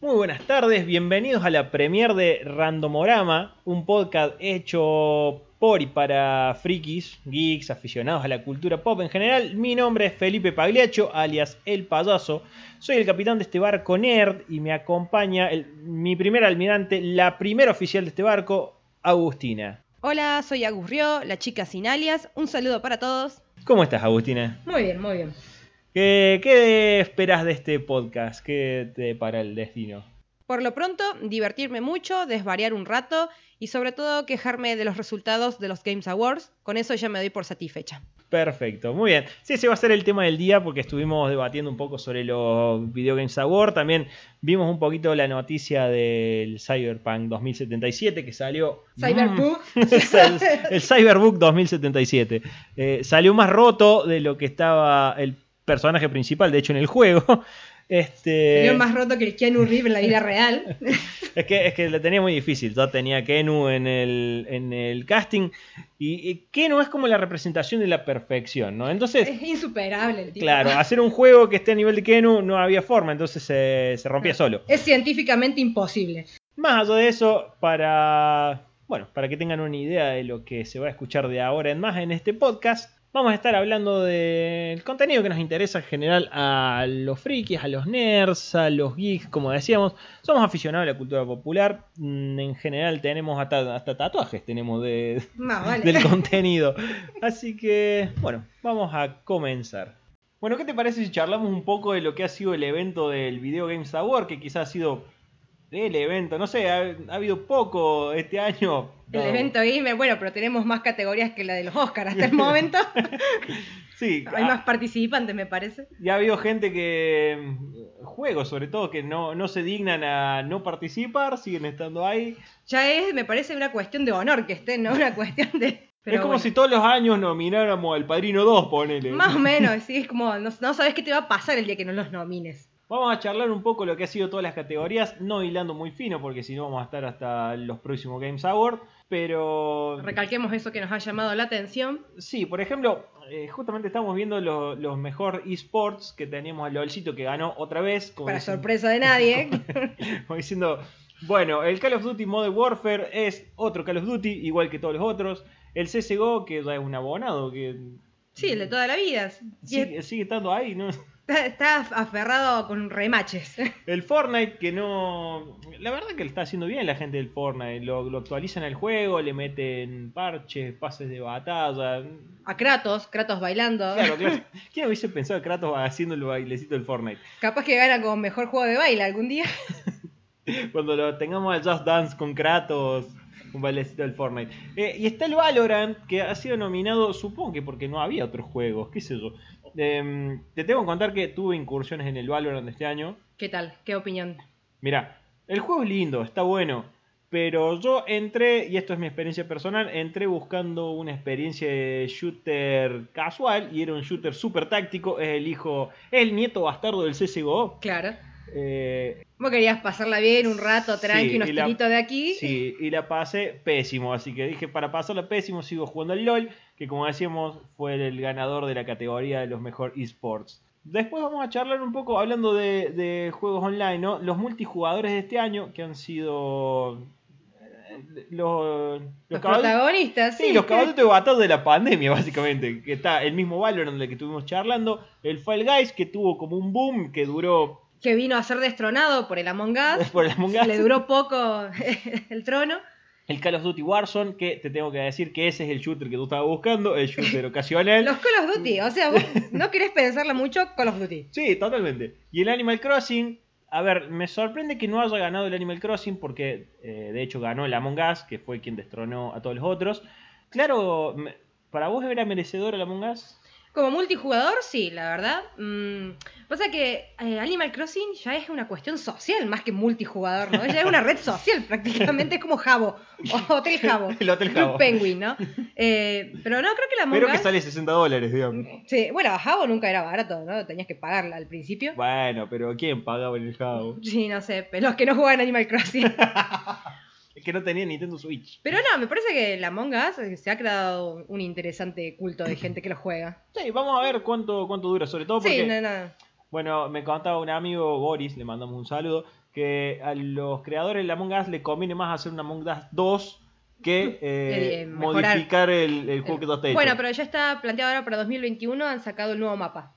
Muy buenas tardes, bienvenidos a la premier de Randomorama, un podcast hecho por y para frikis, geeks, aficionados a la cultura pop en general. Mi nombre es Felipe Pagliaccio, alias El Payaso. Soy el capitán de este barco nerd y me acompaña el- mi primer almirante, la primera oficial de este barco, Agustina. Hola, soy Agus Rio, la chica sin alias. Un saludo para todos. ¿Cómo estás, Agustina? Muy bien, muy bien. ¿Qué, qué esperas de este podcast? ¿Qué te para el destino? Por lo pronto, divertirme mucho, desvariar un rato y sobre todo quejarme de los resultados de los Games Awards. Con eso ya me doy por satisfecha. Perfecto, muy bien. Sí, ese va a ser el tema del día porque estuvimos debatiendo un poco sobre los Video Games Awards. También vimos un poquito la noticia del Cyberpunk 2077 que salió. Cyberpunk. Mm, el, el Cyberpunk 2077. Eh, salió más roto de lo que estaba el personaje principal, de hecho, en el juego. Este, Sería más roto que el Keanu Reeves en la vida real. es que, es que le tenía muy difícil. Yo tenía Kenu en el, en el casting. Y, y Kenu es como la representación de la perfección, ¿no? Entonces, es insuperable el tipo. claro, hacer un juego que esté a nivel de Kenu no había forma, entonces se, se rompía solo. Es científicamente imposible. Más allá de eso, para. Bueno, para que tengan una idea de lo que se va a escuchar de ahora en más en este podcast, vamos a estar hablando del contenido que nos interesa en general a los frikis, a los nerds, a los geeks, como decíamos. Somos aficionados a la cultura popular. Mm, En general tenemos hasta, hasta tatuajes tenemos de, vale. del contenido. Así que, bueno, vamos a comenzar. Bueno, ¿qué te parece si charlamos un poco de lo que ha sido el evento del Video Games Award? Que quizás ha sido el evento, no sé, ha, ha habido poco este año. El No. evento gamer, bueno, pero tenemos más categorías que la de los Oscars hasta el momento. Sí, Hay ha- más participantes, me parece. y ha habido gente que. mm, Juegos, sobre todo, que no, no se dignan a no participar, siguen estando ahí. Ya es, me parece, una cuestión de honor que estén, no una cuestión de. pero es como bueno. si todos los años nomináramos al Padrino 2, ponele. Más o menos, sí, es como, no, no sabes qué te va a pasar el día que no los nomines. Vamos a charlar un poco lo que ha sido todas las categorías, no hilando muy fino, porque si no vamos a estar hasta los próximos Games Awards. Pero Recalquemos eso que nos ha llamado la atención. sí, por ejemplo, eh, justamente estamos viendo lo- los mejor esports que teníamos al LOLcito que ganó otra vez. Como Para diciendo- sorpresa de nadie. como diciendo, bueno, el Call of Duty Modern Warfare es otro Call of Duty, igual que todos los otros. El CSGO, que ya es un abonado, que Sí, el de toda la vida. Sigue, sigue estando ahí, ¿no? Está, está aferrado con remaches. El Fortnite que no... La verdad que le está haciendo bien la gente del Fortnite. Lo, lo actualizan al juego, le meten parches, pases de batalla. A Kratos, Kratos bailando. Claro, claro. ¿Quién hubiese pensado Kratos haciendo el bailecito del Fortnite? Capaz que gana como mejor juego de baile algún día. Cuando lo tengamos al Just Dance con Kratos, un bailecito del Fortnite. Eh, y está el Valorant, que ha sido nominado, supongo que porque no había otros juegos, qué sé yo. Em, te tengo que contar que tuve incursiones en el Valorant este año. ¿Qué tal? ¿Qué opinión? Mira, el juego es lindo, está bueno. Pero yo entré, y esto es mi experiencia personal, entré buscando una experiencia de shooter casual y era un shooter super táctico. Es el hijo, es el nieto bastardo del CSGO. Claro. Eh, Vos querías pasarla bien un rato, tranqui, Sí, unos tiritos de aquí. sí, y la pasé pésimo. Así que dije, para pasarla pésimo, sigo jugando al LOL, que como decíamos, fue el ganador de la categoría de los mejor esports. Después vamos a charlar un poco, hablando de, de juegos online, ¿no? Los multijugadores de este año, que han sido eh, los, Los protagonistas, sí. Sí, los caballos de batalla de la pandemia, básicamente. Que está el mismo Valorant del que estuvimos charlando. El Fall Guys, que tuvo como un boom que duró Que vino a ser destronado por el Among Us. por el Among Us. Le duró poco el trono. El Call of Duty Warzone, que te tengo que decir que ese es el shooter que tú estabas buscando, el shooter ocasional. Los Call of Duty, o sea, vos no querés pensarla mucho, Call of Duty. Sí, totalmente. Y el Animal Crossing, a ver, me sorprende que no haya ganado el Animal Crossing porque eh, de hecho ganó el Among Us, que fue quien destronó a todos los otros. Claro, ¿para vos era merecedor el Among Us? Como multijugador, sí, la verdad. Mm, pasa que eh, Animal Crossing ya es una cuestión social más que multijugador, ¿no? Ya es una red social prácticamente, es como Jabo, o Hotel Jabo. El Hotel Club Jabo. Penguin, ¿no? Eh, pero no, creo que la Among Pero que Us- sale 60 dólares, digamos. Sí, bueno, Jabo nunca era barato, ¿no? Tenías que pagarla al principio. Bueno, pero ¿quién pagaba en el Jabo? Sí, no sé, pero los que no juegan Animal Crossing. Que no tenía Nintendo Switch. Pero no, me parece que la Among Us eh, se ha creado un interesante culto de gente que lo juega. Sí, vamos a ver cuánto, cuánto dura, sobre todo porque... Sí, no, no. Bueno, me contaba un amigo, Boris, le mandamos un saludo, que a los creadores de Among Us le conviene más hacer una Among Us 2 que eh, Eh, modificar el, el juego que tú has hecho. Bueno, pero ya está planteado ahora para 2021, han sacado el nuevo mapa.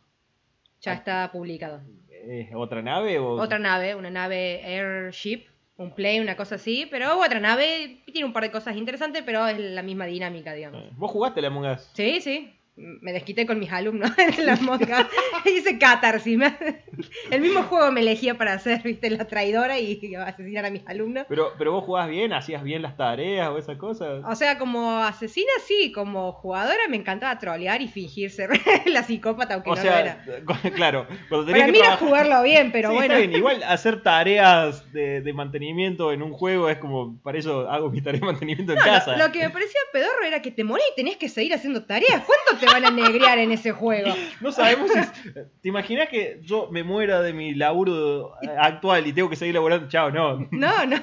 Ya Ah. está publicado. ¿Es ¿Otra nave o...? Otra nave, una nave Airship, un play, una cosa así, pero otra nave, tiene un par de cosas interesantes, pero es la misma dinámica, digamos. Eh, ¿Vos jugaste la Among Us? Sí, sí. Me desquité con mis alumnos en las moscas. Hice catarsis. me- El mismo juego me elegía para hacer, viste, la traidora y asesinar a mis alumnos. Pero, pero vos jugabas bien, hacías bien las tareas o esas cosas. O sea, como asesina, sí. Como jugadora me encantaba trolear y fingir ser la psicópata, aunque O no sea, lo era. claro, cuando tenías Para que mí era trabajar- jugarlo bien, pero Sí, bueno. está bien, Igual hacer tareas de, de mantenimiento en un juego es como, para eso hago mis tareas de mantenimiento en No, casa. Lo, lo que me parecía pedorro era que te morís y tenés que seguir haciendo tareas. ¿Cuánto te van a negrear en ese juego? No sabemos si... ¿Te imaginas que yo me muera de mi laburo actual y tengo que seguir laburando? Chao, no. No, no.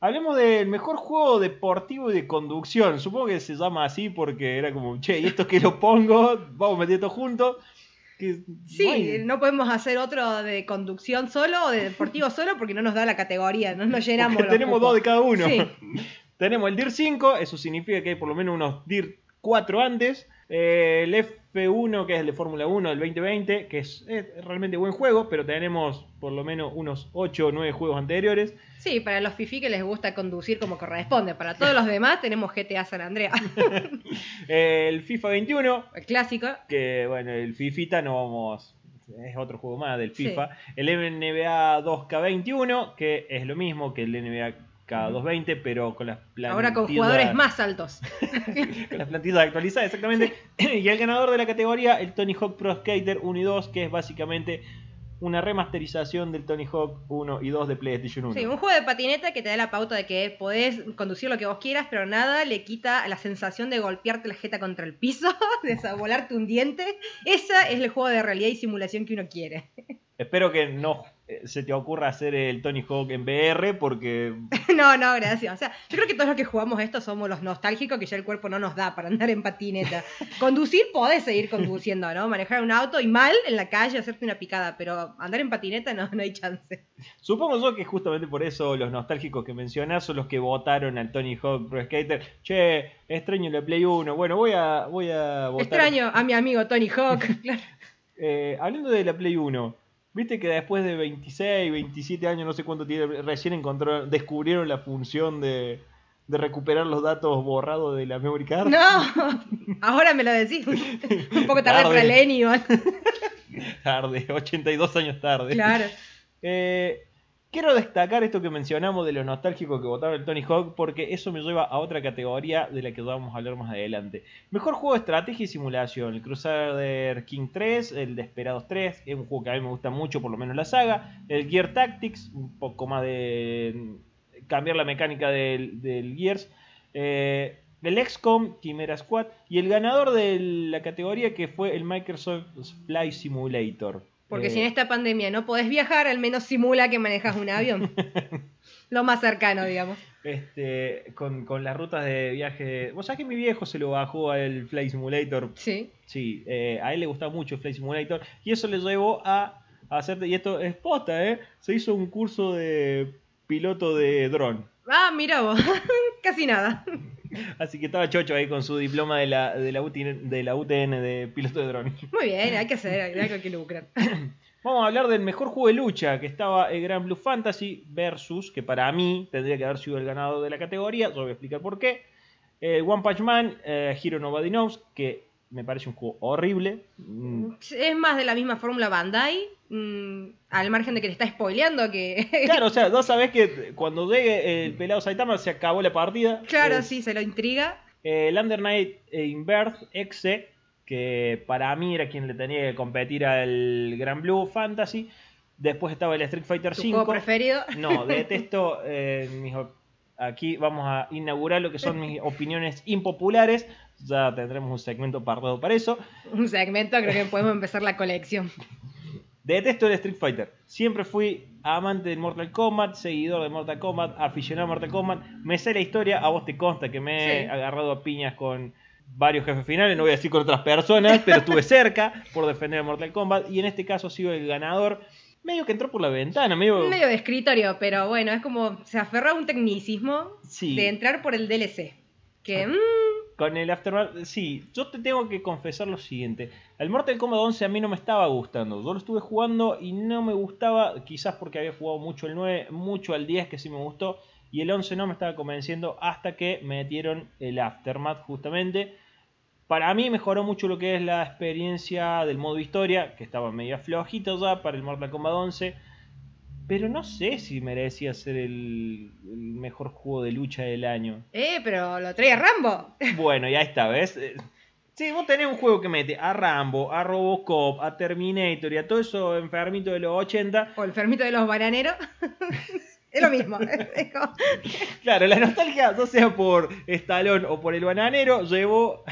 Hablemos del mejor juego deportivo y de conducción. Supongo que se llama así porque era como, che, ¿y esto que lo pongo? Vamos a meter todo junto. Que Sí, no podemos hacer otro de conducción solo o de deportivo solo porque no nos da la categoría, no nos llenamos. los tenemos cupos. dos de cada uno. Sí. Tenemos el DIR 5, eso significa que hay por lo menos unos DIR 4 antes. Eh, el F1, que es el de Fórmula 1 del 2020, que es, es realmente buen juego, pero tenemos por lo menos unos 8 o 9 juegos anteriores. Sí, para los fifi que les gusta conducir como corresponde. Para todos los demás tenemos GTA San Andreas, El FIFA 21, el clásico. que bueno, el FIFita no vamos. Es otro juego más del Sí. FIFA. El NBA 2K21, que es lo mismo que el NBA K220, pero con las plantillas. Ahora con jugadores más altos. con las plantillas actualizadas, exactamente. y el ganador de la categoría, el Tony Hawk Pro Skater 1 y 2, que es básicamente una remasterización del Tony Hawk 1 y 2 de PlayStation 1. Sí, un juego de patineta que te da la pauta de que podés conducir lo que vos quieras, pero nada le quita la sensación de golpearte la jeta contra el piso, de volarte un diente. Esa es el juego de realidad y simulación que uno quiere. Espero que no se te ocurra hacer el Tony Hawk en VR porque No, no, gracias. O sea, yo creo que todos los que jugamos esto somos los nostálgicos que ya el cuerpo no nos da para andar en patineta. Conducir podés seguir conduciendo, ¿no? Manejar un auto y mal en la calle hacerte una picada, pero andar en patineta no, no hay chance. supongo yo que justamente por eso los nostálgicos que mencionas son los que votaron al Tony Hawk Pro Skater. Che, extraño la Play 1. Bueno, voy a, voy a votar. Extraño a mi amigo Tony Hawk. Claro. Eh, hablando de la Play 1, viste que después de 26, 27 años, no sé cuánto tiene, recién encontraron, descubrieron la función de, de recuperar los datos borrados de la memory card. No, ahora me lo decís. Un poco tarde Tarde. para Lenny, igual. Tarde, 82 años tarde. Claro. Eh, quiero destacar esto que mencionamos de los nostálgicos que votaron el Tony Hawk, porque eso me lleva a otra categoría de la que vamos a hablar más adelante. Mejor juego de estrategia y simulación: el Crusader King 3, el Desperados 3, que es un juego que a mí me gusta mucho, por lo menos la saga. El Gear Tactics, un poco más de cambiar la mecánica del, Gears. Eh, el XCOM, Chimera Squad y el ganador de la categoría que fue el Microsoft Flight Simulator. Porque Eh, si en esta pandemia no podés viajar, al menos simula que manejas un avión. Lo más cercano, digamos. Este, con, con las rutas de viaje. Vos sabés que mi viejo se lo bajó al Flight Simulator. Sí. Sí, eh, a él le gustaba mucho el Flight Simulator. Y eso le llevó a, a hacer. Y esto es posta, ¿eh? Se hizo un curso de piloto de dron. Ah, mira vos. Casi nada. Así que estaba chocho ahí con su diploma de la, de la, UTN, de la UTN de piloto de dron. Muy bien, hay que hacer, hay algo que lucrar. Vamos a hablar del mejor juego de lucha, que estaba el Grand Blue Fantasy versus, que para mí tendría que haber sido el ganador de la categoría, yo voy a explicar por qué. Eh, One Punch Man, eh, Hero Nobody Knows, que me parece un juego horrible. Mm, Es más de la misma fórmula Bandai, mm, al margen de que te está spoileando que... Claro, o sea, vos sabés que cuando llegue el pelado Saitama se acabó la partida. Claro, Eh, sí, se lo intriga. eh, el Under Night Inverse Exe, que para mí era quien le tenía que competir al Grand Blue Fantasy. Después estaba el Street Fighter 5. juego preferido. No, detesto. eh, mis aquí vamos a inaugurar lo que son mis opiniones impopulares. Ya tendremos un segmento apartado para eso. Un segmento, creo que podemos empezar la colección. Detesto el Street Fighter. Siempre fui amante del Mortal Kombat, seguidor de Mortal Kombat, aficionado a Mortal Kombat. Me sé la historia, a vos te consta que me he Sí. agarrado a piñas con varios jefes finales, no voy a decir con otras personas, pero estuve cerca por defender a Mortal Kombat. Y en este caso ha sido el ganador. medio que entró por la ventana, medio... Medio de escritorio, pero bueno, es como se aferró a un tecnicismo Sí. de entrar por el DLC. Que, Ah. Con el Aftermath, sí, yo te tengo que confesar lo siguiente. El Mortal Kombat 11 a mí no me estaba gustando. Yo lo estuve jugando y no me gustaba, quizás porque había jugado mucho el 9, mucho al 10 que sí me gustó. Y el 11 no me estaba convenciendo hasta que metieron el Aftermath justamente. Para mí mejoró mucho lo que es la experiencia del modo historia, que estaba medio flojito ya para el Mortal Kombat 11. Pero no sé si merecía ser el, el mejor juego de lucha del año. eh, pero lo trae Rambo. Bueno, ya está, ¿ves? Eh, Sí, vos tenés un juego que mete a Rambo, a Robocop, a Terminator y a todo eso enfermito de los 80. O el fermito de los bananeros. es lo mismo. Claro, la nostalgia, ya sea por Stallone o por el bananero, llevó,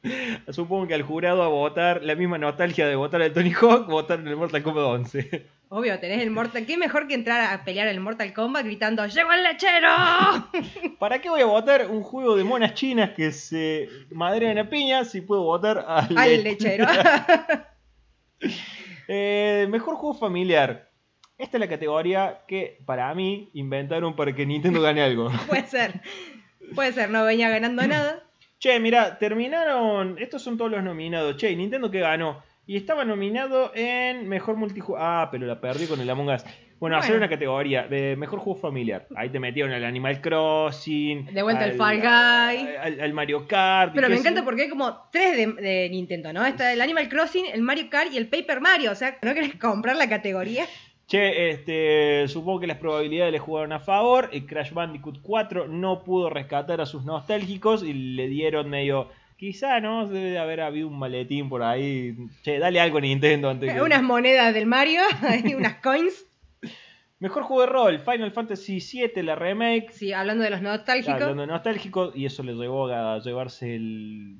supongo que al jurado a votar la misma nostalgia de votar al Tony Hawk, votar en el Mortal Kombat 11. Obvio, tenés el Mortal. ¿Qué mejor que entrar a pelear el Mortal Kombat gritando ¡Llegó el lechero! ¿Para qué voy a votar un juego de monas chinas que se madrean a piña si puedo votar al, Al le- lechero. Eh, mejor juego familiar. Esta es la categoría que para mí inventaron para que Nintendo gane algo. Puede ser. Puede ser, no venía ganando nada. Che, mira, terminaron. Estos son todos los nominados. Che, Nintendo que ganó. Y estaba nominado en mejor multijugador. Ah, pero la perdí con el Among Us. Bueno, hacer una categoría de mejor juego familiar. Ahí te metieron al Animal Crossing. De vuelta al al Fall Guy. Al, al Mario Kart. Pero me encanta porque hay como tres de, de Nintendo, ¿no? Está el Animal Crossing, el Mario Kart y el Paper Mario. O sea, ¿no querés comprar la categoría? Che, este, supongo que las probabilidades le jugaron a favor. El Crash Bandicoot 4 no pudo rescatar a sus nostálgicos y le dieron medio. Quizá, ¿no? Debe haber habido un maletín por ahí. Che, dale algo a Nintendo antes que... Unas monedas del Mario, unas coins. Mejor juego de rol, Final Fantasy VII, la remake. Sí, hablando de los nostálgicos. Hablando de nostálgico, y eso le llevó a llevarse el,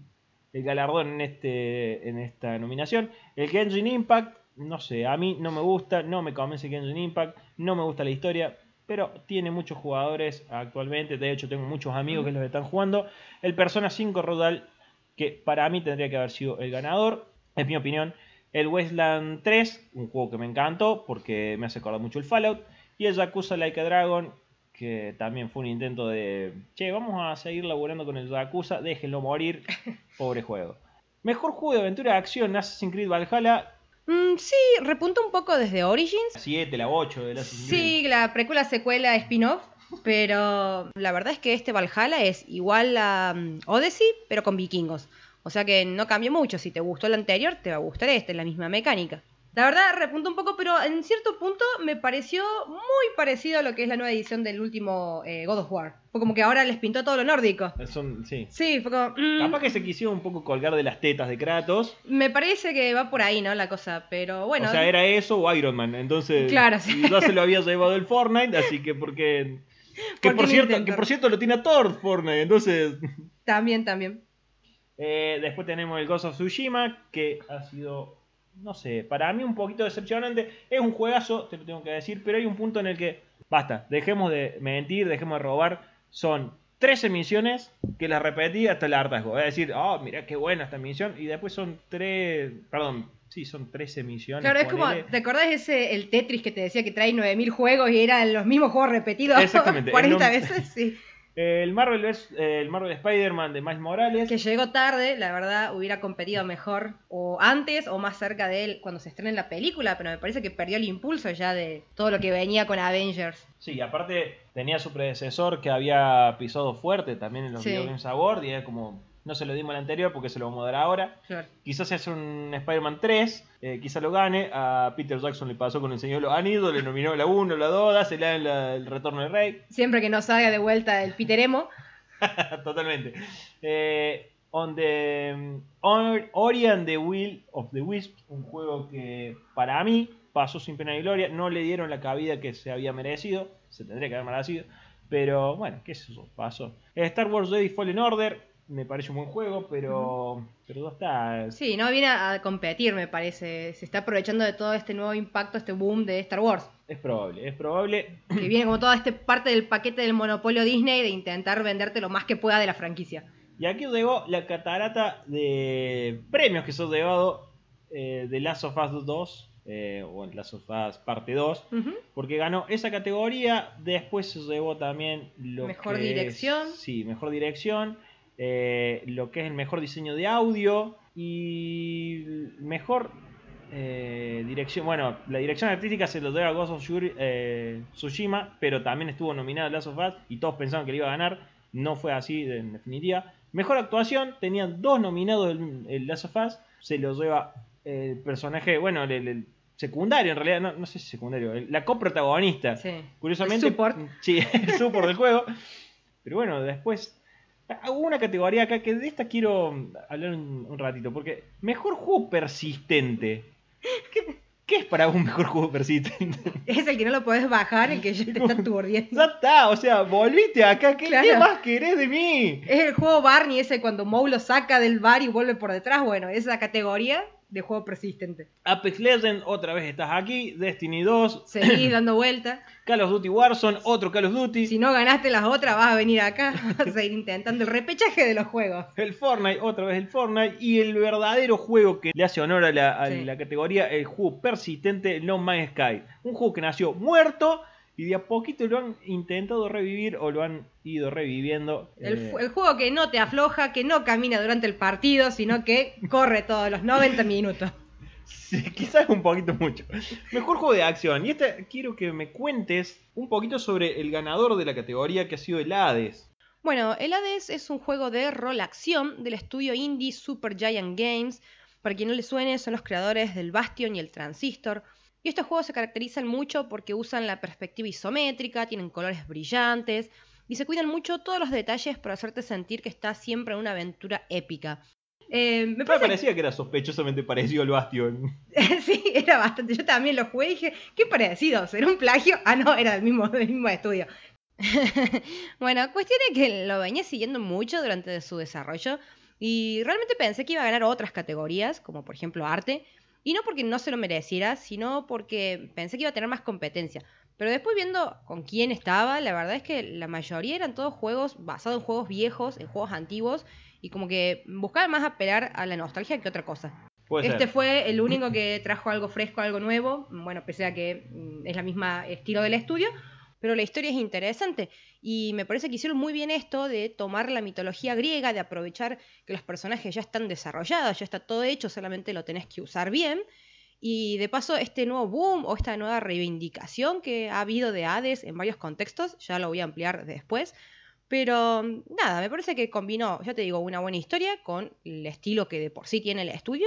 el galardón en, este, en esta nominación. El Genshin Impact, no sé, a mí no me gusta, no me convence Genshin Impact, no me gusta la historia, pero tiene muchos jugadores actualmente. De hecho, tengo muchos amigos que los están jugando. El Persona 5 Rodal, que para mí tendría que haber sido el ganador, es mi opinión. El Wasteland 3, un juego que me encantó porque me hace acordar mucho el Fallout. Y el Yakuza Like a Dragon, que también fue un intento de, che, vamos a seguir laburando con el Yakuza, déjenlo morir, pobre juego. Mejor juego de aventura de acción, Assassin's Creed Valhalla, Mm, sí, repunta un poco desde Origins. la 7, la 8 del Assassin's Creed. Sí, la precuela, secuela, spin-off. Pero la verdad es que este Valhalla es igual a mm, Odyssey, pero con vikingos. O sea que no cambia mucho. Si te gustó el anterior, te va a gustar este, es la misma mecánica. La verdad, repunta un poco, pero en cierto punto me pareció muy parecido a lo que es la nueva edición del último eh, God of War. Fue como que ahora les pintó todo lo nórdico. Son, sí. Sí, fue como... mm, Capaz que se quisieron un poco colgar de las tetas de Kratos. Me parece que va por ahí, ¿no? La cosa, pero bueno. o sea, era eso o Iron Man. Entonces, Claro, sí. ya se lo había llevado el Fortnite, así que porque... Que ¿Por cierto, que por cierto lo tiene a Thor Fortnite, entonces... También, también. Eh, después tenemos el Ghost of Tsushima, que ha sido, no sé, para mí un poquito decepcionante. Es un juegazo, te lo tengo que decir, pero hay un punto en el que, basta, dejemos de mentir, dejemos de robar. Son 13 misiones que las repetí hasta el hartazgo. Es decir, oh, mira qué buena esta misión. Y después son 3, perdón, sí, son 13 misiones. Claro, es como. ¿te acordás ese, el Tetris que te decía que trae 9000 juegos y eran los mismos juegos repetidos Exactamente, 40 el nom- veces? Sí. El Marvel, vs- eh, el Marvel Spider-Man de Miles Morales. Que llegó tarde, la verdad, hubiera competido mejor o antes o más cerca de él cuando se estrene la película, pero me parece que perdió el impulso ya de todo lo que venía con Avengers. Sí, aparte tenía su predecesor que había pisado fuerte también en los Sí. Video Games Awards y era como, no se lo dimos al anterior porque se lo vamos a dar ahora. Claro. Quizás se hace un Spider-Man 3, eh, quizás lo gane. A Peter Jackson le pasó con el Señor Anillos, le nominó la 1, la 2, se le da la- el Retorno del Rey. Siempre que no salga de vuelta el Peter Emo. Totalmente. Eh, on the um, Or- Ori and the Will of the Wisps, un juego que para mí pasó sin pena ni gloria, no le dieron la cabida que se había merecido, se tendría que haber merecido, pero bueno, qué es eso, pasó. Star Wars Jedi Fallen Order, me parece un buen juego, pero, pero no está... Sí, no viene a competir, me parece. Se está aprovechando de todo este nuevo impacto, este boom de Star Wars. Es probable, es probable. Que viene como toda esta parte del paquete del monopolio Disney de intentar venderte lo más que pueda de la franquicia. Y aquí llegó la catarata de premios que se ha llevado eh, de Last of Us 2. eh, o Last of Us parte 2, Ujú. porque ganó esa categoría, después se llevó también lo Mejor que dirección. es- sí, mejor dirección, eh, lo que es el mejor diseño de audio y mejor eh, dirección, bueno, la dirección artística se lo dio a Ghost of eh, Tsushima, pero también estuvo nominado a Last of Us y todos pensaban que le iba a ganar, no fue así en definitiva. Mejor actuación, tenían dos nominados el, el Last of Us, se lo lleva el personaje, bueno, el, secundario en realidad, no, no sé si secundario, la coprotagonista. Sí. Curiosamente, El support. sí, el support del juego. Pero bueno, después hubo una categoría acá que de esta quiero hablar un, un ratito, porque mejor juego persistente. ¿Qué, qué es para un mejor juego persistente? Es el que no lo podés bajar, el que ya te está ya aturdiendo. está, o sea, volviste acá, ¿qué, Claro. qué más querés de mí? Es el juego Barney ese cuando Moe lo saca del bar y vuelve por detrás. Bueno, esa categoría de juego persistente. Apex Legends, otra vez estás aquí, Destiny 2, Seguís dando vueltas. Call of Duty Warzone, otro Call of Duty, Si no ganaste las otras, vas a venir acá. Vas a seguir intentando el repechaje de los juegos. El Fortnite, otra vez el Fortnite. Y el verdadero juego que le hace honor a la, a Sí. la categoría, el juego persistente No Man's Sky. Un juego que nació muerto y de a poquito lo han intentado revivir o lo han ido reviviendo. El, eh, el juego que no te afloja, que no camina durante el partido, sino que corre todos los 90 minutos. Sí, quizás un poquito mucho. Mejor juego de acción. Y esta quiero que me cuentes un poquito sobre el ganador de la categoría que ha sido el Hades. Bueno, el Hades es un juego de rol acción del estudio indie Supergiant Games. Para quien no le suene, son los creadores del Bastion y el Transistor. Y estos juegos se caracterizan mucho porque usan la perspectiva isométrica, tienen colores brillantes y se cuidan mucho todos los detalles para hacerte sentir que estás siempre en una aventura épica. Eh, me parece parecía que era sospechosamente parecido al Bastion. sí, era bastante. Yo también lo jugué y dije, qué parecido, ¿será un plagio? Ah, no, era del mismo, del mismo estudio. bueno, cuestión es que lo venía siguiendo mucho durante su desarrollo y realmente pensé que iba a ganar otras categorías, como por ejemplo arte, y no porque no se lo mereciera, sino porque pensé que iba a tener más competencia. Pero después viendo con quién estaba, la verdad es que la mayoría eran todos juegos basados en juegos viejos, en juegos antiguos, y como que buscaban más apelar a la nostalgia que otra cosa. Puede Este ser. fue el único que trajo algo fresco, algo nuevo. Bueno, pese a que mm, es la misma estilo del estudio, pero la historia es interesante. Y me parece que hicieron muy bien esto de tomar la mitología griega, de aprovechar que los personajes ya están desarrollados, ya está todo hecho, solamente lo tenés que usar bien. Y de paso, este nuevo boom o esta nueva reivindicación que ha habido de Hades en varios contextos, ya lo voy a ampliar después. Pero mm, nada, me parece que combinó, ya te digo, una buena historia con el estilo que de por sí tiene el estudio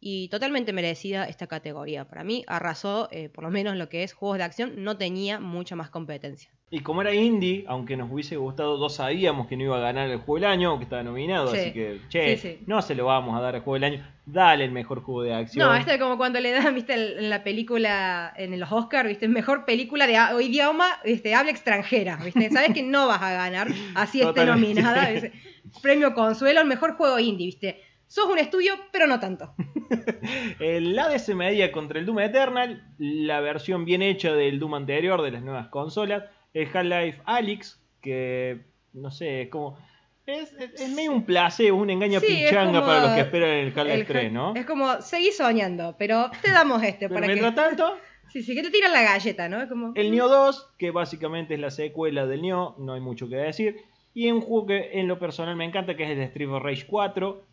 y totalmente merecida esta categoría. Para mí arrasó, eh, por lo menos lo que es juegos de acción, no tenía mucha más competencia. Y como era indie, aunque nos hubiese gustado, dos sabíamos que no iba a ganar el juego del año, aunque estaba nominado, Sí. así que, che, Sí, sí. no se lo vamos a dar al juego del año, dale el mejor juego de acción. No, esto es como cuando le dan, viste, en la película, en los Oscars, viste, mejor película de a- o idioma, este, habla extranjera, viste, sabes que no vas a ganar, así esté nominada, ¿viste? premio consuelo, el mejor juego indie, viste. Sos un estudio, pero no tanto. El Hades se medía contra el Doom Eternal, la versión bien hecha del Doom anterior de las nuevas consolas, el Half-Life Alyx, que no sé, es como. Es, es- es medio un placebo, un engaño Sí, como para los que esperan el Half-Life El- 3, ¿no? Es como, seguí soñando, pero te damos este Pero para mientras que... tanto, Sí, sí, que te tiran la galleta, ¿no? Es como... el Neo 2, que básicamente es la secuela del Neo, no hay mucho que decir. Y un juego que en lo personal me encanta, que es el Street of Rage 4.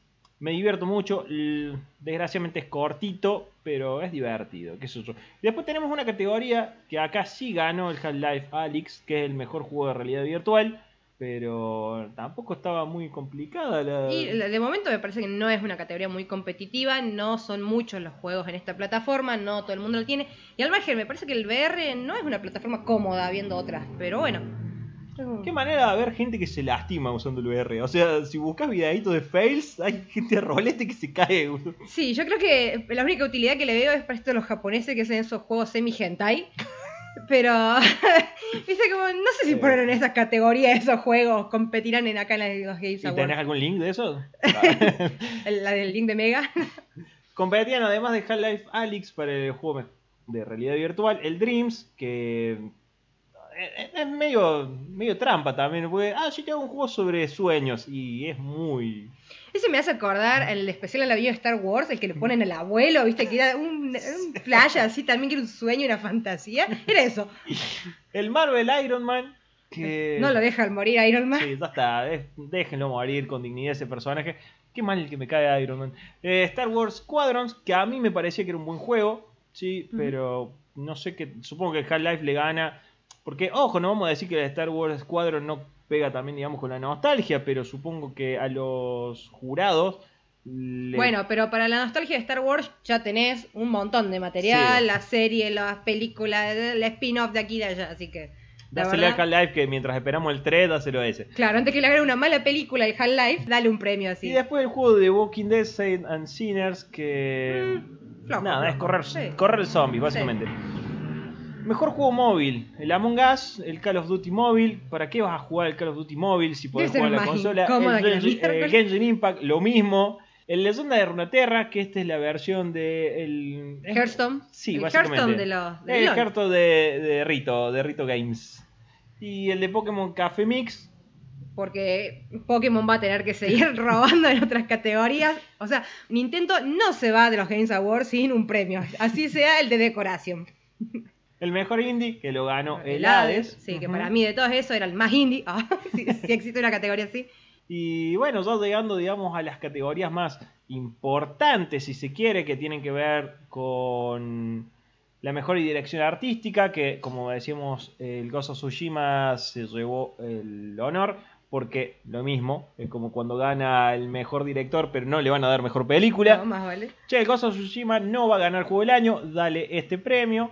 Me divierto mucho, desgraciadamente es cortito, pero es divertido, qué yo. Y después tenemos una categoría que acá sí ganó el Half-Life Alyx, que es el mejor juego de realidad virtual, pero tampoco estaba muy complicada la... Y de momento me parece que no es una categoría muy competitiva, no son muchos los juegos en esta plataforma, no todo el mundo lo tiene. Y al margen, me parece que el VR no es una plataforma cómoda viendo otras, pero bueno. Qué manera de haber gente que se lastima usando el VR. O sea, si buscas videitos de fails, hay gente de rolete que se cae. Sí, yo creo que la única utilidad que le veo es para esto de los japoneses que hacen esos juegos semi-hentai. Pero, viste, como, no sé si Sí. poner en esas categorías esos juegos, competirán en acá en los Games ¿Y Awards. tenés algún link de eso? La del link de Mega. Competían además de Half-Life Alyx para el juego de realidad virtual, el Dreams, que es medio, medio trampa también. Porque, ah, yo te hago un juego sobre sueños y es muy. Ese me hace acordar el especial la vida de Star Wars, el que le ponen al abuelo, viste, que era un, un flash así también, que era un sueño, una fantasía. Era eso. El Marvel Iron Man. Que... No lo deja al morir Iron Man. Sí, ya está. Déjenlo morir con dignidad ese personaje. Qué mal el que me cae Iron Man. Eh, Star Wars Squadrons, que a mí me parecía que era un buen juego. Sí, pero no sé qué. Supongo que Half-Life le gana. Porque, ojo, no vamos a decir que la Star Wars Squadron no pega también, digamos, con la nostalgia. Pero supongo que a los jurados. le- Bueno, pero para la nostalgia de Star Wars ya tenés un montón de material, Sí. la serie, las películas, el spin-off de aquí y de allá, así que... Dásele a Half-Life que mientras esperamos el 3, dáselo a ese. claro, antes que le hagan una mala película el Half-Life, dale un premio así. Y después el juego de Walking Dead, Saints and Sinners, que. Mm, flojo, nada, es correr, Sí. correr zombies, básicamente. Mejor juego móvil, el Among Us, el Call of Duty móvil. ¿Para qué vas a jugar el Call of Duty móvil si podés jugar la consola? El, Genshin- el Genshin Impact, lo mismo. El Leyenda de Runeterra, que esta es la versión de. El, es- Hearthstone. Sí, el básicamente. Hearthstone de los... de el. Hearthstone de, de Rito, de Rito Games. Y el de Pokémon Café Mix, porque Pokémon va a tener que seguir robando en otras categorías. O sea, Nintendo no se va de los Games Awards sin un premio, así sea el de decoración. El mejor indie, que lo ganó el El Hades. Sí, que para mí de todos eso era el más indie. Ah, si, si existe una categoría así. Y bueno, ya llegando, digamos, a las categorías más importantes, si se quiere, que tienen que ver con la mejor dirección artística, que como decíamos, el of Tsushima se llevó el honor, porque lo mismo, es como cuando gana el mejor director, pero no le van a dar mejor película. No, más vale. Che, el of Tsushima no va a ganar juego del año, dale este premio.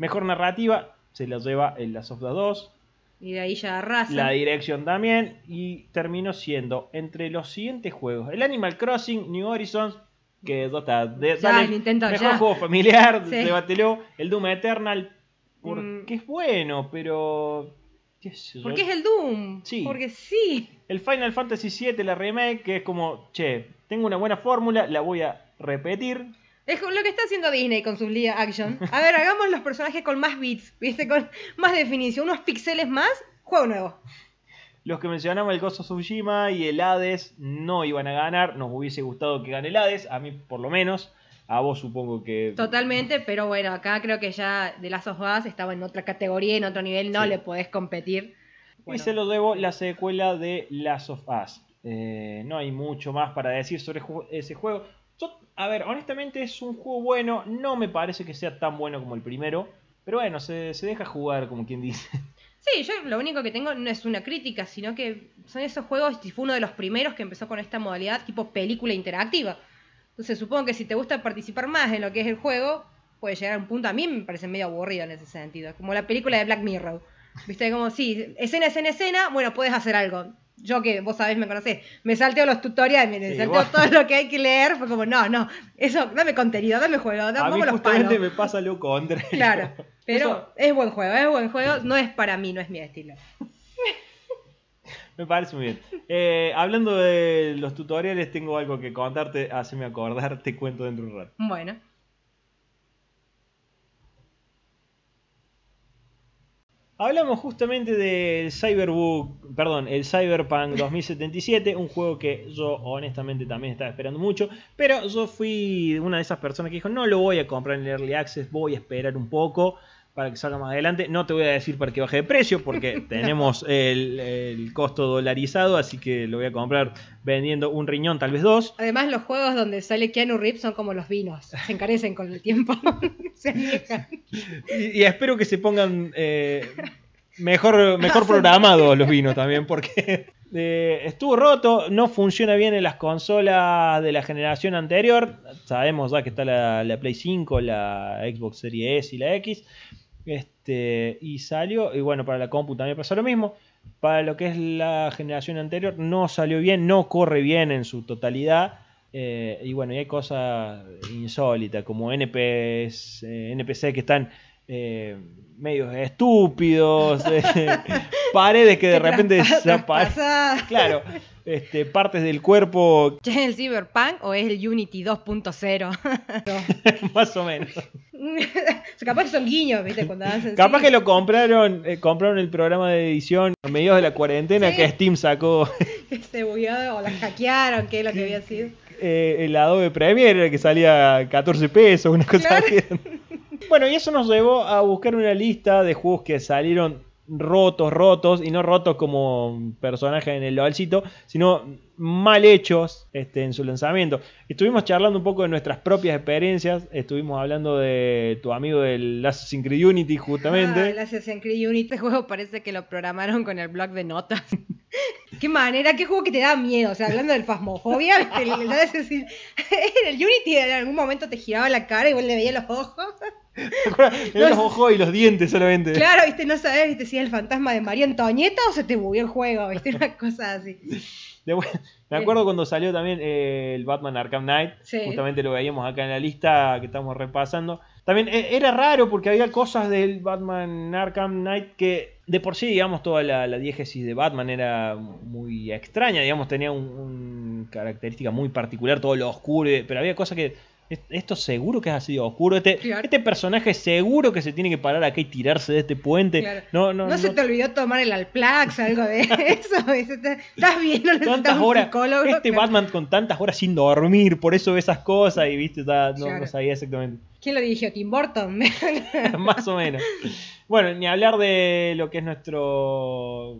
Mejor narrativa, se la lleva el Last of Us 2. Y de ahí ya arrasa. La dirección también. Y terminó siendo entre los siguientes juegos: el Animal Crossing, New Horizons, que está. de- Ya, dale, Nintendo, mejor ya. juego familiar, Sí. débátelo. El Doom Eternal, porque Mm. es bueno, pero. qué sé yo. Porque es el Doom. Sí. Porque sí. El Final Fantasy VII, la remake, que es como, che, tengo una buena fórmula, la voy a repetir. Es lo que está haciendo Disney con sus live action. A ver, hagamos los personajes con más bits, ¿viste? Con más definición, unos píxeles más, juego nuevo. Los que mencionamos, el of Tsushima y el Hades, no iban a ganar. Nos hubiese gustado que gane el Hades, a mí por lo menos. A vos supongo que. Totalmente, pero bueno, acá creo que ya de Last of Us estaba en otra categoría, en otro nivel, no Sí. le podés competir. Y Bueno, se lo debo la secuela de Last of Us. Eh, no hay mucho más para decir sobre ese juego. A ver, honestamente es un juego bueno. No me parece que sea tan bueno como el primero. Pero bueno, se, se deja jugar, como quien dice. Sí, yo lo único que tengo no es una crítica, sino que son esos juegos, y fue uno de los primeros que empezó con esta modalidad tipo película interactiva. Entonces supongo que si te gusta participar más en lo que es el juego, puede llegar a un punto, a mí me parece medio aburrido en ese sentido, como la película de Black Mirror. Viste, como sí, escena, escena, escena, bueno, puedes hacer algo. Yo que vos sabés, me conocés, me salteo los tutoriales, me Sí, salteo todo lo que hay que leer, fue como, no, no, eso, dame contenido, dame juego, a dame mí los justamente palos. me pasa lo contrario. Claro, pero Eso es buen juego, es buen juego, no es para mí, no es mi estilo. me parece muy bien. Eh, hablando de los tutoriales, tengo algo que contarte. Haceme acordar, te cuento dentro de un rato. Bueno, Hablamos justamente del Cyberbook, perdón, el Cyberpunk 2077, un juego que yo honestamente también estaba esperando mucho, pero yo fui una de esas personas que dijo, no lo voy a comprar en Early Access, voy a esperar un poco para que salga más adelante. No te voy a decir para que baje de precio, porque tenemos el, el costo dolarizado, así que lo voy a comprar vendiendo un riñón, tal vez dos. además los juegos donde sale Keanu Reeves son como los vinos, se encarecen con el tiempo, se y espero que se pongan eh, mejor, mejor programados los vinos también, porque eh, estuvo roto, no funciona bien en las consolas de la generación anterior. Sabemos ya que está la, la Play 5, la Xbox Series S y la X. Este, y salió, y bueno, para la compu también pasó lo mismo. Para lo que es la generación anterior, no salió bien, no corre bien en su totalidad. Eh, y bueno, y hay cosas insólitas como NPC, eh, NPC que están eh, medios estúpidos, eh, paredes que de Que repente desaparecen. Claro, este, partes del cuerpo, ¿Ya es el Cyberpunk o es el Unity 2.0? más o menos. capaz que son guiños, ¿viste? Cuando hacen Capaz que lo compraron, eh, compraron el programa de edición a mediados de la cuarentena Sí. que Steam sacó se bugueó o la hackearon, que es lo que había sido. eh, el Adobe Premiere que salía 14 pesos, una cosa Claro. así. Bueno, y eso nos llevó a buscar una lista de juegos que salieron rotos, rotos, y no rotos como personajes en el LOLcito, sino mal hechos este, en su lanzamiento. Estuvimos charlando un poco de nuestras propias experiencias, estuvimos hablando de tu amigo del Assassin's Creed Unity Ah, justamente. el Assassin's Creed Unity. Este juego parece que lo programaron con el blog de notas. Qué manera, qué juego que te da miedo. O sea, hablando del fasmofobia, el, el Assassin's- el Unity en algún momento te giraba la cara y vos le veías los ojos. Los ojos y los dientes solamente. Claro, viste, no sabes, viste, si es el fantasma de María Antonieta o se te bugueó el juego, viste, una cosa así. De Me acuerdo cuando salió también eh, el Batman Arkham Knight, Sí. justamente lo veíamos acá en la lista que estamos repasando. También eh, era raro porque había cosas del Batman Arkham Knight que de por sí, digamos, toda la, la diégesis de Batman era muy extraña, digamos, tenía un, un característica muy particular, todo lo oscuro, pero había cosas que... "¿Es- Esto seguro que es así de oscuro. Este, Claro. este personaje seguro que se tiene que parar acá y tirarse de este puente. Claro. No, no, No, se te olvidó tomar el Alplax o algo de eso, estás bien, no necesitas tantas horas. Este claro. Batman con tantas horas sin dormir, por eso ve esas cosas y viste, no, no sabía exactamente. ¿Quién lo dirigió? Tim Burton. Más o menos. Bueno, ni hablar de lo que es nuestro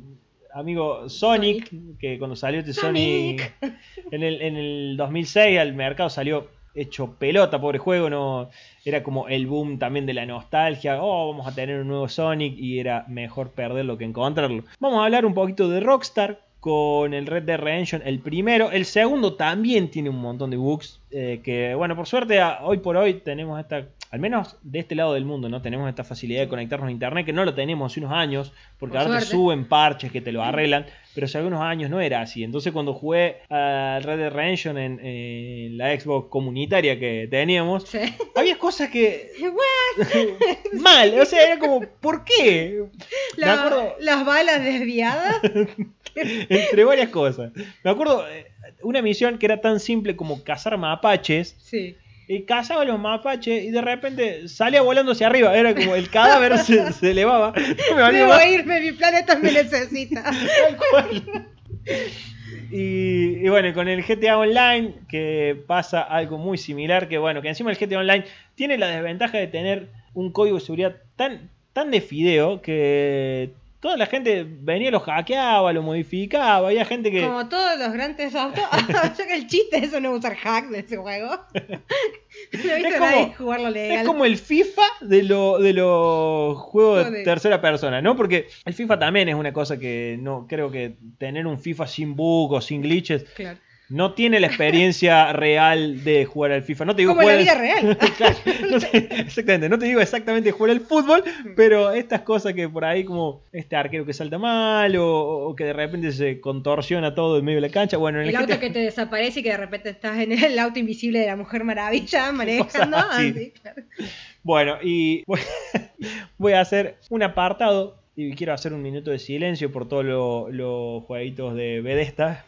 amigo Sonic, que cuando salió este Sonic, Sonic. en, el, en el 2006 al mercado salió hecho pelota, pobre juego, no era como el boom también de la nostalgia, oh, vamos a tener un nuevo Sonic y era mejor perderlo que encontrarlo. Vamos a hablar un poquito de Rockstar con el Red Dead Redemption, el primero, el segundo también tiene un montón de bugs eh, que, bueno, por suerte a- hoy por hoy tenemos esta, al menos de este lado del mundo, no tenemos esta facilidad de conectarnos a internet que no lo teníamos hace unos años, porque Por ahora te suben parches que te lo arreglan, pero hace algunos años no era así. Entonces cuando jugué al Red Dead Redemption en, en la Xbox comunitaria que teníamos, Sí. había cosas que mal, o sea, era como, ¿por qué? Me La- acuerdo Las balas desviadas. entre varias cosas. Me acuerdo eh, una misión que era tan simple como cazar mapaches. Sí. Y cazaba los mapaches y de repente salía volando hacia arriba. Era como el cadáver se, se elevaba. Me Debo más. irme, mi planeta me necesita. Tal cual. Y, y bueno, con el GTA Online, que pasa algo muy similar, que bueno, que encima el GTA Online tiene la desventaja de tener un código de seguridad tan, tan de fideo que toda la gente venía, lo hackeaba, lo modificaba, había gente que... Como todos los grandes autos. ya que el chiste es eso no usar hack de ese juego. no he visto Es como- nadie jugarlo legal. Es como el FIFA de, lo- de los juegos de tercera persona, ¿no? Porque el FIFA también es una cosa que no creo que tener un FIFA sin bug o sin glitches Claro. No tiene la experiencia real de jugar al FIFA. No te digo Como la vida al- real. Claro, no te- exactamente, no te digo exactamente jugar al fútbol, pero estas cosas que por ahí como este arquero que salta mal o, o que de repente se contorsiona todo en medio de la cancha, bueno, en el, El auto GTA que te desaparece y que de repente estás en el auto invisible de la Mujer Maravilla manejando. Cosas así. así, claro. Bueno, y voy, voy a hacer un apartado y quiero hacer un minuto de silencio por todos lo- los jueguitos de Bethesda.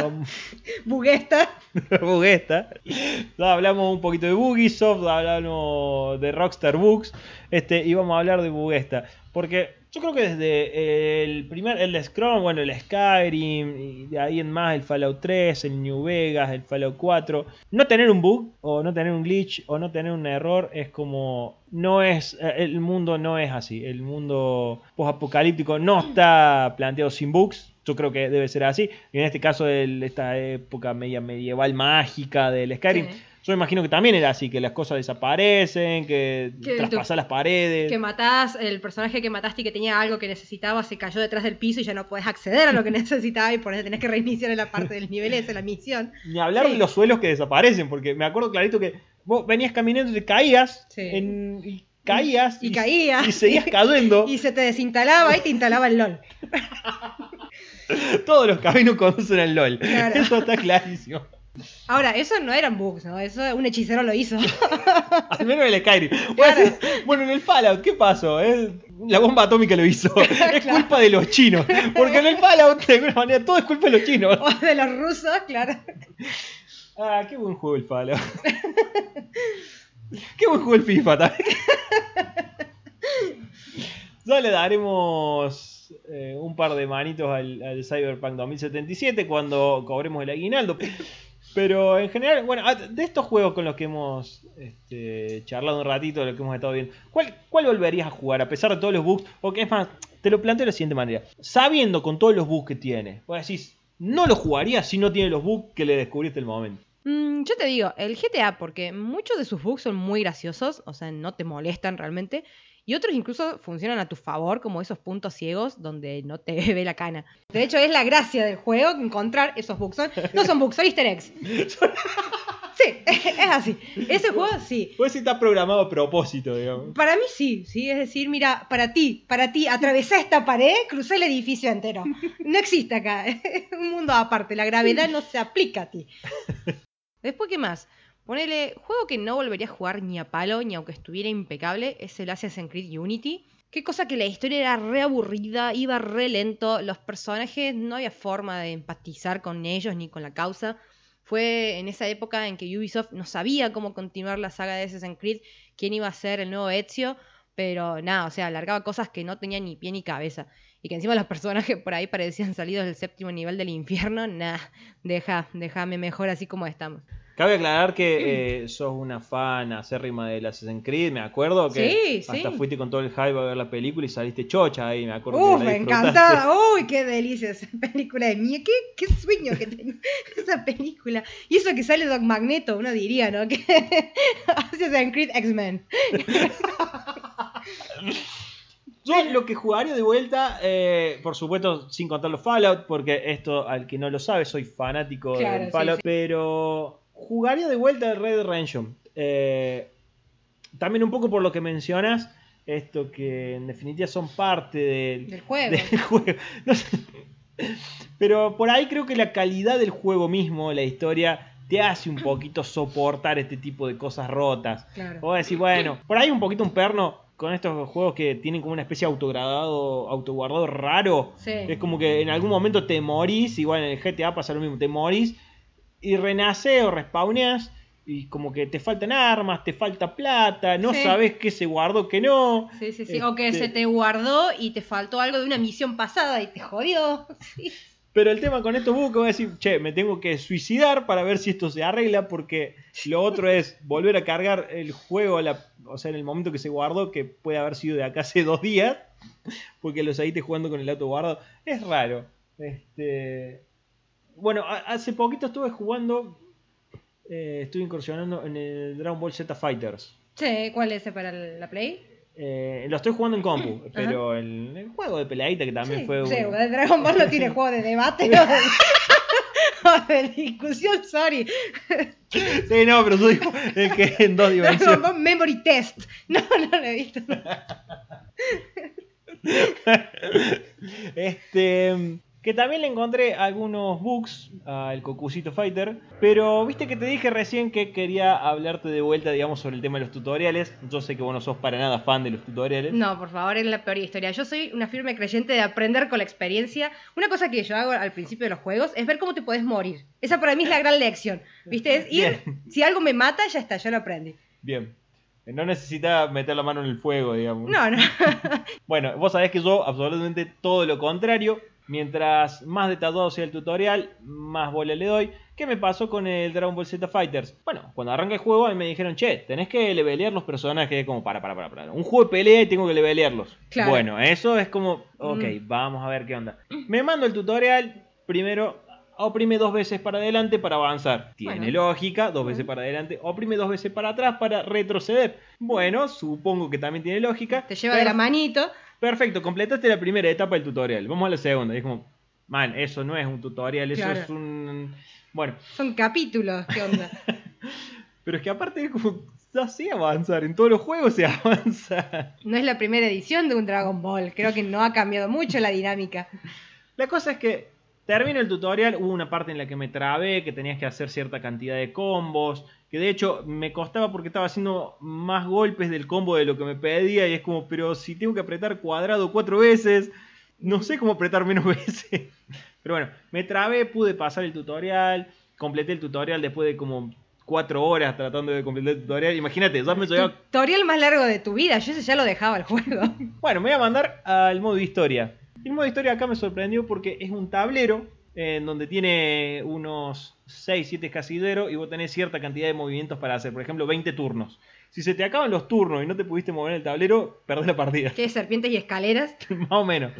Con- Buguesta. Bugesta. Ya hablamos un poquito de Bugisoft, hablamos de Rockstar Books, este, y vamos a hablar de Bugesta. Porque yo creo que desde el primer, el Scrum, bueno, el Skyrim, y de ahí en más el Fallout 3, el New Vegas, el Fallout 4, no tener un bug, o no tener un glitch, o no tener un error, es como. No es. eh, El mundo no es así. El mundo post-apocalíptico no está planteado sin bugs. Yo creo que debe ser así. Y en este caso, de esta época media medieval mágica del Skyrim, Sí. yo imagino que también era así, que las cosas desaparecen, que, Que traspasar las paredes. Que matás, el personaje que mataste y que tenía algo que necesitaba se cayó detrás del piso y ya no podés acceder a lo que necesitaba y por eso tenés que reiniciar en la parte del nivel ese, la misión. Ni hablar Sí. de los suelos que desaparecen, porque me acuerdo clarito que vos venías caminando y te caías, Sí. en- y caías Y caías. y seguías cayendo. Y se te desinstalaba y te instalaba el LOL. Todos los caminos conducen al LOL. Claro. Eso está clarísimo. Ahora, eso no eran bugs, ¿no? Eso un hechicero lo hizo. Al menos en el Skyrim. Bueno, bueno, en el Fallout, ¿qué pasó? La bomba atómica lo hizo. Es Claro. culpa de los chinos. Porque en el Fallout, de alguna manera, todo es culpa de los chinos. o de los rusos, claro. Ah, qué buen juego el Fallout. qué buen juego el FIFA también. ya le daremos eh, un par de manitos al, Cyberpunk 2077 cuando cobremos el aguinaldo. Pero en general, bueno, ah, de estos juegos con los que hemos este, charlado un ratito, de los que hemos estado viendo, ¿cuál, ¿cuál volverías a jugar a pesar de todos los bugs? O que es más, te lo planteo de la siguiente manera. Sabiendo con todos los bugs que tiene, vos decís, no lo jugaría si no tiene los bugs que le descubriste el momento. Mm, yo te digo, el GTA, porque muchos de sus bugs son muy graciosos, o sea, no te molestan realmente, y otros incluso funcionan a tu favor, como esos puntos ciegos donde no te ve la cana. De hecho, es la gracia del juego encontrar esos bugs. No son bugs, son easter eggs. Sí, es así. Ese juego sí. Puede ser está programado a propósito, digamos. Para mí sí, sí, es decir, mira, para ti, para ti, atravesé esta pared, crucé el edificio entero. No existe acá, es un mundo aparte, la gravedad no se aplica a ti. Después, ¿qué más? Ponele, juego que no volvería a jugar ni a palo, ni aunque estuviera impecable, es el Assassin's Creed Unity. Qué cosa que la historia era re aburrida, iba re lento, los personajes no había forma de empatizar con ellos ni con la causa. Fue en esa época en que Ubisoft no sabía cómo continuar la saga de Assassin's Creed, quién iba a ser el nuevo Ezio, pero nada, o sea, alargaba cosas que no tenían ni pie ni cabeza. Y que encima los personajes por ahí parecían salidos del séptimo nivel del infierno, nah, deja, déjame mejor así como estamos. Cabe aclarar que eh, sos una fan acérrima del Assassin's Creed, me acuerdo que Sí, sí. hasta fuiste con todo el hype a ver la película y saliste chocha ahí, me acuerdo. Uf, que la encantaba. Uy, qué delicia esa película de mía. Qué, qué sueño que tenía esa película. Y eso que sale Doc Magneto, uno diría, ¿no? Que Assassin's Creed X-Men. Yo lo que jugaría de vuelta, eh, por supuesto, sin contar los Fallout, porque esto, al que no lo sabe, soy fanático Claro, del sí, Fallout, sí. pero jugaría de vuelta el Red Redemption. Eh, también un poco por lo que mencionas, esto que en definitiva son parte del, Del juego. del juego. No sé. Pero por ahí creo que la calidad del juego mismo, la historia, te hace un poquito soportar este tipo de cosas rotas. Claro. Vos decís, bueno, por ahí un poquito un perno con estos juegos que tienen como una especie de autogradado, autoguardado raro. Sí. Es como que en algún momento te morís, igual en el GTA pasa lo mismo, te morís y renace o respawneas y como que te faltan armas, te falta plata, no Sí. sabes qué se guardó, qué no. Sí, sí, sí. O que Este- se te guardó y te faltó algo de una misión pasada y te jodió. Sí. Pero el tema con estos voy a decir, che, me tengo que suicidar para ver si esto se arregla, porque lo otro es volver a cargar el juego, la- o sea, en el momento que se guardó, que puede haber sido de acá hace dos días, porque lo seguiste jugando con el auto guardado. Es raro. Este, bueno, hace poquito estuve jugando, eh, estuve incursionando en el Dragon Ball Z Fighters. Che, ¿cuál es ese para la Play? Eh, lo estoy jugando en compu, pero el, el juego de peleadita que también sí, fue un- sí, el Dragon Ball no tiene juego de debate o de, o de discusión, sorry. Sí, no, pero soy el que en dos Dragon dimensiones. Ball Memory Test. No, no lo he visto. Este. Que también le encontré algunos bugs al Cocusito Fighter. Pero viste que te dije recién que quería hablarte de vuelta, digamos, sobre el tema de los tutoriales. Yo sé que vos no sos para nada fan de los tutoriales. No, por favor, es la peor historia. Yo soy una firme creyente de aprender con la experiencia. Una cosa que yo hago al principio de los juegos es ver cómo te puedes morir. Esa para mí es la gran lección. ¿Viste? Es ir, Bien. si algo me mata, ya está, yo lo aprendí. Bien. No necesita meter la mano en el fuego, digamos. No, no. Bueno, vos sabés que yo absolutamente todo lo contrario. Mientras más detallado sea el tutorial, más bola le doy. ¿Qué me pasó con el Dragon Ball Z Fighters? Bueno, cuando arranca el juego a mí me dijeron, che, tenés que levelear los personajes como para, para, para, para. Un juego de pelea y tengo que levelearlos. Claro. Bueno, eso es como, ok, Mm. vamos a ver qué onda. Me mando el tutorial, primero oprime dos veces para adelante para avanzar. Tiene Bueno. lógica, dos veces para adelante, oprime dos veces para atrás para retroceder. Bueno, supongo que también tiene lógica. Te lleva de la manito. Perfecto, completaste la primera etapa del tutorial. Vamos a la segunda. Y es como, man, eso no es un tutorial, eso Claro. es un. Bueno, Son capítulos, ¿qué onda? pero es que aparte es como, así avanzar. En todos los juegos se avanza. No es la primera edición de un Dragon Ball. Creo que no ha cambiado mucho la dinámica. La cosa es que Termino el tutorial, hubo una parte en la que me trabé, que tenías que hacer cierta cantidad de combos, que de hecho me costaba porque estaba haciendo más golpes del combo de lo que me pedía y es como, pero si tengo que apretar cuadrado cuatro veces, no sé cómo apretar menos veces. Pero bueno, me trabé, pude pasar el tutorial, completé el tutorial después de como cuatro horas tratando de completar el tutorial. Imagínate, ya me llevaba... Tutorial más largo de tu vida, yo ese ya lo dejaba el juego. Bueno, me voy a mandar al modo historia. El modo historia acá me sorprendió porque es un tablero en donde tiene unos 6, 7 casilleros y vos tenés cierta cantidad de movimientos para hacer. Por ejemplo, 20 turnos. Si se te acaban los turnos y no te pudiste mover en el tablero, perdés la partida. ¿Qué? ¿Serpientes y escaleras? Más o menos.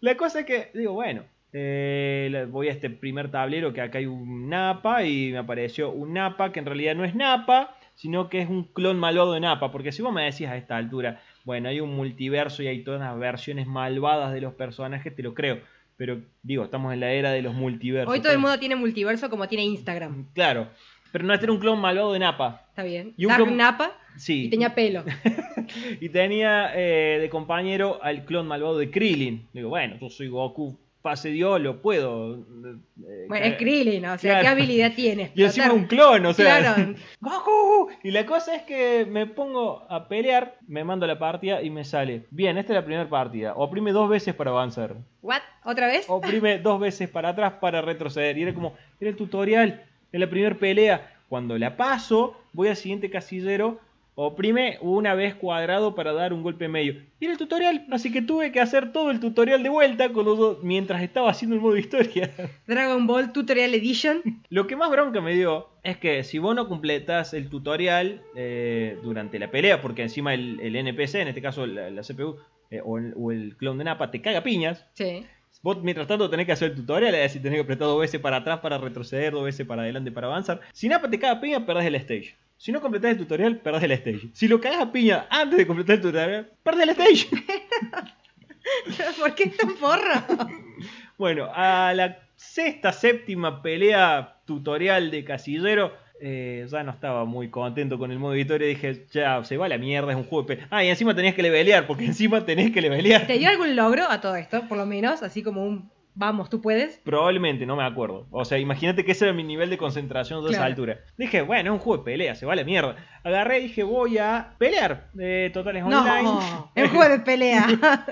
La cosa es que, digo, bueno, eh, voy a este primer tablero que acá hay un Napa y me apareció un Napa que en realidad no es Napa, sino que es un clon malvado de Napa. Porque si vos me decís a esta altura, bueno, hay un multiverso y hay todas las versiones malvadas de los personajes, te lo creo. Pero digo, estamos en la era de los multiversos. Hoy todo el mundo tiene multiverso como tiene Instagram. Claro. Pero no, este era un clon malvado de Napa. Está bien. Y un Dark clon- Napa Sí. y tenía pelo. y tenía eh, de compañero al clon malvado de Krillin. Digo, bueno, yo soy Goku, pase Dios, lo puedo. eh, Bueno, es Krillin, o sea, Claro. ¿qué habilidad tiene? Y encima un clon, o sea. Claro. ¡Goku! Y la cosa es que me pongo a pelear, me mando la partida y me sale. Bien, esta es la primera partida. Oprime dos veces para avanzar. ¿What? ¿Otra vez? Oprime dos veces para atrás para retroceder. Y era como, era el tutorial de la primera pelea. Cuando la paso, voy al siguiente casillero. Oprime una vez cuadrado para dar un golpe medio. Y era el tutorial, así que tuve que hacer todo el tutorial de vuelta con los- mientras estaba haciendo el modo historia. Dragon Ball Tutorial Edition. Lo que más bronca me dio es que si vos no completas el tutorial eh, durante la pelea, porque encima el, el NPC, en este caso la, la CPU eh, o, el, o el clon de Napa, te caga piñas, Sí. vos mientras tanto tenés que hacer el tutorial, es decir, tenés que apretar dos veces para atrás para retroceder, dos veces para adelante para avanzar. Si Napa te caga piña, perdés el stage. Si no completás el tutorial, perdés el stage. Si lo cagás a piña antes de completar el tutorial, perdés el stage. ¿Por qué tan porro? Bueno, a la sexta, séptima pelea tutorial de Casillero, eh, ya no estaba muy contento con el modo historia. Dije, ya, se va a la mierda, es un juego de pelea. Ah, y encima tenías que levelear, porque encima tenés que levelear. ¿Te dio algún logro a todo esto? Por lo menos, así como un vamos, tú puedes. Probablemente, no me acuerdo. O sea, imagínate que ese era mi nivel de concentración de esa altura. Dije, bueno, es un juego de pelea, se va a la mierda. Agarré y dije, voy a pelear. Eh, totales online. No, es juego de pelea.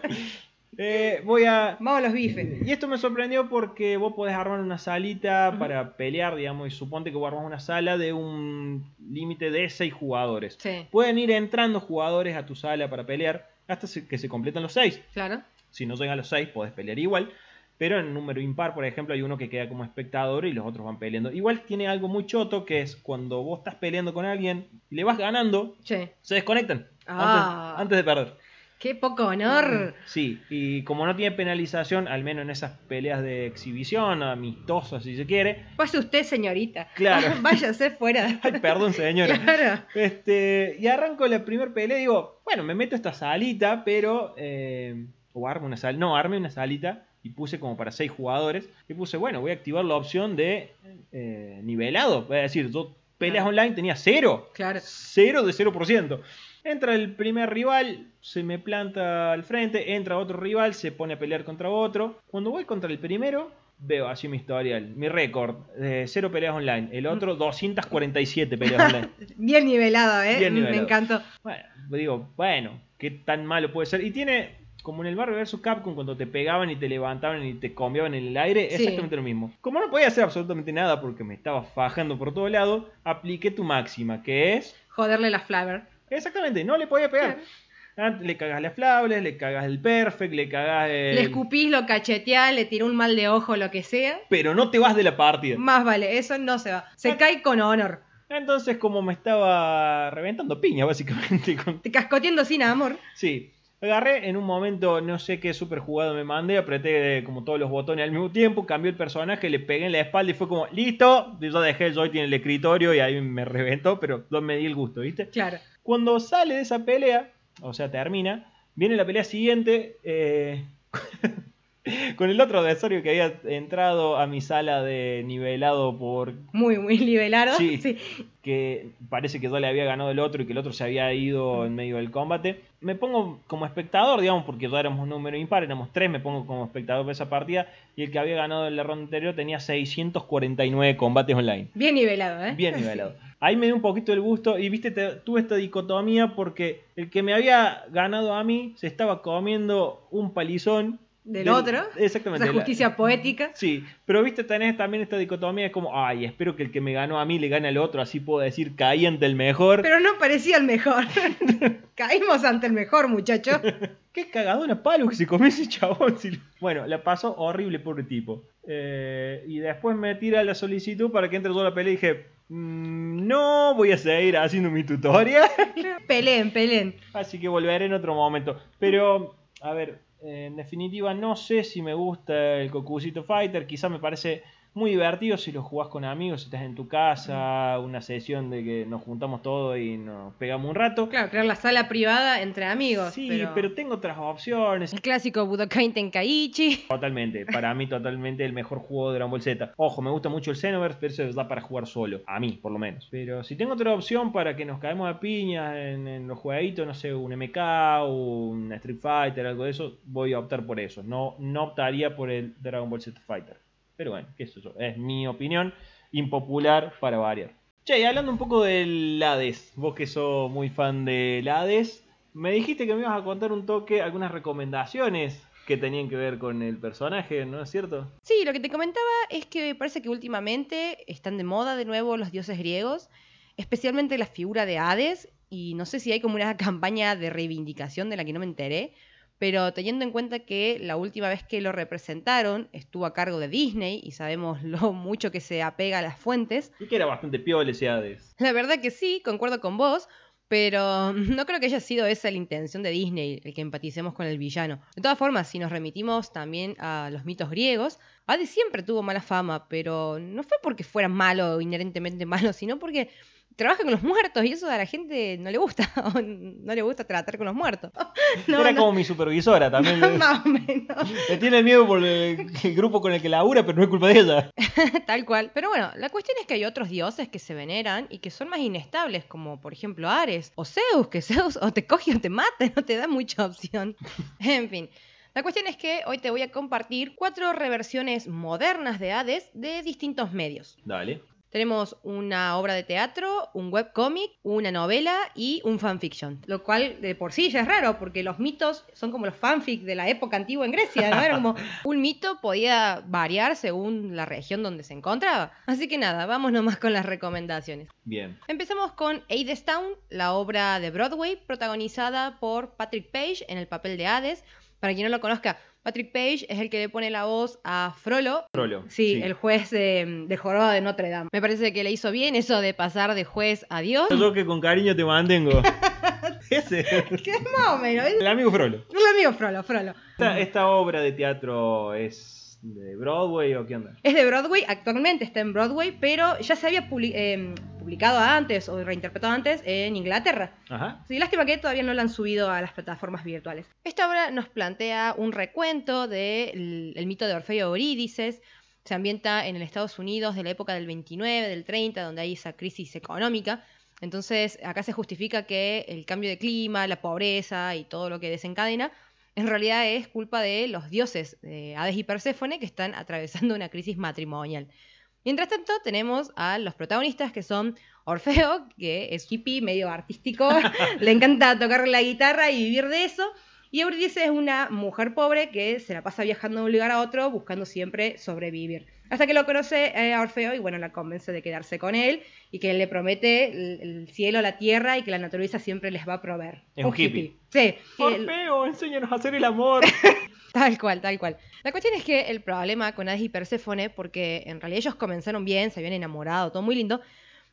Eh, voy a vamos a los bifes. Y esto me sorprendió porque vos podés armar una salita para pelear, digamos, y suponte que vos armás una sala de un límite de 6 jugadores. Sí, Pueden ir entrando jugadores a tu sala para pelear hasta que se completan los 6. claro. Si no llegan a los 6, podés pelear igual. Pero en número impar, por ejemplo, hay uno que queda como espectador y los otros van peleando. Igual tiene algo muy choto que es cuando vos estás peleando con alguien y le vas ganando, Sí. se desconectan Ah. antes, antes de perder. Qué poco honor. Sí, y como no tiene penalización, al menos en esas peleas de exhibición, amistosas si se quiere. Pase usted, señorita. Claro. Váyase fuera. Ay, perdón, señora. Claro. Este, y arranco la primer pelea y digo, bueno, me meto a esta salita, pero. eh, o armo una sal. No, armé una salita y puse como para seis jugadores. Y puse, bueno, voy a activar la opción de eh, nivelado. Es decir, yo peleas Claro. online tenía cero. Claro. Cero de 0%. Entra el primer rival, se me planta al frente, entra otro rival, se pone a pelear contra otro. Cuando voy contra el primero, veo así mi historial, mi récord, de cero peleas online. El otro, 247 peleas online. Bien nivelado, ¿eh? Bien Me nivelado. encantó. Bueno, digo, bueno, ¿qué tan malo puede ser? Y tiene, como en el Marvel vs. Capcom, cuando te pegaban y te levantaban y te combiaban en el aire, Sí. exactamente lo mismo. Como no podía hacer absolutamente nada porque me estaba fajando por todo lado, apliqué tu máxima, que es... Joderle la flavor. Exactamente, no le podía pegar. Ah, Le cagas las flables, le cagas el perfect, le cagas el... Le escupís, lo cacheteás, le tiró un mal de ojo, lo que sea. Pero no te vas de la partida. Más vale, eso no se va. Se Ah. cae con honor. Entonces, como me estaba reventando piña, básicamente. con- Te cascoteando sin amor. Sí. Agarré en un momento, no sé qué super jugado me mandé, apreté como todos los botones al mismo tiempo, cambié el personaje, le pegué en la espalda y fue como, listo, yo dejé el joystick en el escritorio y ahí me reventó, pero no me di el gusto, ¿viste? Claro. Cuando sale de esa pelea, o sea, termina, viene la pelea siguiente eh, con el otro adversario que había entrado a mi sala de nivelado por... Muy, muy nivelado. Sí. Sí. que parece que yo le había ganado el otro y que el otro se había ido en medio del combate. Me pongo como espectador, digamos, porque ya éramos un número impar, éramos tres, me pongo como espectador de esa partida y el que había ganado en la ronda anterior tenía 649 combates online. Bien nivelado, ¿eh? Bien nivelado. Ahí me dio un poquito el gusto y viste, te- tuve esta dicotomía porque el que me había ganado a mí se estaba comiendo un palizón. Del otro. Exactamente. Esa la- justicia poética. Sí, pero viste, tenés también esta dicotomía, es como, ay, espero que el que me ganó a mí le gane al otro, así puedo decir, caí ante el mejor. Pero no parecía el mejor. Caímos ante el mejor, muchacho. Qué cagadona palo que se comió ese chabón. Bueno, la pasó horrible, pobre tipo. Eh, y después me tira la solicitud para que entre yo a la pelea y dije, "Mm, no voy a seguir haciendo mi tutorial. Peleen, peleen. Así que volveré en otro momento. Pero, a ver, en definitiva, no sé si me gusta el Cocucito Fighter. Quizá me parece muy divertido si lo jugás con amigos, si estás en tu casa, una sesión de que nos juntamos todos y nos pegamos un rato. Claro, crear la sala privada entre amigos. Sí, pero... pero... tengo otras opciones. El clásico Budokai Tenkaichi. Totalmente, para mí totalmente el mejor juego de Dragon Ball Z. Ojo, me gusta mucho el Xenoverse, pero eso da para jugar solo, a mí por lo menos. Pero si tengo otra opción para que nos caemos a piñas en, en los jueguitos, no sé, un MK, un Street Fighter, algo de eso, voy a optar por eso. No, no optaría por el Dragon Ball Z Fighter. Pero bueno, qué es eso, es mi opinión, impopular para variar. Che, y hablando un poco del Hades, vos que sos muy fan del Hades, me dijiste que me ibas a contar un toque, algunas recomendaciones que tenían que ver con el personaje, ¿no es cierto? Sí, lo que te comentaba es que parece que últimamente están de moda de nuevo los dioses griegos, especialmente la figura de Hades, y no sé si hay como una campaña de reivindicación de la que no me enteré, pero teniendo en cuenta que la última vez que lo representaron estuvo a cargo de Disney y sabemos lo mucho que se apega a las fuentes, Y que era bastante piola ese Hades. la verdad que sí, concuerdo con vos, pero no creo que haya sido esa la intención de Disney, el que empaticemos con el villano. De todas formas, si nos remitimos también a los mitos griegos, Hades siempre tuvo mala fama, pero no fue porque fuera malo o inherentemente malo, sino porque trabaja con los muertos y eso a la gente no le gusta, o no le gusta tratar con los muertos. No, era no, como mi supervisora también. le, más o menos. le tiene miedo por el, el grupo con el que labura, pero no es culpa de ella. Tal cual. Pero bueno, la cuestión es que hay otros dioses que se veneran y que son más inestables, como por ejemplo Ares o Zeus, que Zeus o te coge o te mata, no te da mucha opción. en fin. La cuestión es que hoy te voy a compartir cuatro reversiones modernas de Hades de distintos medios. Dale. Tenemos una obra de teatro, un webcómic, una novela y un fanfiction. Lo cual de por sí ya es raro, porque los mitos son como los fanfic de la época antigua en Grecia, ¿no? Era como un mito podía variar según la región donde se encontraba. Así que nada, vamos nomás con las recomendaciones. Bien. Empezamos con Town, la obra de Broadway protagonizada por Patrick Page en el papel de Hades. Para quien no lo conozca, Patrick Page es el que le pone la voz a Frollo Frollo. Sí, el juez de, de Jorobado de Notre Dame. Me parece que le hizo bien eso de pasar de juez a Dios. Yo que con cariño te mantengo. Ese. Que es más o menos. Es El amigo Frollo. el amigo Frollo, Frollo. Esta, esta obra de teatro es de Broadway o qué onda? Es de Broadway, actualmente está en Broadway, pero ya se había publi- eh, publicado antes o reinterpretado antes en Inglaterra. Ajá. Sí, lástima que todavía no la han subido a las plataformas virtuales. Esta obra nos plantea un recuento del el mito de Orfeo y Eurídices. Se ambienta en el Estados Unidos de la época del 29, del 30, donde hay esa crisis económica. Entonces, acá se justifica que el cambio de clima, la pobreza y todo lo que desencadena, en realidad es culpa de los dioses, de Hades y Perséfone, que están atravesando una crisis matrimonial. Mientras tanto, tenemos a los protagonistas que son Orfeo, que es hippie, medio artístico, le encanta tocar la guitarra y vivir de eso. Y Eurídice es una mujer pobre que se la pasa viajando de un lugar a otro buscando siempre sobrevivir. Hasta que lo conoce eh, a Orfeo y bueno, la convence de quedarse con él y que él le promete el, el cielo, la tierra y que la naturaleza siempre les va a proveer. Es un hippie. Sí. El- Orfeo, enséñanos a hacer el amor. Tal cual, tal cual. La cuestión es que el problema con Hades y Perséfone, porque en realidad ellos comenzaron bien, se habían enamorado, todo muy lindo,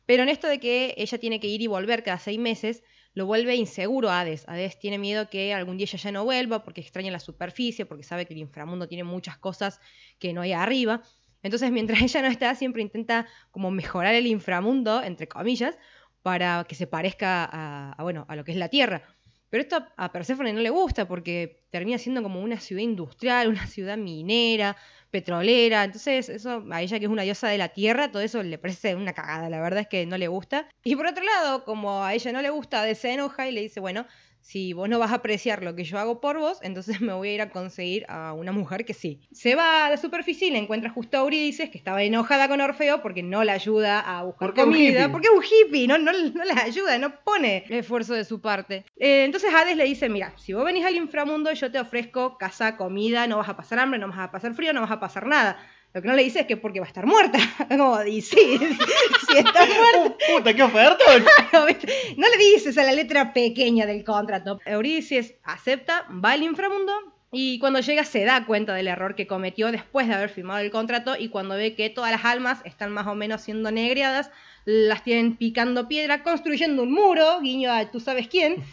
pero en esto de que ella tiene que ir y volver cada seis meses, lo vuelve inseguro a Hades. Hades tiene miedo que algún día ella ya no vuelva porque extraña la superficie, porque sabe que el inframundo tiene muchas cosas que no hay arriba. Entonces, mientras ella no está, siempre intenta como mejorar el inframundo, entre comillas, para que se parezca a, a, bueno, a lo que es la Tierra. Pero esto a Perséfone no le gusta porque termina siendo como una ciudad industrial, una ciudad minera, petrolera. Entonces, eso a ella que es una diosa de la tierra, todo eso le parece una cagada. La verdad es que no le gusta. Y por otro lado, como a ella no le gusta, se enoja y le dice, bueno, si vos no vas a apreciar lo que yo hago por vos, entonces me voy a ir a conseguir a una mujer que sí. Se va a la superficie y le encuentra justo a Eurídice, que estaba enojada con Orfeo porque no la ayuda a buscar Porque comida. Porque es un hippie, no, no, no la ayuda, no pone esfuerzo de su parte. Eh, entonces Hades le dice, mira, si vos venís al inframundo, yo te ofrezco casa, comida, no vas a pasar hambre, no vas a pasar frío, no vas a pasar nada. Lo que no le dice es que porque va a estar muerta. Como, y sí, si está muerta. Puta, qué oferta. No, le dices a la letra pequeña del contrato. Eurídice acepta, va al inframundo y cuando llega se da cuenta del error que cometió después de haber firmado el contrato y cuando ve que todas las almas están más o menos siendo negreadas, las tienen picando piedra, construyendo un muro, guiño a tú sabes quién.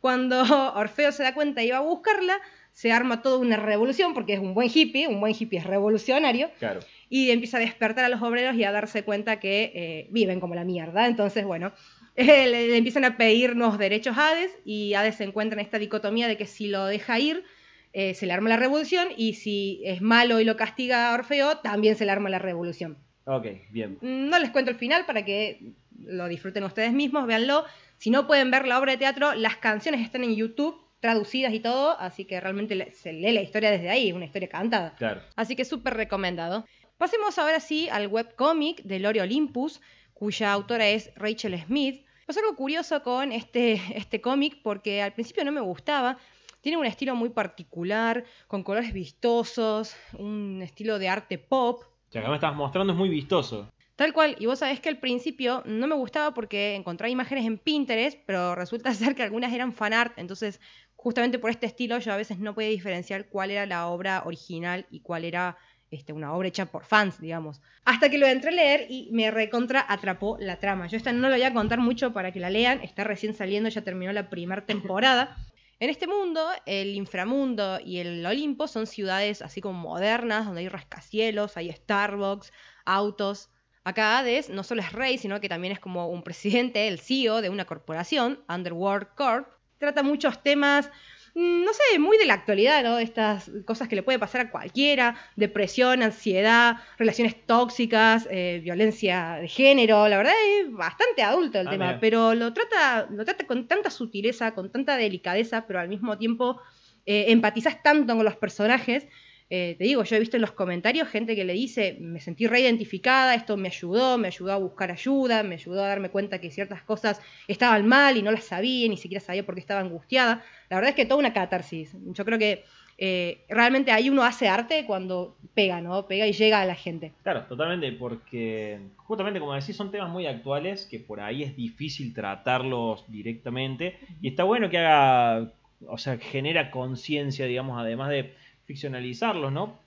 Cuando Orfeo se da cuenta y va a buscarla, se arma toda una revolución porque es un buen hippie, un buen hippie es revolucionario Claro. y empieza a despertar a los obreros y a darse cuenta que eh, viven como la mierda. Entonces, bueno, eh, le, le empiezan a pedir unos derechos a Hades y Hades se encuentra en esta dicotomía de que si lo deja ir, eh, se le arma la revolución y si es malo y lo castiga a Orfeo, también se le arma la revolución. Ok, bien. No les cuento el final para que lo disfruten ustedes mismos, véanlo. Si no pueden ver la obra de teatro, las canciones están en YouTube, traducidas y todo, así que realmente se lee la historia desde ahí, una historia cantada. Claro. Así que súper recomendado. Pasemos ahora sí al webcómic de Lore Olympus, cuya autora es Rachel Smith. Pasó algo curioso con este, este cómic porque al principio no me gustaba. Tiene un estilo muy particular, con colores vistosos, un estilo de arte pop. Sea, que me estabas mostrando es muy vistoso. Tal cual, y vos sabés que al principio no me gustaba porque encontraba imágenes en Pinterest, pero resulta ser que algunas eran fanart, entonces justamente por este estilo yo a veces no podía diferenciar cuál era la obra original y cuál era este, una obra hecha por fans, digamos. Hasta que lo entré a leer y me recontra atrapó la trama. Yo esta no lo voy a contar mucho para que la lean, está recién saliendo, ya terminó la primera temporada. En este mundo, el inframundo y el Olimpo son ciudades así como modernas, donde hay rascacielos, hay Starbucks, autos. Acá Hades no solo es rey, sino que también es como un presidente, el CEO de una corporación, Underworld Corp. Trata muchos temas, mm, no sé, muy de la actualidad, ¿no? Estas cosas que le puede pasar a cualquiera, depresión, ansiedad, relaciones tóxicas, eh, violencia de género. La verdad es bastante adulto el Ah, tema, mira. pero lo trata, lo trata con tanta sutileza, con tanta delicadeza, pero al mismo tiempo eh, empatizas tanto con los personajes. Eh, te digo, yo he visto en los comentarios gente que le dice, me sentí reidentificada, esto me ayudó, me ayudó a buscar ayuda, me ayudó a darme cuenta que ciertas cosas estaban mal y no las sabía, ni siquiera sabía por qué estaba angustiada. La verdad es que toda una catarsis. Yo creo que eh, realmente ahí uno hace arte cuando pega, ¿no? Pega y llega a la gente. Claro, totalmente, porque justamente como decís, son temas muy actuales que por ahí es difícil tratarlos directamente. Y está bueno que haga, o sea, genera conciencia, digamos, además de ficcionalizarlos, ¿no?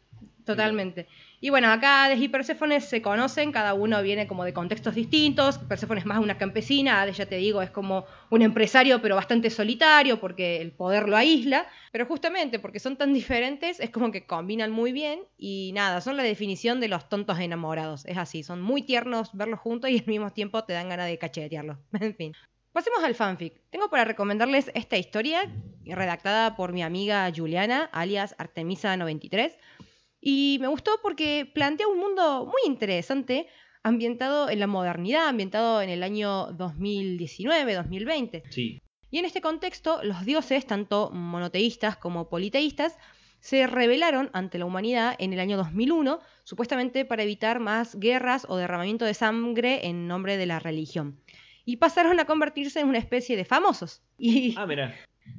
Totalmente. Y bueno, acá Hades y Perséfone se conocen, cada uno viene como de contextos distintos. Perséfone es más una campesina, Hades ya te digo, es como un empresario pero bastante solitario porque el poder lo aísla. Pero justamente porque son tan diferentes es como que combinan muy bien y nada, son la definición de los tontos enamorados. Es así, son muy tiernos verlos juntos y al mismo tiempo te dan ganas de cachetearlos. en fin. Pasemos al fanfic. Tengo para recomendarles esta historia redactada por mi amiga Juliana, alias Artemisa93. Y me gustó porque plantea un mundo muy interesante, ambientado en la modernidad, ambientado en el año 2019-2020. Sí, Y en este contexto, los dioses, tanto monoteístas como politeístas, se rebelaron ante la humanidad en el año 2001, supuestamente para evitar más guerras o derramamiento de sangre en nombre de la religión. Y pasaron a convertirse en una especie de famosos. Y ah, mira,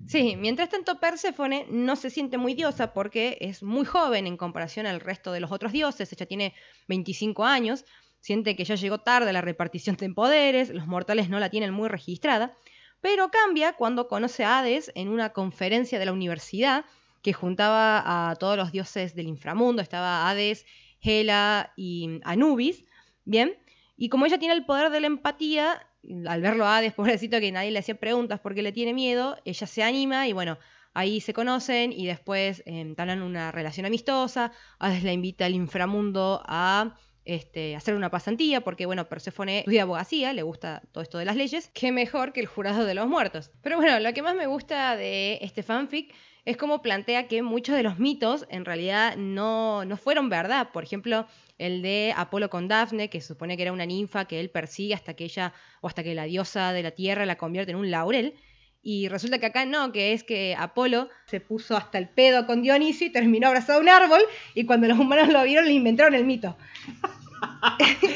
Sí, mientras tanto Perséfone no se siente muy diosa porque es muy joven en comparación al resto de los otros dioses, ella tiene 25 años, siente que ya llegó tarde a la repartición de poderes, los mortales no la tienen muy registrada, pero cambia cuando conoce a Hades en una conferencia de la universidad que juntaba a todos los dioses del inframundo, estaba Hades, Hela y Anubis, ¿bien? Y como ella tiene el poder de la empatía, al verlo a Hades, pobrecito que nadie le hacía preguntas porque le tiene miedo, ella se anima y bueno, ahí se conocen y después eh, entablan una relación amistosa. Hades la invita al inframundo a este, hacer una pasantía, porque bueno, Perséfone estudia abogacía, le gusta todo esto de las leyes, qué mejor que el jurado de los muertos. Pero bueno, lo que más me gusta de este fanfic es cómo plantea que muchos de los mitos en realidad no, no fueron verdad. Por ejemplo, el de Apolo con Dafne, que se supone que era una ninfa que él persigue hasta que ella, o hasta que la diosa de la tierra la convierte en un laurel. Y resulta que acá no, que es que Apolo se puso hasta el pedo con Dionisio y terminó abrazado a un árbol, y cuando los humanos lo vieron le inventaron el mito.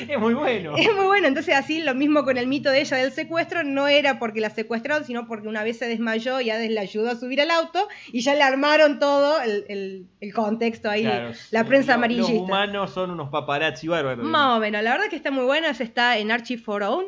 Es muy bueno. Es muy bueno, entonces así lo mismo con el mito de ella del secuestro, no era porque la secuestraron, sino porque una vez se desmayó y Hades le ayudó a subir al auto y ya le armaron todo el, contexto ahí, la prensa amarillista. Los humanos son unos paparazzi bárbaros. Más o menos, la verdad que está muy bueno, está en Archive for Own.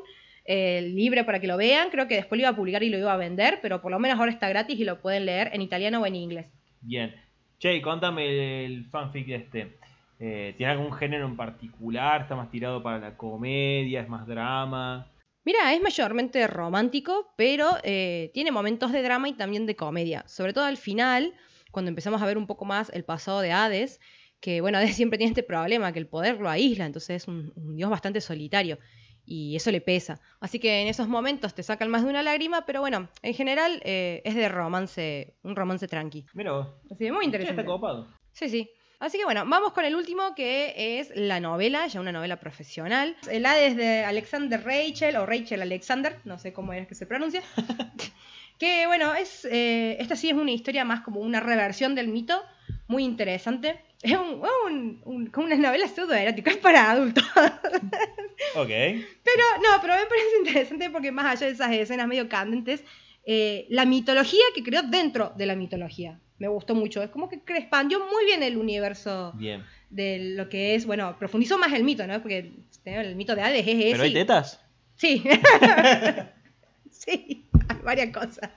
Eh, libre para que lo vean, creo que después lo iba a publicar y lo iba a vender, pero por lo menos ahora está gratis y lo pueden leer en italiano o en inglés. Bien. Che, contame el fanfic este. Eh, ¿Tiene algún género en particular? ¿Está más tirado para la comedia? ¿Es más drama? Mira, es mayormente romántico, pero eh, tiene momentos de drama y también de comedia. Sobre todo al final, cuando empezamos a ver un poco más el pasado de Hades, que bueno, Hades siempre tiene este problema, que el poder lo aísla, entonces es un, dios bastante solitario y eso le pesa. Así que en esos momentos te sacan más de una lágrima, pero bueno, en general eh, es de romance, un romance tranqui. Mira Así muy interesante. Está copado. Sí, sí. Así que bueno, vamos con el último que es la novela, ya una novela profesional. El Hades de Alexander Rachel o Rachel Alexander, no sé cómo es que se pronuncia. que bueno, es eh, esta sí es una historia más como una reversión del mito, muy interesante. Es un, un, como una novela pseudoerótica, es para adultos. ok. Pero no, pero me parece interesante porque más allá de esas escenas medio candentes, eh, la mitología que creó dentro de la mitología me gustó mucho. Es como que expandió muy bien el universo bien. de lo que es, bueno, profundizó más el mito, ¿no? Porque el mito de Hades es. ¿Pero hay tetas? Sí. sí, hay varias cosas.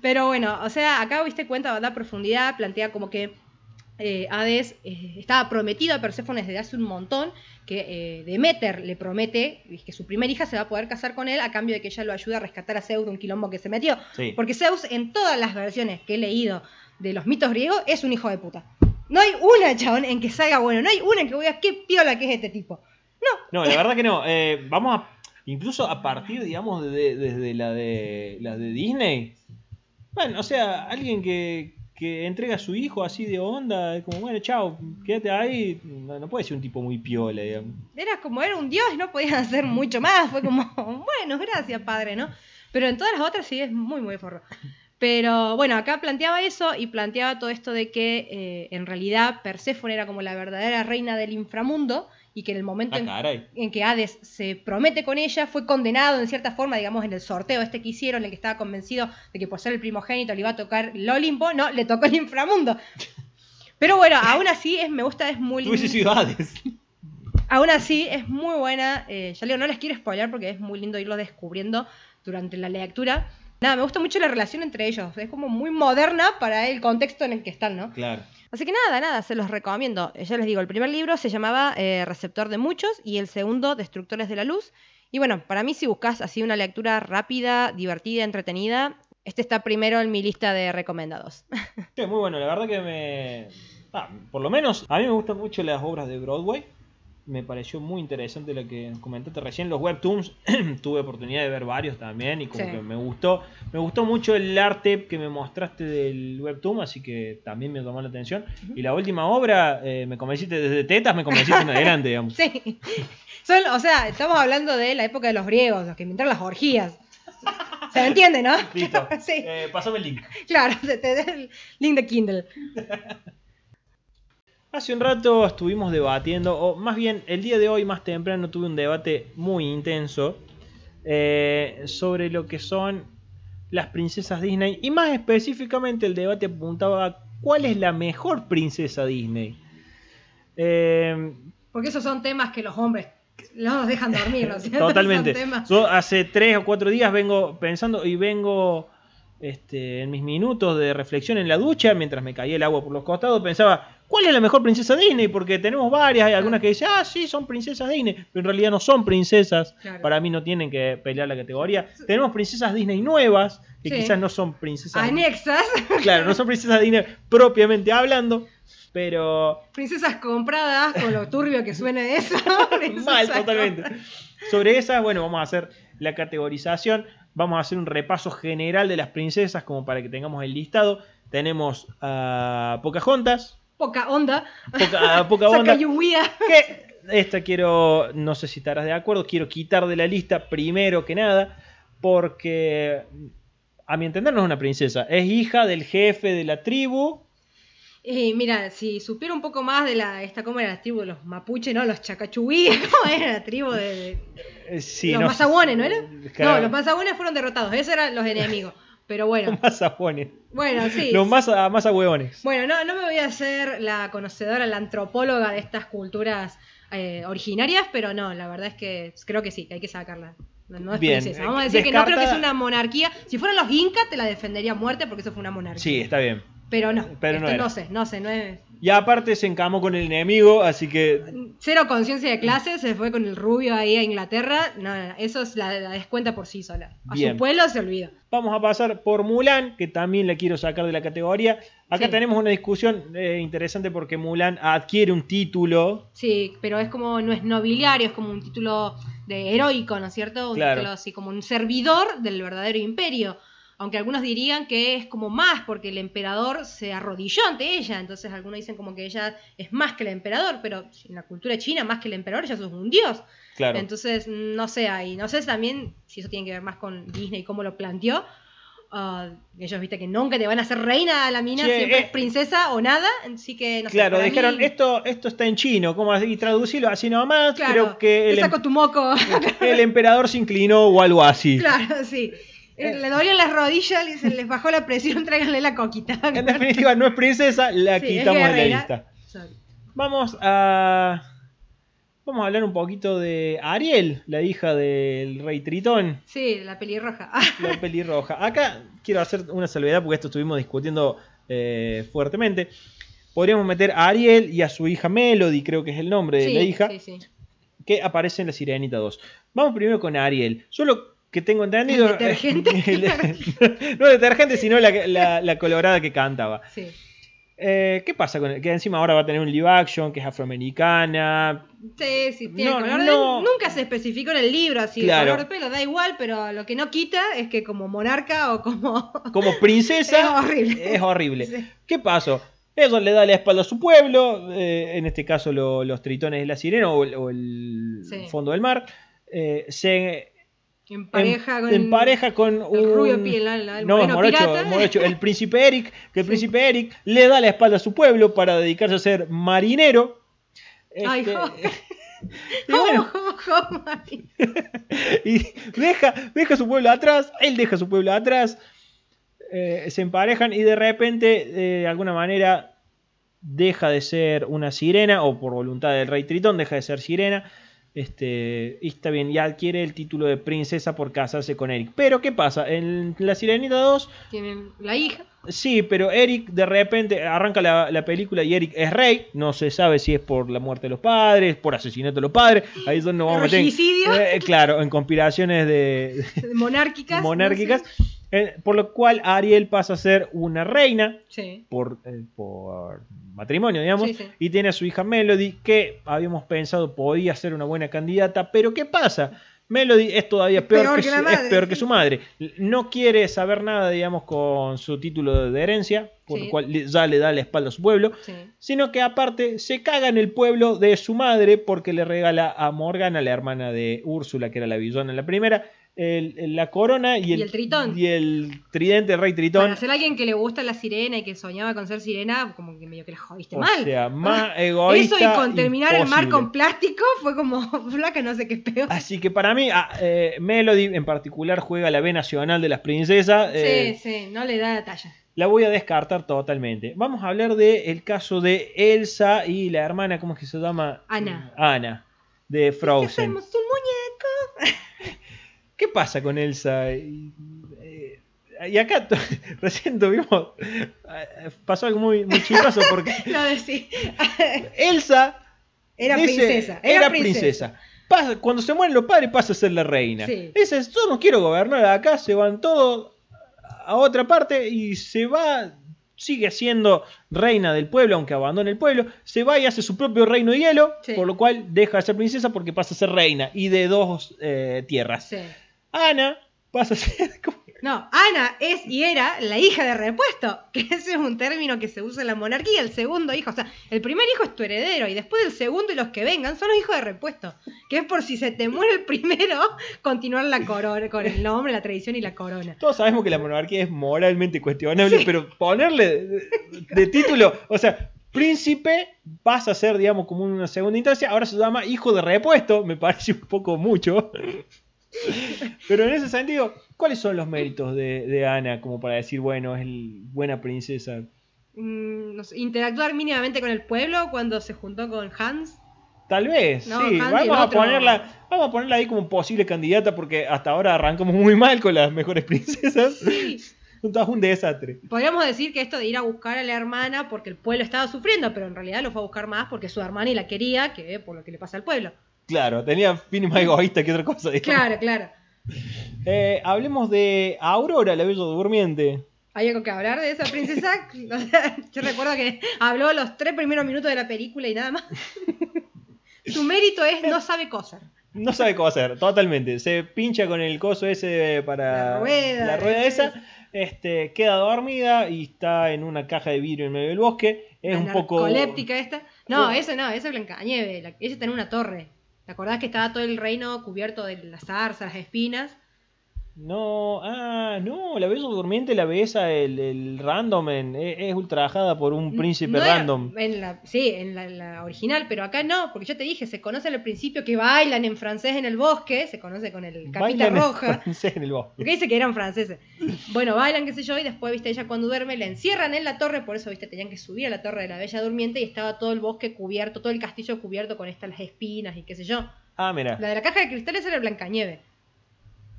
Pero bueno, o sea, acá viste cuenta, da profundidad, plantea como que eh, Hades eh, estaba prometido a Perséfone desde hace un montón, que eh, Demeter le promete que su primera hija se va a poder casar con él a cambio de que ella lo ayude a rescatar a Zeus de un quilombo que se metió. Porque Zeus, en todas las versiones que he leído de los mitos griegos, es un hijo de puta. No hay una, chabón, en que salga bueno. No hay una en que voy a qué piola que es este tipo. No. No, la verdad que no. vamos a. Incluso a partir, digamos, de, desde la de, la de Disney. Bueno, o sea, alguien que, que entrega a su hijo así de onda, como, bueno, chao, quédate ahí, no, puede ser un tipo muy piola, digamos. Era como, era un dios no podías hacer mucho más, fue como, bueno, gracias, padre, ¿no? Pero en todas las otras sí es muy, muy forro. Pero bueno, acá planteaba eso y planteaba todo esto de que eh, en realidad Perséfone era como la verdadera reina del inframundo y que en el momento ah, en, que Hades se promete con ella, fue condenado en cierta forma, digamos, en el sorteo este que hicieron, en el que estaba convencido de que por ser el primogénito le iba a tocar el Olimpo, no, le tocó el inframundo. Pero bueno, aún así es, me gusta, es muy lindo. Hades. Aún así es muy buena, eh, ya leo, no les quiero spoiler porque es muy lindo irlo descubriendo durante la lectura. Nada, me gusta mucho la relación entre ellos, es como muy moderna para el contexto en el que están, ¿no? Claro. Así que nada, nada, se los recomiendo. Ya les digo, el primer libro se llamaba eh, Receptor de Muchos y el segundo Destructores de la Luz. Y bueno, para mí si buscas así una lectura rápida, divertida, entretenida, este está primero en mi lista de recomendados. Sí, muy bueno, la verdad que me... Ah, por lo menos a mí me gustan mucho las obras de Broadway me pareció muy interesante lo que comentaste recién. Los webtoons, tuve oportunidad de ver varios también y como que me gustó. Me gustó mucho el arte que me mostraste del webtoon, así que también me tomó la atención. Y la última obra, eh, me convenciste desde tetas, me convenciste en adelante, digamos. Sí. o sea, estamos hablando de la época de los griegos, los que inventaron las orgías. Se entiende, ¿no? Listo. sí. Eh, pasame el link. Claro, te, te el link de Kindle. Hace un rato estuvimos debatiendo, o más bien el día de hoy más temprano tuve un debate muy intenso eh, sobre lo que son las princesas Disney y más específicamente el debate apuntaba a cuál es la mejor princesa Disney. Eh, Porque esos son temas que los hombres no nos dejan dormir, ¿no? Totalmente. Yo hace tres o cuatro días vengo pensando y vengo este, en mis minutos de reflexión en la ducha, mientras me caía el agua por los costados, pensaba, ¿Cuál es la mejor princesa Disney? Porque tenemos varias, hay algunas que dicen, ah, sí, son princesas Disney, pero en realidad no son princesas, para mí no tienen que pelear la categoría. Tenemos princesas Disney nuevas, que quizás no son princesas... Anexas. Claro, no son princesas Disney propiamente hablando. Pero Princesas compradas, con lo turbio que suene eso. mal totalmente. compradas. Sobre esas, bueno, vamos a hacer la categorización. Vamos a hacer un repaso general de las princesas como para que tengamos el listado. Tenemos a Pocahontas, Poca onda. Poca, a Pocahontas, Sacayuya. que esta quiero, no sé si estarás de acuerdo, quiero quitar de la lista primero que nada, porque a mi entender no es una princesa, es hija del jefe de la tribu. Eh, mira, si supiera un poco más de la, esta, ¿cómo era la tribu de los mapuches, no? Los chacachuí, ¿cómo era la tribu de, de- Eh, sí, los no- mazahuones, ¿no era? Claro, No, los mazahuones fueron derrotados, esos eran los enemigos. Pero bueno, los más ajuones, bueno, sí. los más, a- más ahueones. Bueno, no, no me voy a hacer la conocedora, la antropóloga de estas culturas eh, originarias, pero no, la verdad es que creo que sí, que hay que sacarla. No, no es Bien, princesa. Vamos a decir que no creo que sea una monarquía. Si fueran los incas, te la defendería a muerte porque eso fue una monarquía. Sí, está bien. Pero no, Pero no sé, no sé, no es. Y aparte se encamó con el enemigo, así que Cero conciencia de clase, se fue con el rubio ahí a Inglaterra. No, no, no, eso es la, la descuenta por sí sola. A Bien. su pueblo se olvida. Vamos a pasar por Mulan, que también la quiero sacar de la categoría. Acá Sí. tenemos una discusión eh, interesante porque Mulan adquiere un título. Sí, pero es como, no es nobiliario, es como un título de heroico, ¿no es cierto? Un Claro. título así como un servidor del verdadero imperio. Aunque algunos dirían que es como más, porque el emperador se arrodilló ante ella. Entonces algunos dicen como que ella es más que el emperador, pero en la cultura china, más que el emperador, ella es un dios. Claro. Entonces, no sé ahí. No sé también si eso tiene que ver más con Disney y cómo lo planteó. Ah, ellos viste que nunca te van a hacer reina a la mina, Che, siempre eh. es princesa o nada. Así que no claro, dijeron, mí- esto, esto está en chino, ¿cómo así? Y traducirlo así nomás. Claro, Creo que el, em- saco tu moco. el emperador se inclinó o algo así. claro, sí. Eh, Eh. Le dolían las rodillas, se les bajó la presión, tráiganle la coquita. En definitiva, no es princesa, la Sí, quitamos de la lista. Sorry. Vamos a. Vamos a hablar un poquito de Ariel, la hija del rey Tritón. Sí, la pelirroja. la pelirroja. Acá quiero hacer una salvedad porque esto estuvimos discutiendo eh, fuertemente. Podríamos meter a Ariel y a su hija Melody, creo que es el nombre de la hija, sí, sí. que aparece en la Sirenita 2. Vamos primero con Ariel. Solo que tengo entendido. ¿El detergente? el- no detergente, sino la, la- la colorada que cantaba. sí. Eh, ¿Qué pasa con él? Que encima ahora va a tener un live action, que es afroamericana. Sí, sí, tiene No, color de- no. Nunca se especificó en el libro así Claro. el color de pelo, da igual, pero lo que no quita es que como monarca o como... Como princesa. Es horrible. Es horrible. Sí. ¿Qué pasó? Ella le da la espalda a su pueblo, eh, en este caso lo- los tritones de la sirena o, el- o el Sí. fondo del mar. eh, se En pareja con... empareja con el un... rubio piel, el- el no, moreno morocho, el príncipe Eric, que el Sí. príncipe Eric le da la espalda a su pueblo para dedicarse a ser marinero. Ay, Este, jo. y bueno, y deja, deja su pueblo atrás, él deja su pueblo atrás, eh, se emparejan y de repente, eh, de alguna manera, deja de ser una sirena, o por voluntad del rey Tritón, deja de ser sirena, este, y está bien, y adquiere el título de princesa por casarse con Eric. Pero, ¿qué pasa? En la Sirenita 2, Tienen la hija. sí, pero Eric de repente arranca la, la película y Eric es rey, no se sabe si es por la muerte de los padres, por asesinato de los padres, ahí es donde nos vamos a meter eh, claro, en conspiraciones de, monárquicas. no monárquicas, sé. Eh, por lo cual Ariel pasa a ser una reina Sí. por, eh, por matrimonio, digamos, Sí, sí. y tiene a su hija Melody, que habíamos pensado podía ser una buena candidata, pero ¿qué pasa? Melody es todavía peor, peor que, que su, madre, es peor que sí. su madre. No quiere saber nada, digamos, con su título de herencia, por lo cual ya le da la espalda a su pueblo, sino que aparte se caga en el pueblo de su madre porque le regala a Morgana, la hermana de Úrsula, que era la villana en la primera, el- el- la corona y el, Y el tritón. y el tridente, el rey tritón. Para ser alguien que le gusta la sirena y que soñaba con ser sirena, como que medio que la jodiste o mal. sea, más egoísta. Eso y con terminar el mar con plástico fue como flaca, no sé qué es peor. Así que para mí, ah, eh, Melody en particular juega la B nacional de las princesas. eh, Sí, sí, no le da la talla. La voy a descartar totalmente. Vamos a hablar del caso de Elsa y la hermana, ¿cómo es que se llama? Ana. Ana, de Frozen. Hacemos un muñeco. ¿Qué pasa con Elsa? Y, eh, y acá recién tuvimos. eh, Pasó algo muy, muy chistoso porque No decir. Elsa. Era dice- princesa. Era, princesa. Pasa- cuando se mueren los padres pasa a ser la reina. Sí. Dice, yo no quiero gobernar acá, se van todos a otra parte y se va sigue siendo reina del pueblo, aunque abandone el pueblo, se va y hace su propio reino de hielo, Sí. por lo cual deja de ser princesa porque pasa a ser reina y de dos eh, tierras. Sí. Ana pasa a ser... No, Ana es y era la hija de repuesto, que ese es un término que se usa en la monarquía, el segundo hijo, o sea, el primer hijo es tu heredero y después el segundo y los que vengan son los hijos de repuesto, que es por si se te muere el primero, continuar la corona, con el nombre, la tradición y la corona. Todos sabemos que la monarquía es moralmente cuestionable, pero ponerle de, de título, o sea, príncipe pasa a ser, digamos, como una segunda instancia, ahora se llama hijo de repuesto, me parece un poco mucho. Pero en ese sentido, ¿cuáles son los méritos de, de Ana como para decir, bueno, es el- buena princesa? Mm, no sé, interactuar mínimamente con el pueblo cuando se juntó con Hans. Tal vez, No, sí. A, ponerla, vamos a ponerla ahí como posible candidata porque hasta ahora arrancamos muy mal con las mejores princesas. Sí. Son todas un desastre. Podríamos decir que esto de ir a buscar a la hermana porque el pueblo estaba sufriendo, pero en realidad lo fue a buscar más porque su hermana y la quería que por lo que le pasa al pueblo. Claro, tenía fines más egoístas que otra cosa. digamos. Claro, claro. Eh, hablemos de Aurora, la bella durmiente. ¿Hay algo que hablar de esa princesa? O sea, yo recuerdo que habló los tres primeros minutos de la película y nada más. Su mérito es no sabe coser. No sabe cómo hacer, totalmente. Se pincha con el coso ese para La rueda, la rueda esa. Este, queda dormida y está en una caja de vidrio en medio del bosque. Es la un poco. narcoléptica esta. No, Sí. eso no, eso es Blancanieve. La- Ella está en una torre. ¿Te acordás que estaba todo el reino cubierto de las zarzas, las espinas? No, ah, no, la bella durmiente la besa el, el random, en- es, es ultrajada por un príncipe No random. En la, sí, en la, la original, pero acá no, porque yo te dije, se conoce al principio que bailan en francés en el bosque, se conoce con el capita Bailan en roja. francés en el bosque. Porque dice que eran franceses. Bueno, bailan, qué sé yo, y después, viste, ella cuando duerme la encierran en la torre, por eso, viste, tenían que subir a la torre de la Bella Durmiente y estaba todo el bosque cubierto, todo el castillo cubierto con estas las espinas y qué sé yo. Ah, mira. La de la caja de cristales era Blancanieve.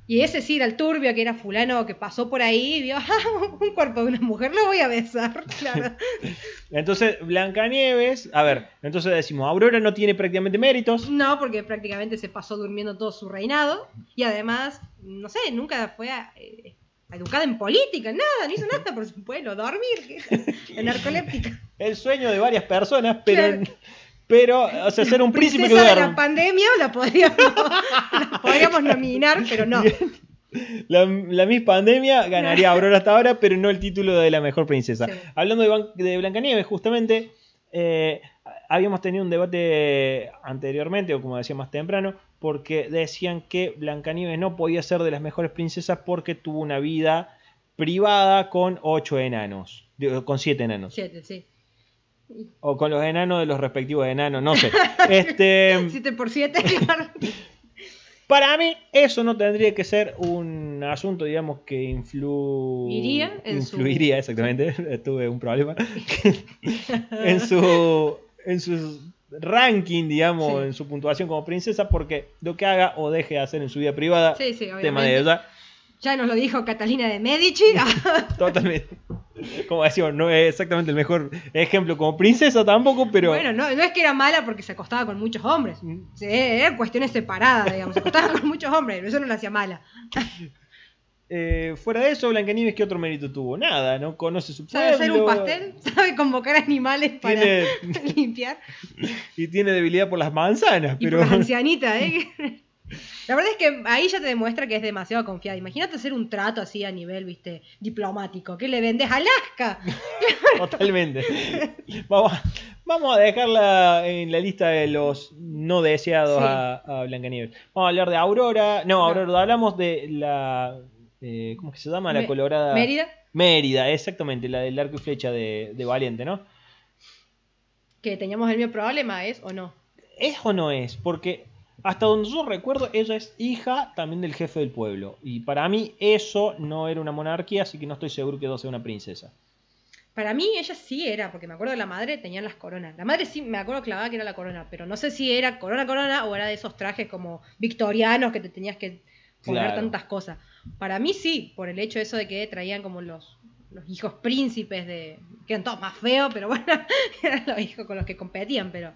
Y ese sí era el turbio, que era fulano que pasó por ahí y vio "Ah, un cuerpo de una mujer, lo voy a besar. Claro. Entonces, Blancanieves, a ver, entonces decimos, Aurora no tiene prácticamente méritos. No, porque prácticamente se pasó durmiendo todo su reinado. Y además, no sé, nunca fue a- eh, educada en política, nada, no hizo nada por su pueblo, dormir, narcoléptica. El sueño de varias personas, pero, Claro. Pero o sea, ser un príncipe que de la duerme. pandemia la podríamos, la podríamos nominar, pero no. La, la Miss Pandemia ganaría Aurora hasta ahora, pero no el título de la mejor princesa. Sí. Hablando de, Ban- de Blancanieves, justamente, eh, habíamos tenido un debate anteriormente, o como decía más temprano, porque decían que Blancanieves no podía ser de las mejores princesas porque tuvo una vida privada con ocho enanos, con siete enanos. Siete, sí. O con los enanos de los respectivos enanos, no sé. Este, Siete por siete, claro. para mí, eso no tendría que ser un asunto, digamos, que influ... Iría en su- influiría, exactamente. Tuve un problema. en su. En su ranking, digamos, Sí. en su puntuación como princesa, porque lo que haga o deje de hacer en su vida privada, Sí, sí, tema de ella, Ya nos lo dijo Catalina de Medici. totalmente. Como decíamos, no es exactamente el mejor ejemplo como princesa tampoco, pero. Bueno, no, no es que era mala porque se acostaba con muchos hombres. Sí, eran cuestiones separadas, digamos. Se acostaba con muchos hombres, pero eso no la hacía mala. eh, fuera de eso, Blancanieves, ¿qué otro mérito tuvo? Nada, no conoce su pueblo. Sabe hacer un pastel, sabe convocar animales para Tiene- limpiar. y tiene debilidad por las manzanas, Y pero. por la ancianita, ¿eh? La verdad es que ahí ya te demuestra que es demasiado confiada. Imagínate hacer un trato así a nivel, viste, diplomático. ¿Qué le vendes? ¡Alaska! Totalmente. Vamos, a- vamos a dejarla en la lista de los no deseados Sí. a, a Blancanieves. Vamos a hablar de Aurora. No, No. Aurora, hablamos de la. eh, ¿Cómo es que se llama? La Me- colorada. Mérida, Mérida, exactamente, la del arco y flecha de, de Valiente, ¿no? que teníamos el mismo problema, ¿es o no? ¿Es o no es? Porque hasta donde yo recuerdo, ella es hija también del jefe del pueblo. Y para mí eso no era una monarquía, así que no estoy seguro que ella sea una princesa. Para mí ella sí era, porque me acuerdo de la madre tenían las coronas. La madre sí me acuerdo clavada que era la corona, pero no sé si era corona corona o era de esos trajes como victorianos que te tenías que poner Claro. tantas cosas. Para mí sí, por el hecho eso de que traían como los, los hijos príncipes de... que eran todos más feos, pero bueno, eran los hijos con los que competían, pero...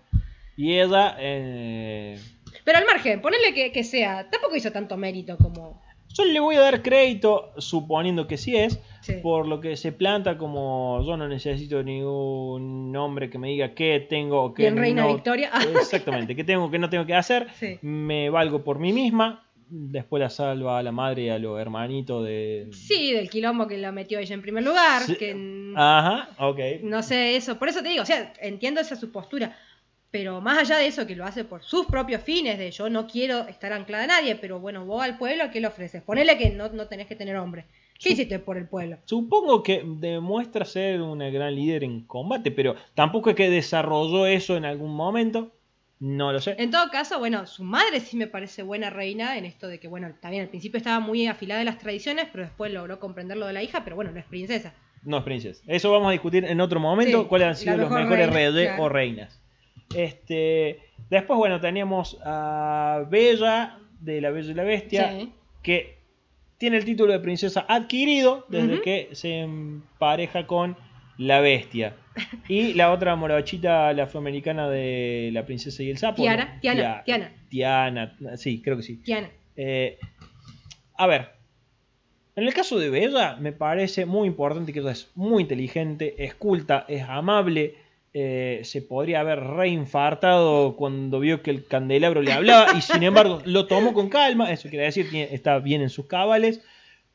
Y ella. eh, Pero al margen, ponerle que, que sea, tampoco hizo tanto mérito como... Yo le voy a dar crédito, suponiendo que sí es, Sí. por lo que se planta como yo no necesito ningún nombre que me diga qué tengo o qué Bien, Reina no. Victoria. Exactamente, qué tengo, qué no tengo que hacer. Sí. Me valgo por mí misma. Después la salva a la madre y a los hermanitos de. Sí, del quilombo que la metió ella en primer lugar. Sí. Que Ajá, ok. no sé eso. Por eso te digo, o sea, entiendo esa su postura. Pero más allá de eso, que lo hace por sus propios fines, de yo no quiero estar anclada a nadie, pero bueno, vos al pueblo, ¿qué le ofreces? Ponele que no, no tenés que tener hombre. ¿Qué Sí. hiciste por el pueblo? Supongo que demuestra ser una gran líder en combate, pero tampoco es que desarrolló eso en algún momento. No lo sé. En todo caso, bueno, su madre sí me parece buena reina en esto de que, bueno, también al principio estaba muy afilada de las tradiciones, pero después logró comprender lo de la hija, pero bueno, no es princesa. No es princesa. Eso vamos a discutir en otro momento. Sí, cuáles han sido los mejor mejores reyes claro. o reinas. Este, después, bueno, teníamos a Bella de la Bella y la Bestia, Sí. que tiene el título de princesa adquirido desde que se empareja con la Bestia. Y la otra morochita, la afroamericana de la princesa y el sapo. Tiana, ¿no? Tiana, Tiana. Tiana, sí, creo que sí. Tiana. Eh, a ver, en el caso de Bella, me parece muy importante que ella es muy inteligente, es culta, es amable. Eh, se podría haber reinfartado cuando vio que el candelabro le hablaba y sin embargo lo tomó con calma. Eso quiere decir que está bien en sus cabales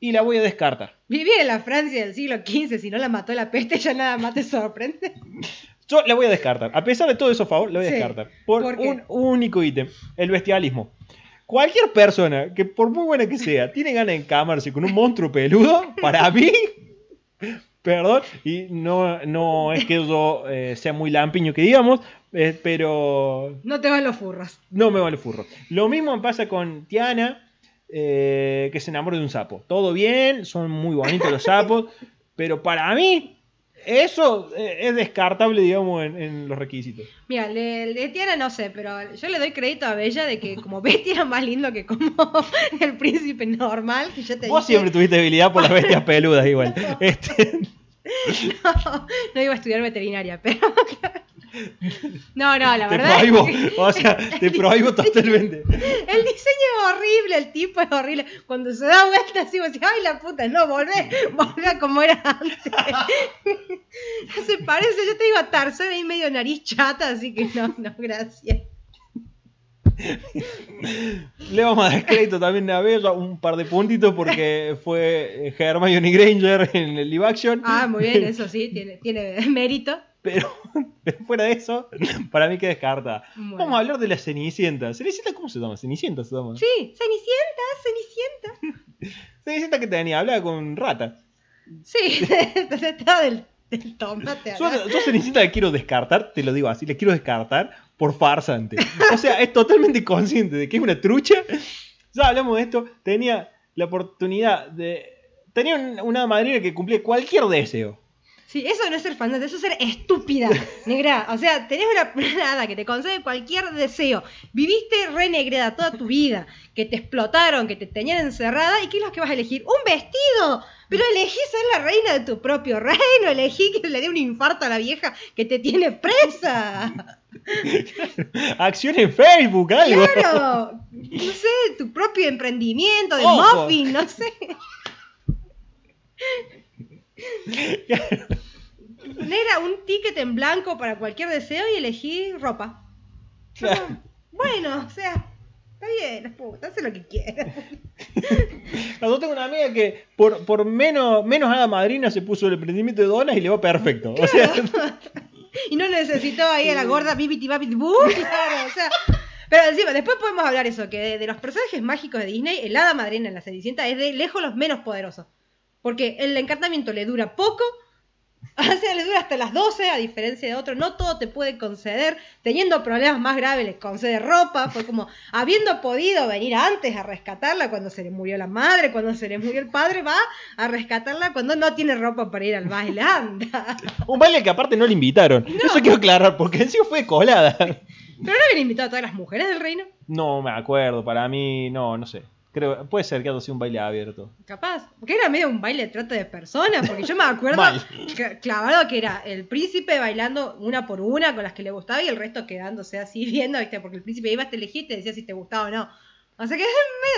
y la voy a descartar. Vivir en la Francia del siglo XV, si no la mató la peste, ya nada más te sorprende. Yo la voy a descartar. A pesar de todo eso favor, la voy a Sí. descartar. Por, un único ítem, el bestialismo. Cualquier persona que por muy buena que sea, tiene ganas de encamarse con un monstruo peludo, para mí, perdón, y no, no es que yo eh, sea muy lampiño que digamos, eh, pero No te van los furros. no me vale furro. Lo mismo me pasa con Tiana, eh, que se enamora de un sapo. Todo bien, son muy bonitos los sapos, pero para mí eso eh, es descartable, digamos, en, en los requisitos. Mira, le- de Tiana no sé, pero yo le doy crédito a Bella de que como Betty era más lindo que como el príncipe normal, que ya te Vos dije, siempre tuviste debilidad por las bestias peludas igual. Este, no, no iba a estudiar veterinaria, pero... No, no, la te verdad... es prohíbo, que- o sea, te prohíbo totalmente. El diseño es horrible, el tipo es horrible. Cuando se da vuelta así, vos decís, ay la puta, no, volvé, volvé a como era antes. No se parece, yo te digo a Tarzán ahí medio nariz chata, así que no, no, gracias. Le vamos a dar crédito también a Bella, un par de puntitos porque fue eh, Hermione Granger en el live action. Ah, muy bien, eso sí, tiene, tiene mérito. Pero, pero fuera de eso, para mí que descarta. Bueno. Vamos a hablar de la Cenicienta. ¿Cenicienta cómo se llama? Cenicienta se llama. Sí, Cenicienta, Cenicienta. Cenicienta que tenía, hablaba con rata. Sí, estaba del, del tomate. Yo, yo Cenicienta la quiero descartar, te lo digo así, la quiero descartar por farsante. O sea, es totalmente consciente de que es una trucha. Ya hablamos de esto, tenía la oportunidad de... Tenía un- una madrina que cumplía cualquier deseo. Sí, eso no es ser fandante, eso es ser estúpida, negra. O sea, tenés una, hada que te concede cualquier deseo. Viviste renegrada toda tu vida, que te explotaron, que te tenían encerrada, ¿y qué es lo que vas a elegir? ¡Un vestido! Pero elegí ser la reina de tu propio reino, elegí que le dé un infarto a la vieja que te tiene presa. Acción en Facebook, algo. Claro, no sé, tu propio emprendimiento de Ojo. muffin, no sé. Negra, un ticket en blanco para cualquier deseo y elegí ropa. Claro. Bueno, o sea, está bien, puta, hace lo que quieras. Yo tengo una amiga que por, por menos, menos hada madrina se puso el emprendimiento de donas y le va perfecto. O sea, Y no necesitó ahí a la gorda Bibiti Babiti claro, o sea. Pero encima, después podemos hablar eso, que de, de los personajes mágicos de Disney, el hada madrina en la Cenicienta es de lejos los menos poderosos. Porque el encantamiento le dura poco, o sea, le dura hasta las 12, a diferencia de otros. No todo te puede conceder. Teniendo problemas más graves, les concede ropa. Fue como, habiendo podido venir antes a rescatarla cuando se le murió la madre, cuando se le murió el padre, va a rescatarla cuando no tiene ropa para ir al baile. Anda. un baile que aparte no le invitaron. Eso quiero aclarar, porque encima fue colada. Pero no habían invitado a todas las mujeres del reino. No me acuerdo, para mí, no, no sé. Creo, puede ser que haya sido un baile abierto. Capaz. Porque era medio un baile de trata de personas. Porque yo me acuerdo clavado que era el príncipe bailando una por una con las que le gustaba y el resto quedándose así viendo, ¿viste? Porque el príncipe iba a elegir y te decía si te gustaba o no. O sea que es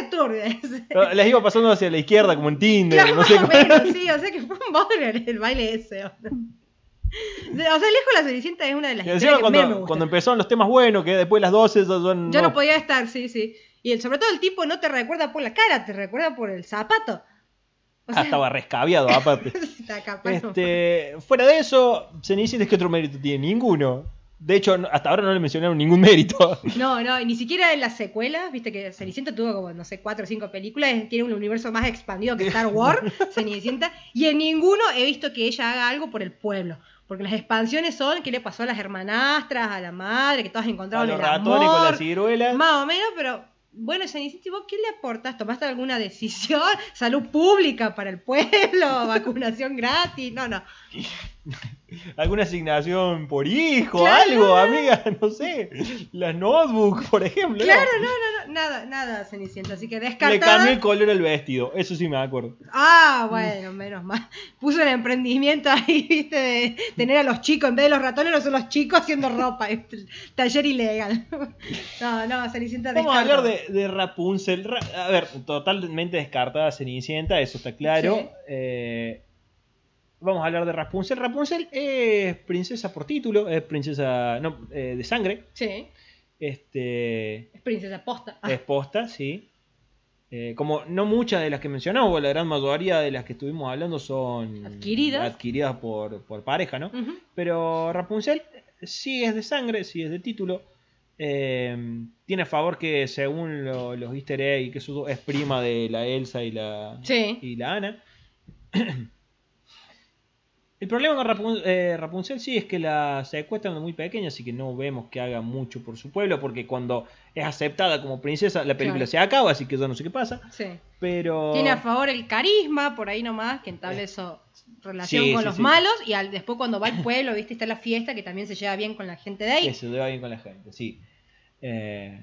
medio turbio ese. Les iba pasando hacia la izquierda como en Tinder, Claro, no sé menos, sí, o sea que fue un bodrio el, baile ese. O sea, o sea, lejos la Cenicienta es una de las historias encima que menos me cuando, cuando empezaron los temas buenos, que después de las 12 ya son... Yo no podía estar, sí, sí. Y el- sobre todo el tipo no te recuerda por la cara, te recuerda por el zapato. O Ah, estaba rescabiado aparte. Este, fuera de eso, Cenicienta, ¿qué otro mérito tiene? Ninguno. De hecho, hasta ahora no le mencionaron ningún mérito. No, no, ni siquiera en las secuelas, viste que Cenicienta tuvo como, no sé, cuatro o cinco películas, tiene un universo más expandido que Star Wars, Cenicienta, y en ninguno he visto que ella haga algo por el pueblo. Porque las expansiones son qué le pasó a las hermanastras, a la madre, que todas A encontraron los el ratones con amor, las ciruelas. más o menos, pero bueno, Cenicienta, ¿y ¿vos qué le aportas? ¿Tomaste alguna decisión? ¿Salud pública para el pueblo? ¿Vacunación gratis? No, no. ¿Alguna asignación por hijo? Claro. Algo, amiga, no sé. Las notebooks, por ejemplo. Claro, no, no, no, nada, nada, Cenicienta, así que Le descartada. cambió el color al vestido, eso sí me acuerdo. Ah, bueno, menos mal. Puso el emprendimiento ahí, viste, de tener a los chicos, en vez de los ratones, no son los chicos haciendo ropa. Taller ilegal. No, no, Cenicienta Vamos a hablar de, de Rapunzel. Ra- a ver, totalmente descartada Cenicienta, eso está claro. Sí. Eh, vamos a hablar de Rapunzel. Rapunzel es princesa por título, es princesa no, eh, de sangre. Sí, Este, es princesa posta. Ah, es posta, sí. Eh, como no muchas de las que mencionamos, la gran mayoría de las que estuvimos hablando son Adquiridas. adquiridas por, por pareja, ¿no? Pero Rapunzel sí es de sangre, sí es de título. Eh, tiene a favor que según lo- los easter eggs y que eso es prima de la Elsa y la, Sí. y la Ana. El problema con Rapun- eh, Rapunzel sí es que la secuestran de muy pequeña, así que no vemos que haga mucho por su pueblo, porque cuando es aceptada como princesa, la película Claro. se acaba, así que yo no sé qué pasa. Sí. Pero. Tiene a favor el carisma, por ahí nomás, que entablece su relación Sí, con sí, los sí. malos. Y al, después cuando va al pueblo, viste, está la fiesta, que también se lleva bien con la gente de ahí. Que se lleva bien con la gente, sí. Eh,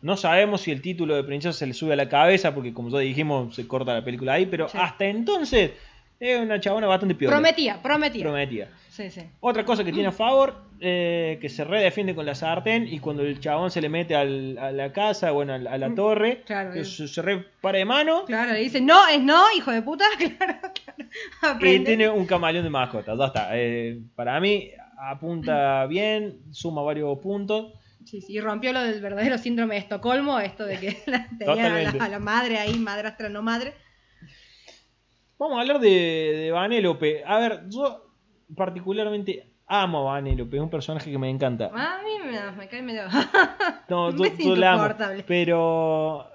no sabemos si el título de princesa se le sube a la cabeza, porque como ya dijimos, se corta la película ahí, pero hasta entonces es una chabona bastante piola. Prometía, prometía. Prometida. Sí, sí. Otra cosa que tiene a favor, eh, que se redefiende con la sartén y cuando el chabón se le mete al- a la casa, bueno, a la, a la torre, Mm, Claro, eh, se, se repara de mano Claro, le dice, no, es no, hijo de puta. Claro, claro. y tiene un camaleón de mascota. Ya está. Eh, para mí apunta bien, suma varios puntos. Sí, sí, y rompió lo del verdadero síndrome de Estocolmo, esto de que la- tenía a la, a la madre ahí, madrastra no madre. Vamos a hablar de, de Vanellope. A ver, yo particularmente amo a Vanellope, es un personaje que me encanta. A mí me, me cae medio... No, me yo, yo la amo, pero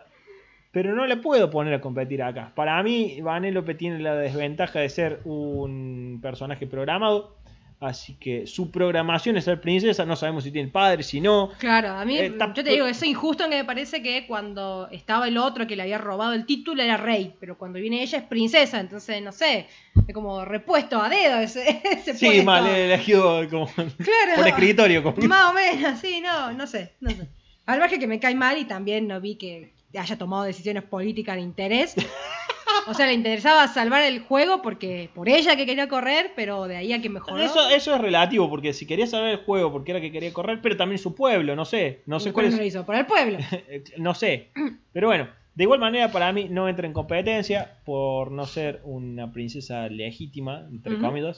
pero no la puedo poner a competir acá. Para mí, Vanellope tiene la desventaja de ser un personaje programado, así que su programación es ser princesa. No sabemos si tiene padre, si no. Claro, a mí, Eh, yo te digo, eso es injusto en que me parece que cuando estaba el otro que le había robado el título era rey, pero cuando viene ella es princesa, entonces, no sé, es como repuesto a dedo ese, ese Sí, puesto. mal, he elegido como Claro. por escritorio. como- Más o menos, sí, no, no sé, no sé. Al margen que me cae mal y también no vi que haya tomado decisiones políticas de interés. O sea, le interesaba salvar el juego porque por ella que quería correr, pero de ahí a que mejoró. Eso, eso es relativo, porque si quería saber el juego, porque era que quería correr, pero también su pueblo, no sé, no sé ¿Y cuál es, no lo hizo? Por el pueblo. No sé. Pero bueno, de igual manera para mí no entra en competencia por no ser una princesa legítima, entre Ujú. comillas.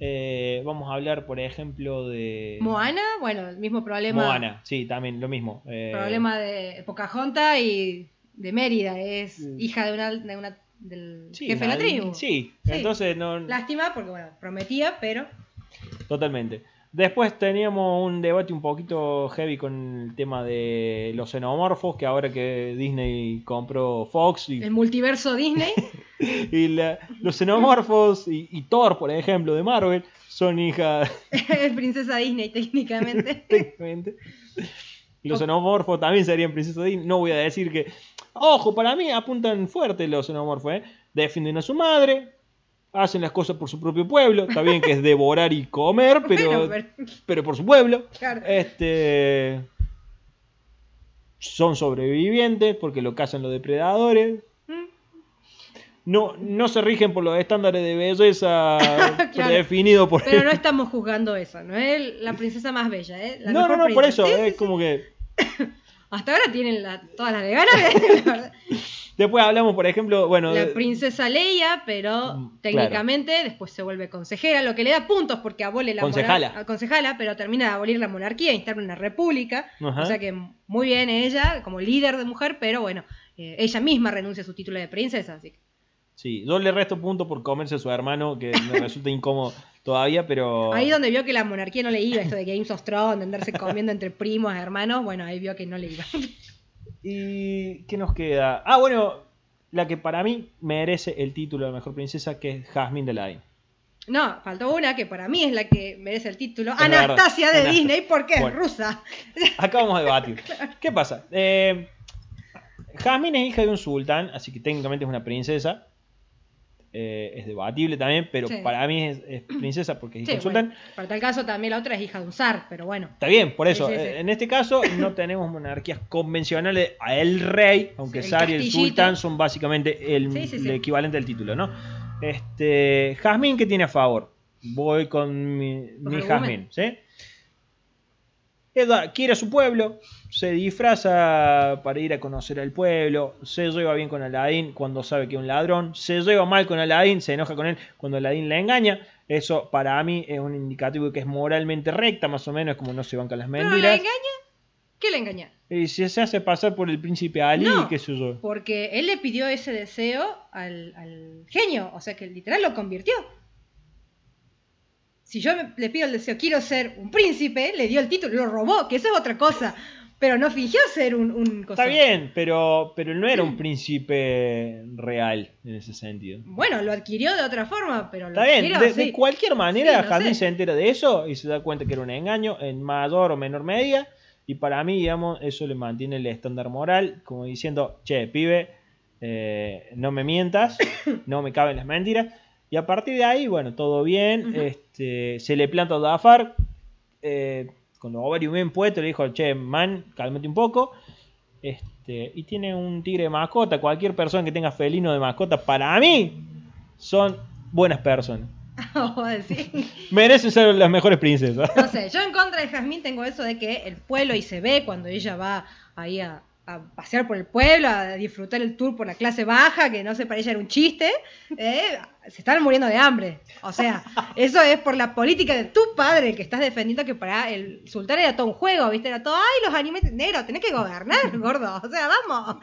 Eh, vamos a hablar, por ejemplo, de Moana, bueno, el mismo problema. Moana, sí, también lo mismo. Eh, Problema de Pocahontas y de Mérida. Es Mm. hija de una, de una del sí, jefe de la tribu. Sí, Sí. entonces no, Lástima porque, bueno, prometía, pero. totalmente. Después teníamos un debate un poquito heavy con el tema de los xenomorfos, que ahora que Disney compró Fox y El multiverso Disney. Y la- los xenomorfos y, y Thor, por ejemplo, de Marvel, son hijas es princesa Disney técnicamente. técnicamente. Los xenomorfos también serían princesas Disney. No voy a decir que. Ojo, para mí apuntan fuerte los xenomorfos, ¿eh? Defienden a su madre, hacen las cosas por su propio pueblo. Está bien que es devorar y comer, pero, Bueno, pero- pero por su pueblo. Claro. Este. Son sobrevivientes porque lo cazan los depredadores. Mm. No, no se rigen por los estándares de belleza Claro. predefinidos por Pero no estamos juzgando eso, no es la princesa más bella, ¿eh? La No, no, no, por eso. Sí, es sí, como que. Hasta ahora tienen la- todas las de ganas. Después hablamos, por ejemplo, bueno, La de- princesa Leia, pero Mm, técnicamente después se vuelve consejera, lo que le da puntos porque abole la Concejala. concejala, pero termina de abolir la monarquía e instala una república. Ajá. O sea que muy bien ella, como líder de mujer, pero bueno, eh, ella misma renuncia a su título de princesa, así que sí, yo le resto puntos por comerse a su hermano, que me resulta incómodo todavía, pero... Ahí donde vio que la monarquía no le iba, esto de Games of Thrones, de andarse comiendo entre primos, hermanos, bueno, ahí vio que no le iba. ¿Y qué nos queda? Ah, bueno, la que para mí merece el título de mejor princesa, que es Jasmine de Aladdin. No, faltó una que para mí es la que merece el título. Es verdad, Anastasia de Anastasia. Disney, porque Bueno. es rusa. Acá vamos a debatir. ¿Qué pasa? Eh, Jasmine es hija de un sultán, así que técnicamente es una princesa. Eh, es debatible también, pero Sí. para mí es, es princesa porque es hija Sí, bueno, para tal caso también la otra es hija de un zar, pero bueno. Está bien, por eso. Sí, eh, En este caso no tenemos monarquías convencionales a el rey, aunque el Sar y el sultán son básicamente el, el equivalente del título, ¿no? Este, Jasmine, ¿qué tiene a favor? Voy con mi, mi ¿sí? Ella quiere a su pueblo, se disfraza para ir a conocer al pueblo, se lleva bien con Aladdin cuando sabe que es un ladrón, se lleva mal con Aladdin, se enoja con él cuando Aladdin la engaña. Eso para mí es un indicativo de que es moralmente recta, más o menos, es como no se bancan las ¿Pero la mentiras. engaña? ¿Qué le engaña? Y si se hace pasar por el príncipe Ali, No. qué sé yo. Porque él le pidió ese deseo al, al genio, o sea que literal lo convirtió. Si yo le pido el deseo, quiero ser un príncipe, le dio el título, lo robó, que eso es otra cosa. Pero no fingió ser un, un cosa. Está bien, pero, pero no era un príncipe real en ese sentido. Bueno, lo adquirió de otra forma, pero lo Está bien, de, sí. de cualquier manera, Sí, no se entera de eso y se da cuenta que era un engaño en mayor o menor medida. Y para mí, digamos, eso le mantiene el estándar moral, como diciendo, che, pibe, eh, no me mientas, no me caben las mentiras. Y a partir de ahí, bueno, todo bien. Este, se le planta a Dafar, eh, con los ovarios bien puestos, le dijo, che, man, cálmate un poco. Este, y tiene un tigre de mascota. Cualquier persona que tenga felino de mascota, para mí, son buenas personas. Decir. Merecen ser las mejores princesas. No sé, yo en contra de Jazmín tengo eso de que el pueblo y se ve cuando ella va ahí a, a pasear por el pueblo, a disfrutar el tour por la clase baja, que no sé, para ella era un chiste, eh, se están muriendo de hambre. O sea, eso es por la política de tu padre que estás defendiendo que para el sultán era todo un juego, ¿viste? Era todo, ay, los animes negros, tenés que gobernar, gordo. O sea, vamos.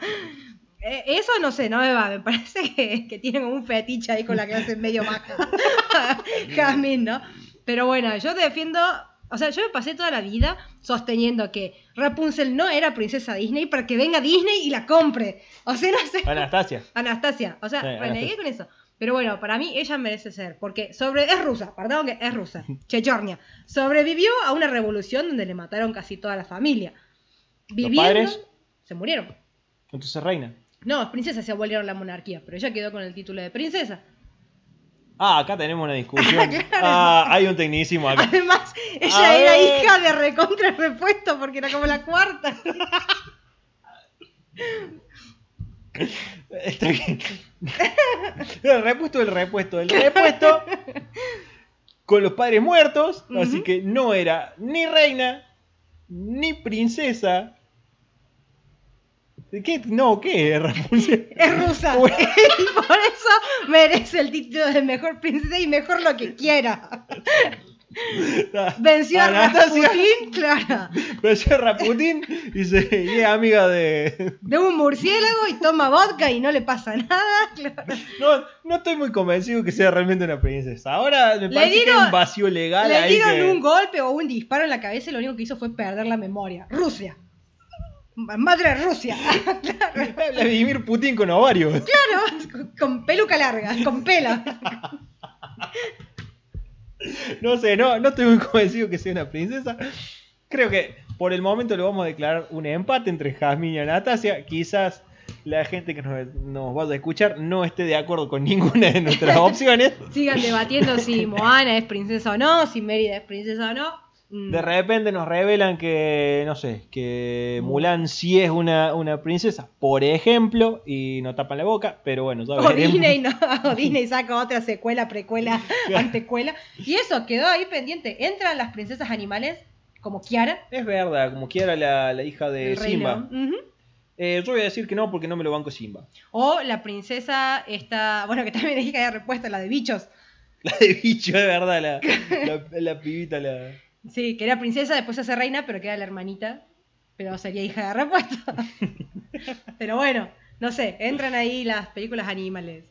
Eh, Eso no sé, no me va, me parece que, que tienen como un fetiche ahí con la clase medio baja. Jazmín, ¿no? Pero bueno, yo defiendo, o sea, yo me pasé toda la vida sosteniendo que Rapunzel no era princesa Disney para que venga Disney y la compre. O sea, no sé. Anastasia. Anastasia, o sea, Sí, renegué Anastasia. con eso. Pero bueno, para mí ella merece ser, porque sobre es rusa, perdón que es rusa, Chechornia. Sobrevivió a una revolución donde le mataron casi toda la familia. Viviendo, padres? se murieron. Entonces reina. No, princesas se abolieron la monarquía, pero ella quedó con el título de princesa. Ah, acá tenemos una discusión. Claro. Ah, hay un tecnicismo acá. Además, ella A era ver. hija de recontra repuesto porque era como la cuarta. Está bien. El repuesto del repuesto del repuesto. Con los padres muertos. Así que no era ni reina, ni princesa. ¿De ¿Qué? No, ¿qué? Rapunzel. Es rusa. Y por eso merece el título de mejor princesa y mejor lo que quiera. Venció a. Rasputín, claro. Venció a Raputín y, se, y es amiga de. De un murciélago y toma vodka y no le pasa nada. claro. No, no estoy muy convencido que sea realmente una princesa. Ahora me Le parece que dieron- hay un vacío legal Le ahí. dieron que- un golpe o un disparo en la cabeza y lo único que hizo fue perder la memoria. Rusia. Madre Rusia. claro. Vladimir Putin con ovarios. Claro, con- peluca larga, con pelo. No sé, no, no estoy muy convencido que sea una princesa. Creo que por el momento lo vamos a declarar un empate entre Jasmine y Anastasia. Quizás la gente que nos, nos vaya a escuchar no esté de acuerdo con ninguna de nuestras opciones. Sigan debatiendo si Moana es princesa o no, si Mérida es princesa o no. Mm. De repente nos revelan que, no sé, que Mulan sí es una, una princesa, por ejemplo, y no tapan la boca, pero bueno, ya O. Disney, no, o Disney saca otra secuela, precuela, antecuela. Y eso quedó ahí pendiente. ¿Entran las princesas animales? como Kiara. Es verdad, como quiera la, la hija de Simba. Eh, yo voy a decir que no porque no me lo banco Simba. O la princesa esta, bueno, que también dije que había repuesto, la de bichos. La de bicho, es verdad, la, la, la pibita, la... Sí, que era princesa, después se hace reina, pero queda la hermanita. Pero sería hija de repuesto. pero bueno, no sé, entran ahí las películas animales.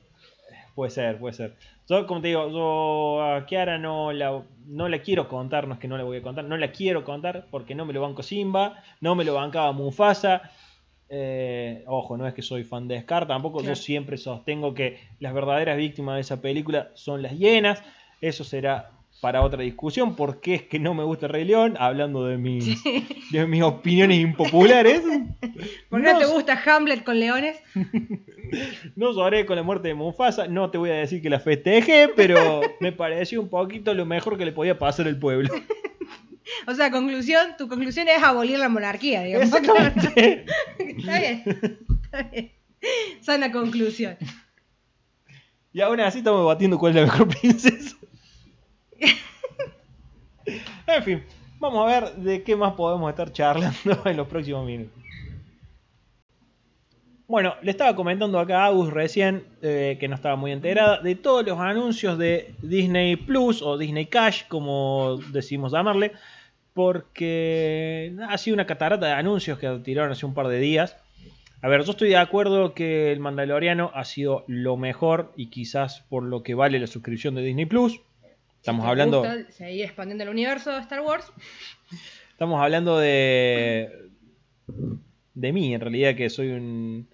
Puede ser, puede ser. Yo, como te digo, yo a Kiara no la, no la quiero contar, no es que no la voy a contar, no la quiero contar porque no me lo banco Simba, no me lo bancaba Mufasa. Eh, ojo, no es que soy fan de Scar, tampoco Claro. yo siempre sostengo que las verdaderas víctimas de esa película son las hienas. Eso será para otra discusión. ¿Por qué es que no me gusta el Rey León? Hablando de mis, de mis opiniones impopulares. ¿Por qué no te gusta Hamlet con leones? No lloré con la muerte de Mufasa, no te voy a decir que la festejé, pero me pareció un poquito lo mejor que le podía pasar al pueblo. O sea, conclusión, tu conclusión es abolir la monarquía, digamos. Exactamente. está bien, está bien. Sana conclusión. Y aún así estamos debatiendo cuál es la mejor princesa. En fin, vamos a ver de qué más podemos estar charlando en los próximos minutos. Bueno, le estaba comentando acá a Agus recién, eh, que no estaba muy enterada, de todos los anuncios de Disney Plus o Disney Cash, como decimos llamarle, porque ha sido una catarata de anuncios que tiraron hace un par de días. A ver, yo estoy de acuerdo que el Mandaloriano ha sido lo mejor y quizás por lo que vale la suscripción de Disney Plus. Estamos ¿Te hablando, gusta seguir expandiendo el universo de Star Wars? estamos hablando de de mí, en realidad que soy un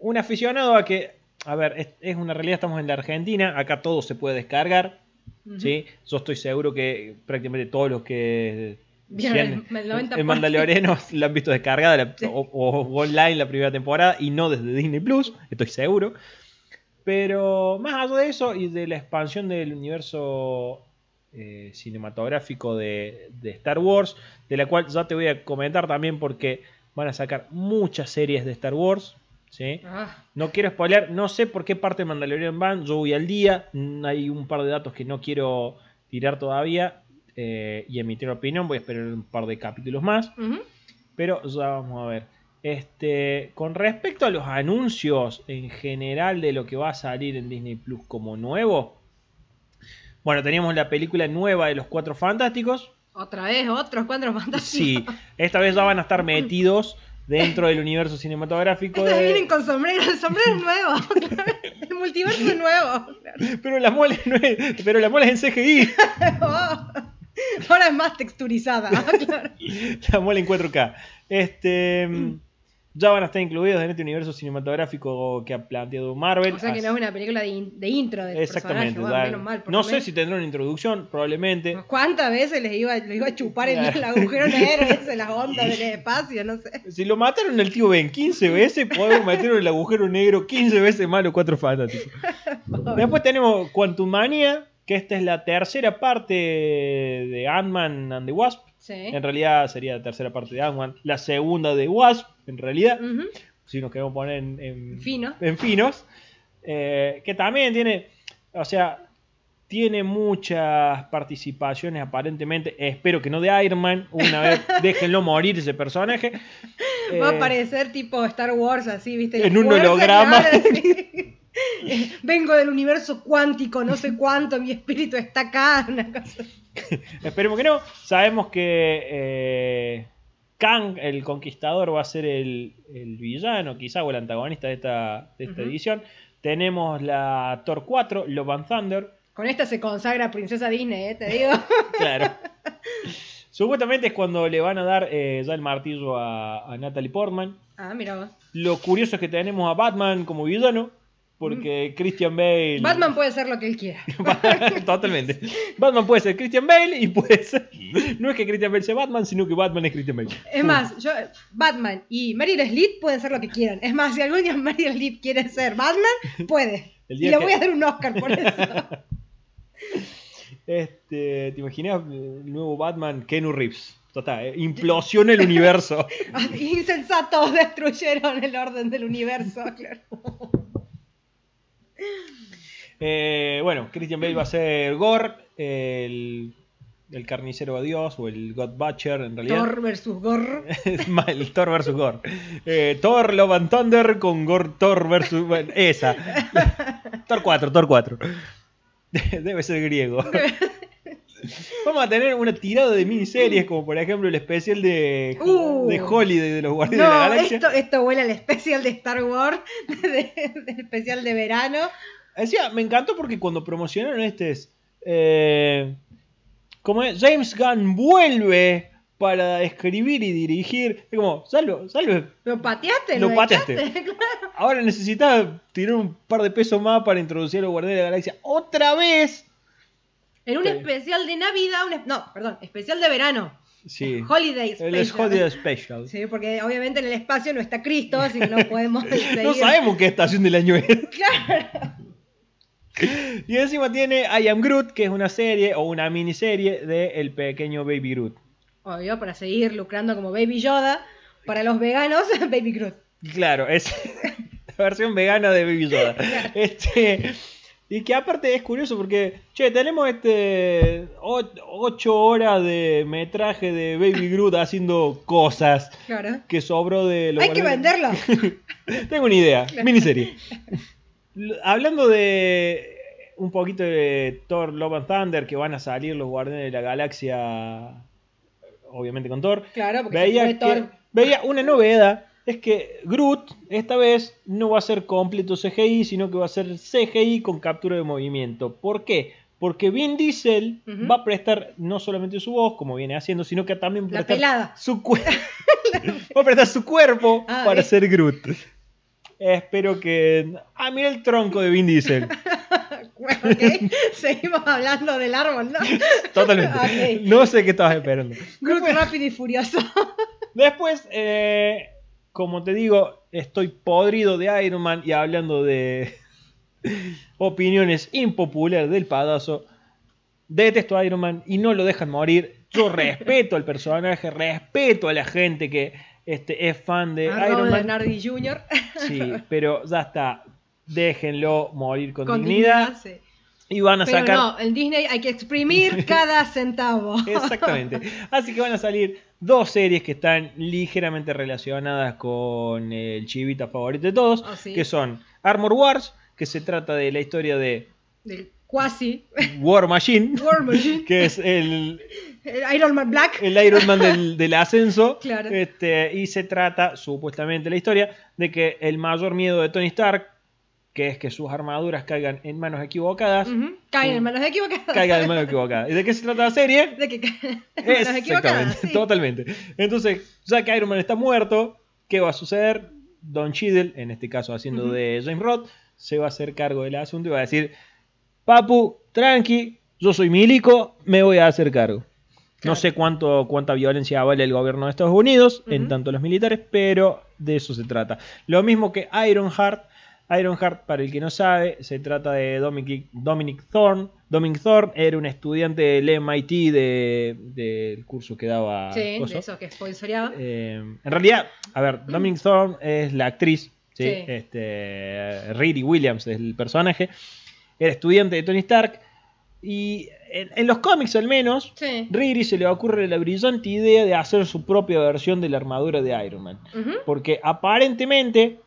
un aficionado a que, a ver, es, es una realidad, estamos en la Argentina, acá todo se puede descargar, Ujú. ¿sí? Yo estoy seguro que prácticamente todos los que si han- el- el 90%. el Mandaloriano la han visto descargada la- Sí. o, o online la primera temporada y no desde Disney Plus, estoy seguro. Pero más allá de eso y de la expansión del universo eh, cinematográfico de, de Star Wars, de la cual ya te voy a comentar también porque van a sacar muchas series de Star Wars. ¿sí? Ah, No quiero spoilear, no sé por qué parte de Mandalorian van, yo voy al día, mm, hay un par de datos que no quiero tirar todavía eh, y emitir opinión, voy a esperar un par de capítulos más, pero ya vamos a ver. Este, con respecto a los anuncios en general de lo que va a salir en Disney Plus como nuevo, bueno, teníamos la película nueva de los Cuatro Fantásticos, Otra vez, otros cuatro fantásticos. sí, esta vez ya van a estar metidos dentro del universo cinematográfico de... vienen con sombrero, el sombrero es nuevo. el multiverso es nuevo. Pero la mole no es, pero la mole es en CGI. Oh. Ahora es más texturizada. claro. La mole en 4K. Este, ya van a estar incluidos en este universo cinematográfico que ha planteado Marvel. O sea que no es una película de, in- de intro del Exactamente. Bueno, menos mal, no sé si tendrá una introducción, probablemente. ¿Cuántas veces les iba, lo iba a chupar el, el agujero negro ese, las ondas del espacio? No sé. Si lo mataron al tío Ben 15 veces, podemos meterlo en el agujero negro 15 veces más los cuatro fantásticos. Después tenemos Quantum Mania, que esta es la tercera parte de Ant-Man and the Wasp. Sí. En realidad sería la tercera parte de Ant-Man. La segunda de Wasp, en realidad. Ujú. Si nos queremos poner en, en- Fino. en finos. Eh, que también tiene, o sea, tiene muchas participaciones aparentemente. Espero que no de Iron Man. Una vez déjenlo morir ese personaje. Va a Eh, aparecer tipo Star Wars, así, ¿viste? En un holograma. Vengo del universo cuántico, no sé cuánto, mi espíritu está acá. Una cosa. Esperemos que no. Sabemos que eh, Kang, el conquistador, va a ser el, el villano, quizá, o el antagonista de esta, de esta Ujú. edición. Tenemos la Thor 4, Love and Thunder. Con esta se consagra Princesa Disney, ¿eh? te digo. Claro. Supuestamente es cuando le van a dar eh, ya el martillo a, a Natalie Portman. Ah, mira vos. Lo curioso es que tenemos a Batman como villano, porque Christian Bale. Mm. Batman puede ser lo que él quiera. Totalmente. Batman puede ser Christian Bale y puede ser. No es que Christian Bale sea Batman, sino que Batman es Christian Bale. Es más, yo, Batman y Meryl Streep pueden ser lo que quieran. Es más, si algún día Meryl Streep quiere ser Batman, puede. Y le voy a dar un Oscar por eso. Este, ¿Te imaginas el nuevo Batman, Kenu Reeves? Total, eh, implosiona el universo. Insensatos destruyeron el orden del universo, claro. Eh, bueno, Christian Bale va a ser Gore, el el carnicero de Dios o el God Butcher en realidad. Thor versus Gor. Es mal, el Thor vs. Gore. Eh, Thor Love and Thunder con Gore Thor bueno, esa. Thor 4, Thor 4. Debe ser griego. Vamos a tener una tirada de miniseries, como por ejemplo el especial de, Uh. de Holiday de los Guardianes de la Galaxia. esto, esto huele al especial de Star Wars, de- del especial de verano. Decía, me encantó porque cuando promocionaron este es. eh, como es, James Gunn vuelve para escribir y dirigir. Es como, salvo, salvo. ¿Lo pateaste? Lo pateaste. echaste? Claro. Ahora necesita tirar un par de pesos más para introducir a los Guardianes de la Galaxia. ¡Otra vez! En un Sí. especial de Navidad, un no, perdón, especial de verano. Sí. Holiday El special. es Holiday Special. Sí, porque obviamente en el espacio no está Cristo, así que no podemos seguir. No sabemos qué estación del año es. Claro. Y encima tiene I Am Groot, que es una serie o una miniserie de El Pequeño Baby Groot. Obvio, para seguir lucrando como Baby Yoda. Para los veganos, Baby Groot. Claro, es la versión vegana de Baby Yoda. Este, y que aparte es curioso porque, che, tenemos este 8 horas de metraje de Baby Groot haciendo cosas Claro. que sobró de los Hay que venderlo. Tengo una idea, miniserie. Hablando de un poquito de Thor Love and Thunder, que van a salir los Guardianes de la Galaxia, obviamente con Thor, Claro, porque se veía, fue que- Thor. veía una novedad, es que Groot esta vez no va a ser completo CGI, sino que va a ser CGI con captura de movimiento. ¿Por qué? Porque Vin Diesel va a prestar no solamente su voz, como viene haciendo, sino que también prestar su va a prestar su cuerpo Ah, para ser Groot. Espero que. Ah, mira el tronco de Vin Diesel. Bueno, ok. Seguimos hablando del árbol, ¿no? Totalmente. No sé qué estabas esperando. Groot rápido y furioso. Después, eh, como te digo, estoy podrido de Iron Man y hablando de opiniones impopulares del padazo. Detesto a Iron Man y no lo dejan morir. Yo respeto al personaje, respeto a la gente que este, es fan de A Iron Man. Bernardi Jr. Sí, pero ya está. Déjenlo morir con, Con dignidad. dignidad, sí. Y van a Pero sacar. no, en Disney hay que exprimir cada centavo. Exactamente. Así que van a salir dos series que están ligeramente relacionadas con el chivita favorito de todos, Oh, sí. que son Armor Wars, que se trata de la historia de Del cuasi War Machine, War Machine. que es el, El Iron Man Black. el Iron Man del, del ascenso. Claro. Este, y se trata, supuestamente, la historia de que el mayor miedo de Tony Stark, que es que sus armaduras caigan en manos equivocadas. Caen en manos equivocadas. caigan en manos equivocadas. ¿Y de qué se trata la serie? De que caen en manos equivocadas. Sí. totalmente. Entonces, ya que Iron Man está muerto, ¿qué va a suceder? Don Cheadle, en este caso haciendo de James Roth, se va a hacer cargo del asunto y va a decir, Papu, tranqui, yo soy milico, me voy a hacer cargo. No sé cuánto, cuánta violencia vale el gobierno de Estados Unidos, en tanto los militares, pero de eso se trata. Lo mismo que Ironheart. Ironheart, para el que no sabe, se trata de Dominic, Dominic Thorne. Dominic Thorne era un estudiante del MIT de- del curso que daba. Sí, coso. de eso que sponsoreaba. Eh, en realidad, a ver, Dominic Thorne es la actriz, ¿sí? Sí. Este, Riri Williams es el personaje. Era estudiante de Tony Stark. Y en, en los cómics, al menos, Sí. Riri se le ocurre la brillante idea de hacer su propia versión de la armadura de Iron Man. Porque aparentemente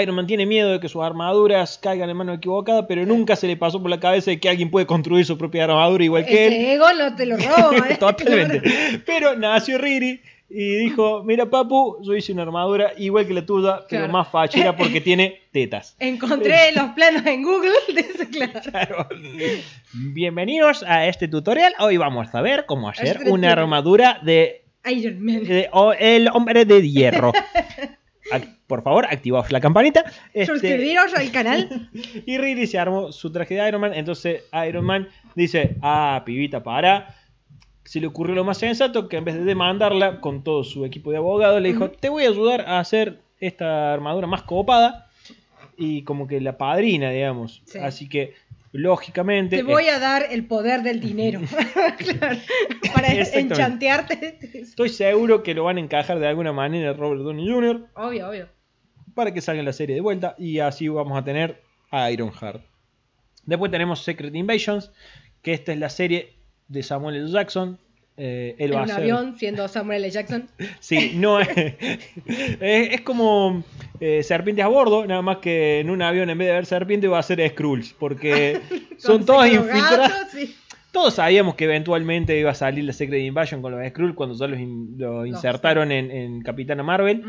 Iron Man tiene miedo de que sus armaduras caigan en mano equivocada, pero nunca se le pasó por la cabeza de que alguien puede construir su propia armadura igual que él. Ese ego no te lo roba, ¿eh? Totalmente. Pero nació Riri y dijo, mira papu, yo hice una armadura igual que la tuya, pero Claro. más fachera porque tiene tetas. Encontré los planos en Google de ese claro. Claro. Bienvenidos a este tutorial. Hoy vamos a ver cómo hacer una armadura de, Iron Man. de- o- el hombre de hierro. Por favor, activaos la campanita. Este, Suscribiros al canal. y Riri se armó su traje de Iron Man. Entonces Iron Man dice, ah, pibita, para. Se le ocurrió lo más sensato que en vez de demandarla con todo su equipo de abogados, le dijo, te voy a ayudar a hacer esta armadura más copada. Y como que la padrina, digamos. Sí. Así que, lógicamente... Te voy a dar el poder del dinero. claro. Para enchantearte. Estoy seguro que lo van a encajar de alguna manera Robert Downey Jr. Obvio, obvio. para que salga la serie de vuelta y así vamos a tener a Ironheart. Después tenemos Secret Invasions, que esta es la serie de Samuel L. Jackson. Eh, él En va un a ser. avión siendo Samuel L. Jackson. Sí, no es. es, es como eh, serpientes a bordo, nada más que en un avión en vez de haber serpiente va a ser Skrulls, porque son gato, sí. Todos sabíamos que eventualmente iba a salir la Secret Invasion con los Skrulls cuando ya los, in- lo insertaron en, en Capitana Marvel.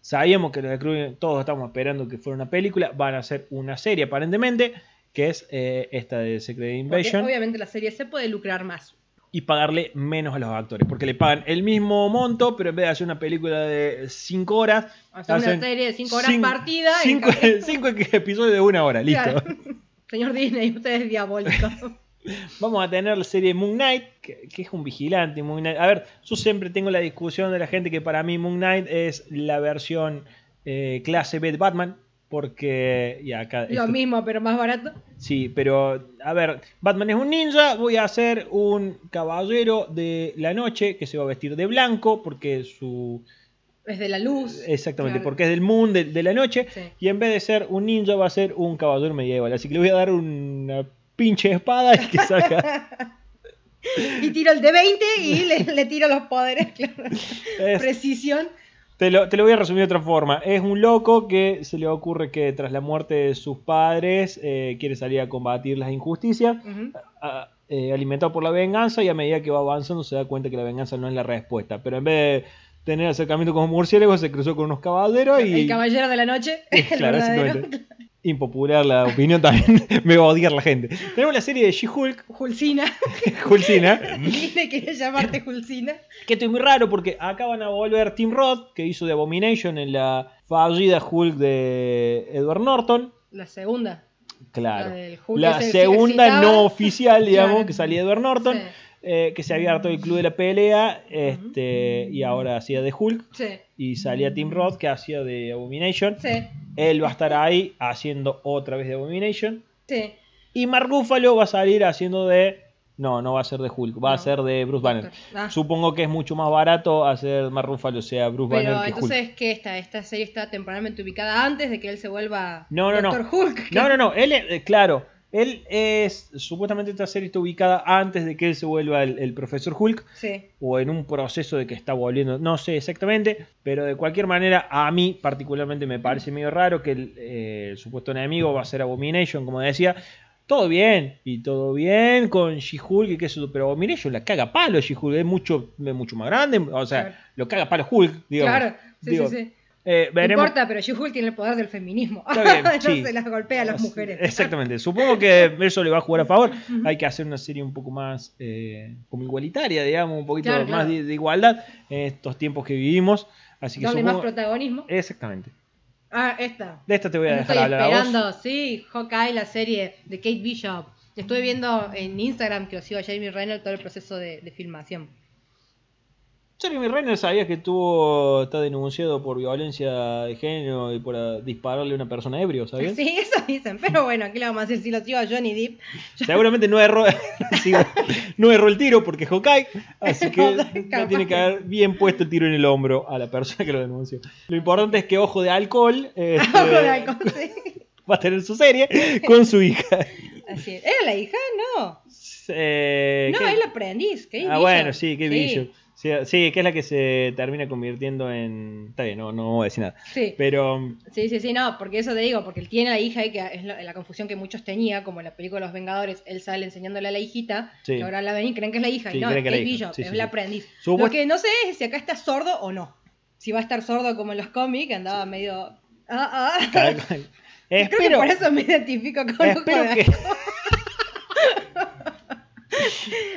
Sabíamos que los Skrulls, todos estamos esperando que fuera una película, van a hacer una serie aparentemente, que es eh, esta de Secret Porque Invasion, obviamente la serie se puede lucrar más. Y pagarle menos a los actores, porque le pagan el mismo monto, pero en vez de hacer una película de 5 horas, sea, una hacen serie de 5 horas cinco- partida. y cinco, en cambio- cinco episodios de una hora, listo. Claro. Señor Disney, usted es diabólico. Vamos a tener la serie Moon Knight, que, que es un vigilante. Moon Knight. A ver, yo siempre tengo la discusión de la gente que para mí Moon Knight es la versión eh, clase B de Batman. Porque, y acá. Lo esto- mismo, pero más barato. Sí, pero, a ver, Batman es un ninja. Voy a hacer un caballero de la noche que se va a vestir de blanco. Porque su. Es de la luz. Exactamente, Claro. porque es del Moon de, de la noche. Sí. Y en vez de ser un ninja, va a ser un caballero medieval. Así que le voy a dar una pinche espada y que saca. Y tiro el de 20 y le, le tiro los poderes, claro. Es- Precisión. Te lo, te lo voy a resumir de otra forma. Es un loco que se le ocurre que tras la muerte de sus padres eh, quiere salir a combatir las injusticias, a- eh, alimentado por la venganza y a medida que va avanzando se da cuenta que la venganza no es la respuesta. Pero en vez de tener acercamiento con murciélagos se cruzó con unos caballeros y... El caballero de la noche. El Claro. Impopular la opinión también. Me va a odiar la gente. Tenemos la serie de She-Hulk, Julcina. Hulcina. Disney quería llamarte Julcina. Que esto es muy raro porque acá van a volver Tim Roth, que hizo de Abomination en la fallida Hulk de Edward Norton. La segunda. Claro. La Hulk La segunda no oficial, digamos, Claro. que salía Edward Norton. Sí. Eh, que se había hartado el club de la pelea. Este, y ahora hacía de Hulk. Sí. Y salía Tim Roth, que hacía de Abomination. Sí. Él va a estar ahí haciendo otra vez de Abomination. Sí. Y Mark Ruffalo va a salir haciendo de. No, no va a ser de Hulk, va a ser de Bruce Banner. Ah. Supongo que es mucho más barato hacer Mark Ruffalo sea Bruce Pero Banner que Hulk. entonces, ¿qué está? ¿Esta serie está temporalmente ubicada antes de que él se vuelva No, no, no. Hulk? No, no, no. Él, eh, claro, él es. Supuestamente esta serie está ubicada antes de que él se vuelva el, el profesor Hulk. Sí. O en un proceso de que está volviendo. No sé exactamente. Pero de cualquier manera, a mí particularmente me parece medio raro que el, eh, el supuesto enemigo va a ser Abomination, como decía. Todo bien, y todo bien con She-Hulk y sé yo, pero Abomination la caga palo She-Hulk, es mucho, es mucho más grande, o sea, Claro. lo caga palo Hulk, digamos. Claro. Sí, Digo, sí, sí. Eh, No importa, pero She-Hulk tiene el poder del feminismo. Bien, no sí. se las golpea a las mujeres. Exactamente. Supongo que eso le va a jugar a favor. Hay que hacer una serie un poco más eh, como igualitaria, digamos, un poquito Claro, más claro. de, de igualdad en estos tiempos que vivimos. Así que más protagonismo. Exactamente. Ah, esta. De esta te voy a dejar estoy hablar a vos. esperando, sí, Hawkeye, la serie de Kate Bishop. Estuve viendo en Instagram que lo sigo a Jamie Renner todo el proceso de, de filmación. Jeremy Renner sabías que tuvo, está denunciado por violencia de género y por ah, dispararle a una persona ebrio, ¿sabías? Sí, eso dicen. Pero bueno, ¿qué le vamos a decir si lo sigo a Johnny Depp? Seguramente no erró, no erró el tiro porque es Hawkeye, así que No, tiene que haber bien puesto el tiro en el hombro a la persona que lo denunció. Lo importante es que Ojo de Alcohol este, Ojo de halcón, sí. va a tener su serie con su hija. Así es. ¿Era la hija? No. Eh, No, ¿qué? es el aprendiz. Kate Ah, bueno, sí, que Bishop. Sí, sí, que es la que se termina convirtiendo en... Está bien, no, no voy a decir nada. Sí. Pero Sí, sí, sí, no, porque eso te digo, porque él tiene a la hija y que es la, la confusión que muchos tenía, como en la película Los Vengadores, él sale enseñándole a la hijita, Sí. que ahora la ven y creen que es la hija, Sí, y no, creen es que es la. Bishop, es sí. aprendiz. Supuest- Lo que no sé es si acá está sordo o no. Si va a estar sordo como en los cómics, que andaba medio... Ah, ah. Creo que por eso me identifico con espero de que...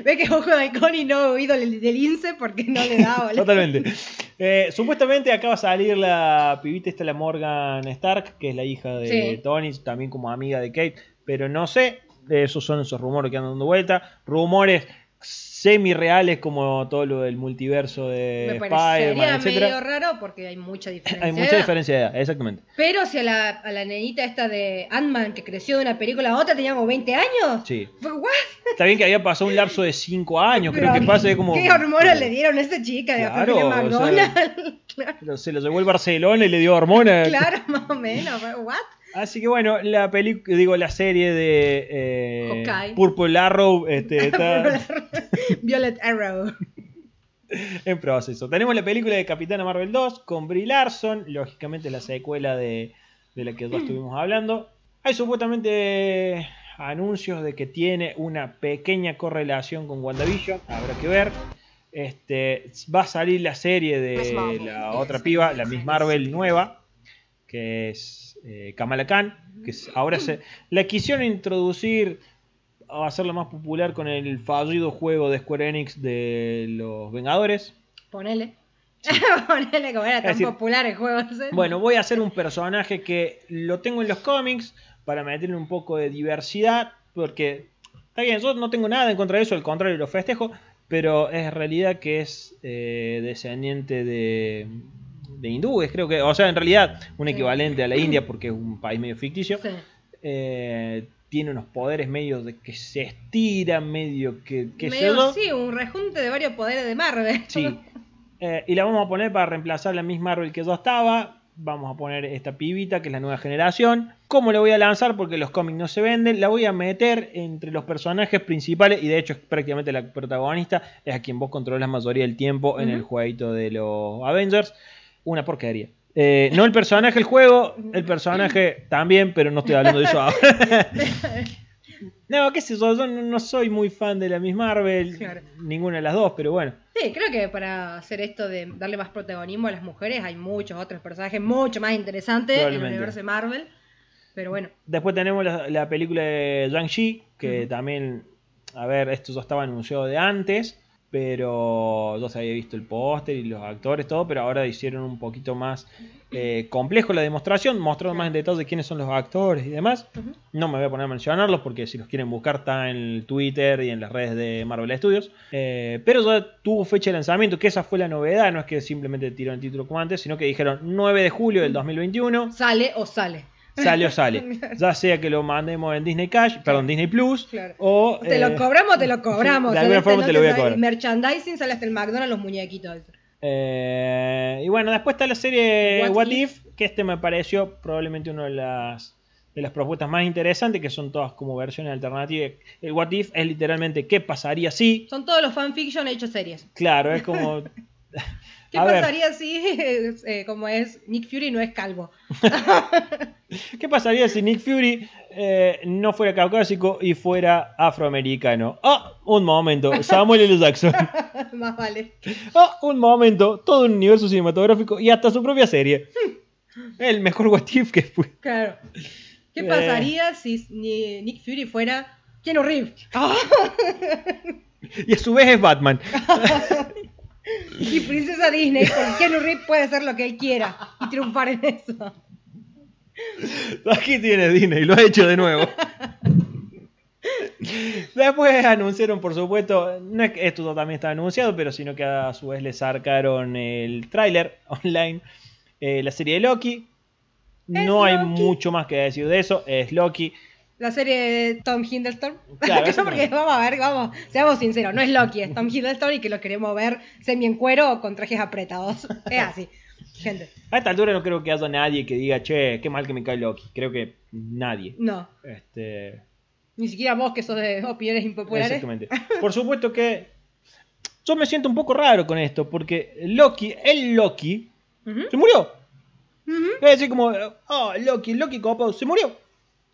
Ve que Ojo de Halcón y no he oído del, INSE porque no le da bola. Totalmente. Eh, supuestamente acá va a salir la pibita esta, la Morgan Stark, que es la hija de Sí. Tony, también como amiga de Kate, pero no sé, esos son esos rumores que andan dando vuelta, rumores semi-reales como todo lo del multiverso de Me parecería medio rara porque hay mucha diferencia. Hay mucha diferencia de edad, exactamente. Pero si a la, a la nenita esta de Ant-Man que creció de una película a otra tenía como 20 años. Sí. Fue, ¿What? Está bien que había pasado un lapso de 5 años, creo que pasa de como... ¿Qué hormonas le dieron a esa chica de la familia o sea, McDonald's? claro, Se lo llevó el Barcelona y le dio hormona. claro, más o menos. ¿What? Así que bueno, la película, digo, la serie de eh. Purple Arrow este, está Violet Arrow. en proceso. Tenemos la película de Capitana Marvel 2 con Brie Larson, lógicamente la secuela de, de la que ya estuvimos hablando. Hay supuestamente anuncios de que tiene una pequeña correlación con WandaVision, habrá que ver. Este, va a salir la serie de la otra piba, la Miss Marvel nueva, que es eh, Kamala Khan, que es- ahora se la quisieron introducir a hacerla más popular con el fallido juego de Square Enix de los Vengadores. Ponele. Ponele como era tan decir, popular el juego. Bueno, voy a hacer un personaje que lo tengo en los cómics para meterle un poco de diversidad, porque está bien, yo no tengo nada en contra de eso, al contrario, lo festejo, pero es realidad que es eh, descendiente de, de hindúes, creo que, o sea, en realidad un equivalente a la India, porque es un país medio ficticio. Sí. Eh, tiene unos poderes medio de que se estira, medio que, sé Medio, yo. sí, un rejunte de varios poderes de Marvel. Sí. Eh, y la vamos a poner para reemplazar la Miss Marvel que ya estaba. Vamos a poner esta pibita que es la nueva generación. ¿Cómo la voy a lanzar? Porque los cómics no se venden. La voy a meter entre los personajes principales. Y de hecho es prácticamente la protagonista. Es a quien vos controlas la mayoría del tiempo en el jueguito de los Avengers. Una porquería. Eh, no el personaje, el juego. El personaje también, pero no estoy hablando de eso ahora. no, qué sé yo. Yo no soy muy fan de la Miss Marvel. Claro. Ninguna de las dos, pero bueno. Sí, creo que para hacer esto de darle más protagonismo a las mujeres hay muchos otros personajes mucho más interesantes en el universo de Marvel. Pero bueno, Después tenemos la, la película de Shang-Chi, que Ujú. también, a ver, esto ya estaba anunciado de antes, pero yo se había visto el póster y los actores, todo, pero ahora hicieron un poquito más eh, complejo la demostración, mostraron más en detalle quiénes son los actores y demás. No me voy a poner a mencionarlos porque si los quieren buscar está en el Twitter y en las redes de Marvel Studios. Eh, pero ya tuvo fecha de lanzamiento, que esa fue la novedad, no es que simplemente tiraron el título como antes, sino que dijeron 9 de julio del 2021. sale o sale. Sale o sale. Ya sea que lo mandemos en Disney Cash, perdón, Disney Plus, Claro. o... Te eh, lo cobramos, te lo cobramos. de alguna Celeste, forma te lo voy a cobrar. Merchandising sale hasta el McDonald's, los muñequitos. eh, y bueno, después está la serie What What, If. If, que este me pareció probablemente una de las, de las propuestas más interesantes, que son todas como versiones alternativas. El What If es literalmente qué pasaría si... Son todos los fanfiction hechos series. Claro, es como... ¿Qué A ver. pasaría si, eh, como es, Nick Fury no es calvo? ¿Qué pasaría si Nick Fury eh, no fuera caucásico y fuera afroamericano? Ah, un momento, Samuel L. Jackson. Más vale. Ah, un momento, todo un universo cinematográfico y hasta su propia serie. El mejor What If que fue. Claro. ¿Qué Eh. pasaría si ni- Nick Fury fuera Keanu Reeves? Y a su vez es Batman. Y princesa Disney, porque Keanu Reeves puede hacer lo que él quiera y triunfar en eso. Aquí tiene Disney, lo ha hecho de nuevo. Después anunciaron, por supuesto, no es que esto también está anunciado, pero sino que a su vez le sacaron el tráiler online, eh, la serie de Loki. No hay mucho más que decir de eso, es Loki. La serie de Tom Hiddleston. Claro, porque vamos a ver, vamos, seamos sinceros, no es Loki, es Tom Hiddleston y que lo queremos ver semi en cuero o con trajes apretados. Es así, gente. A esta altura no creo que haya nadie que diga, che, qué mal que me cae Loki. Creo que nadie. No, Este, ni siquiera vos que sos de opiniones impopulares. Exactamente. Por supuesto que yo me siento un poco raro con esto, porque Loki, el Loki, se murió. ujú. Es decir, como, oh, Loki, Loki copado, se murió.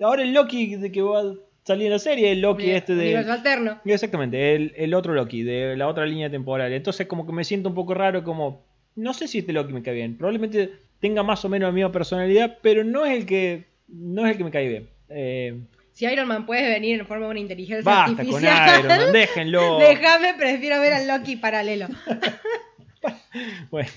Ahora el Loki de que va a salir en la serie, el Loki este de... Universo alterno. Exactamente, el, el otro Loki, de la otra línea temporal. Entonces como que me siento un poco raro, como, no sé si este Loki me cae bien. Probablemente tenga más o menos la misma personalidad, pero no es el que, no es el que me cae bien. Eh, Si Iron Man puede venir en forma de una inteligencia basta con artificial, Iron Man, déjenlo. déjame, prefiero ver al Loki paralelo. Bueno,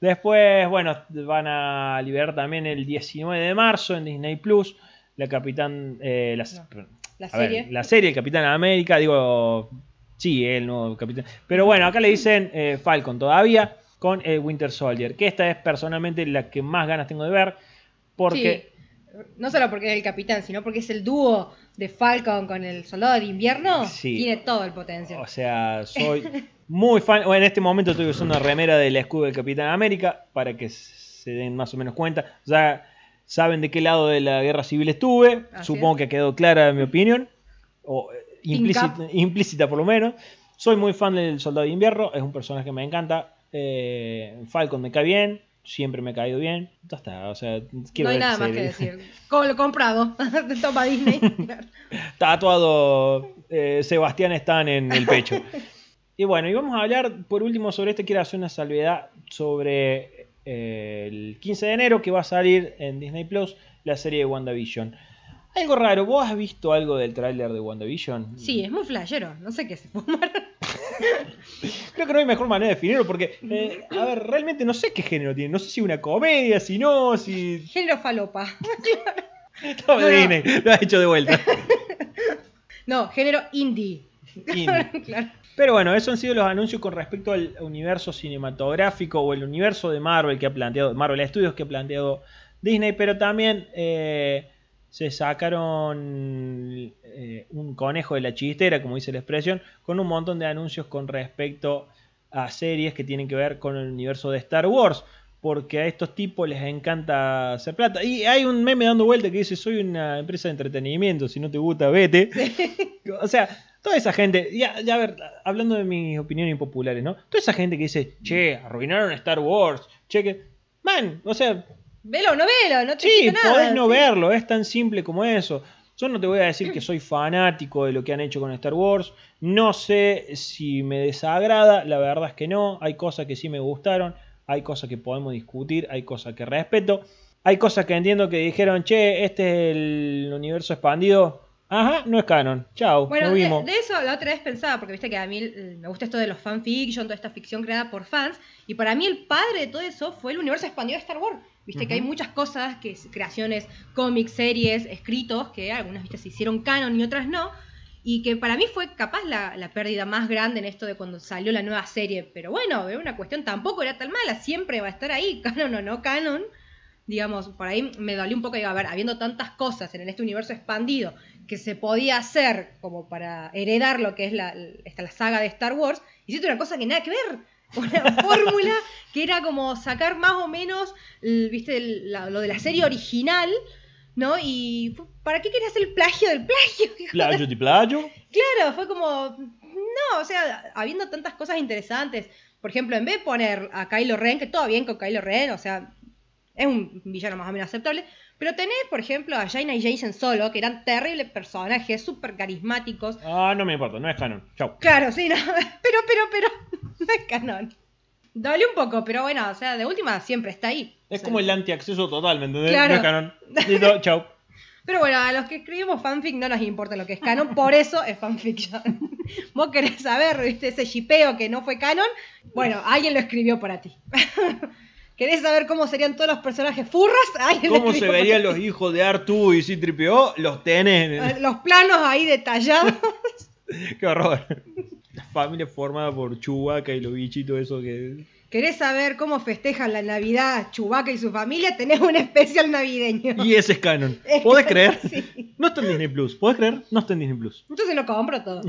después, bueno, van a liberar también el 19 de marzo en Disney Plus la Capitán, eh, la, No, La ver, serie. la serie el Capitán América, digo, sí, el nuevo Capitán. Pero bueno, acá le dicen eh, Falcon todavía con el Winter Soldier, que esta es personalmente la que más ganas tengo de ver, porque Sí. No solo porque es el capitán, sino porque es el dúo de Falcon con el soldado de invierno. Sí. Tiene todo el potencial. O sea, soy muy fan. Bueno, en este momento estoy usando una remera del escudo del Capitán América para que se den más o menos cuenta. Ya saben de qué lado de la guerra civil estuve. Así Supongo es. que quedó clara mi opinión, o eh, implícita, implícita por lo menos. Soy muy fan del Soldado de Invierno, es un personaje que me encanta. Eh, Falcon me cae bien, siempre me ha caído bien. Ya está, o sea, quiero no hay nada más que decir. Co- lo comprado. Toma Disney. Tatuado eh, Sebastián Stan en el pecho. y bueno, y vamos a hablar por último sobre este. Quiero hacer una salvedad sobre eh, el 15 de enero que va a salir en Disney Plus la serie de WandaVision. Algo raro, ¿vos has visto algo del tráiler de WandaVision? Sí, es muy flashero. No sé qué se fumar. Creo que no hay mejor manera de definirlo porque, eh, a ver, realmente no sé qué género tiene. No sé si una comedia, si no, si. Género falopa. No, no. Disney, lo ha hecho de vuelta. No, género indie. Indie. claro. Pero bueno, esos han sido los anuncios con respecto al universo cinematográfico o el universo de Marvel que ha planteado, Marvel Studios que ha planteado Disney, pero también eh, se sacaron eh, un conejo de la chistera, como dice la expresión, con un montón de anuncios con respecto a series que tienen que ver con el universo de Star Wars. Porque a estos tipos les encanta hacer plata. Y hay un meme dando vuelta que dice: Soy una empresa de entretenimiento, si no te gusta, vete. O sea, toda esa gente, ya, ya a ver, hablando de mis opiniones impopulares, ¿no? Toda esa gente que dice, che, arruinaron Star Wars, che, que. Man, o sea, Velo no velo, no te sí, nada. podés no sí. verlo, es tan simple como eso. Yo no te voy a decir que soy fanático de lo que han hecho con Star Wars. No sé si me desagrada, la verdad es que no. Hay cosas que sí me gustaron, hay cosas que podemos discutir, hay cosas que respeto. Hay cosas que entiendo que dijeron, che, este es el universo expandido. Ajá, no es canon. Chao, Bueno, nos vimos. de eso la otra vez pensaba, porque viste que a mí eh, me gusta esto de los fanfiction, toda esta ficción creada por fans, y para mí el padre de todo eso fue el universo expandido de Star Wars. Viste que hay muchas cosas, que es- creaciones, cómics, series, escritos, que algunas viste se hicieron canon y otras no, y que para mí fue capaz la, la pérdida más grande en esto de cuando salió la nueva serie. Pero bueno, es una cuestión tampoco era tan mala, siempre va a estar ahí, canon o no canon. Digamos, por ahí me dolió un poco, digo, a ver, habiendo tantas cosas en este universo expandido que se podía hacer como para heredar lo que es la, esta, la saga de Star Wars, hiciste una cosa que nada que ver. Una fórmula que era como sacar más o menos, viste, la- lo de la serie original, ¿no? Y ¿para qué querías el plagio del plagio? hijo de- playo. Claro, fue como. No, o sea, habiendo tantas cosas interesantes. Por ejemplo, en vez de poner a Kylo Ren, que todo bien con Kylo Ren, o sea, es un villano más o menos aceptable. Pero tenés, por ejemplo, a Jaina y Jason Solo, que eran terribles personajes, súper carismáticos. Ah, no me importa, no es canon. Chao. Claro, sí, no. Pero, pero, pero. No es canon. Dolió un poco, pero bueno, o sea, de última siempre está ahí. Es O sea, como el antiacceso total, ¿me entendés? Claro. No es canon. Listo, chao. Pero bueno, a los que escribimos fanfic no nos importa lo que es canon, por eso es fanfiction. Vos querés saber, viste, ese shipeo que no fue canon, bueno, alguien lo escribió para ti. ¿Querés saber cómo serían todos los personajes furras? ¿Cómo se verían los hijos de Artu y C-3PO? Los tenés. en- Los planos ahí detallados. Qué horror. La familia formada por Chewbacca y los bichitos eso que... ¿Querés saber cómo festejan la Navidad Chubaca y su familia? Tenés un especial navideño. Y ese es canon. ¿Podés creer? sí. No está en Disney Plus. ¿Podés creer? No está en Disney Plus. Entonces lo compro todo.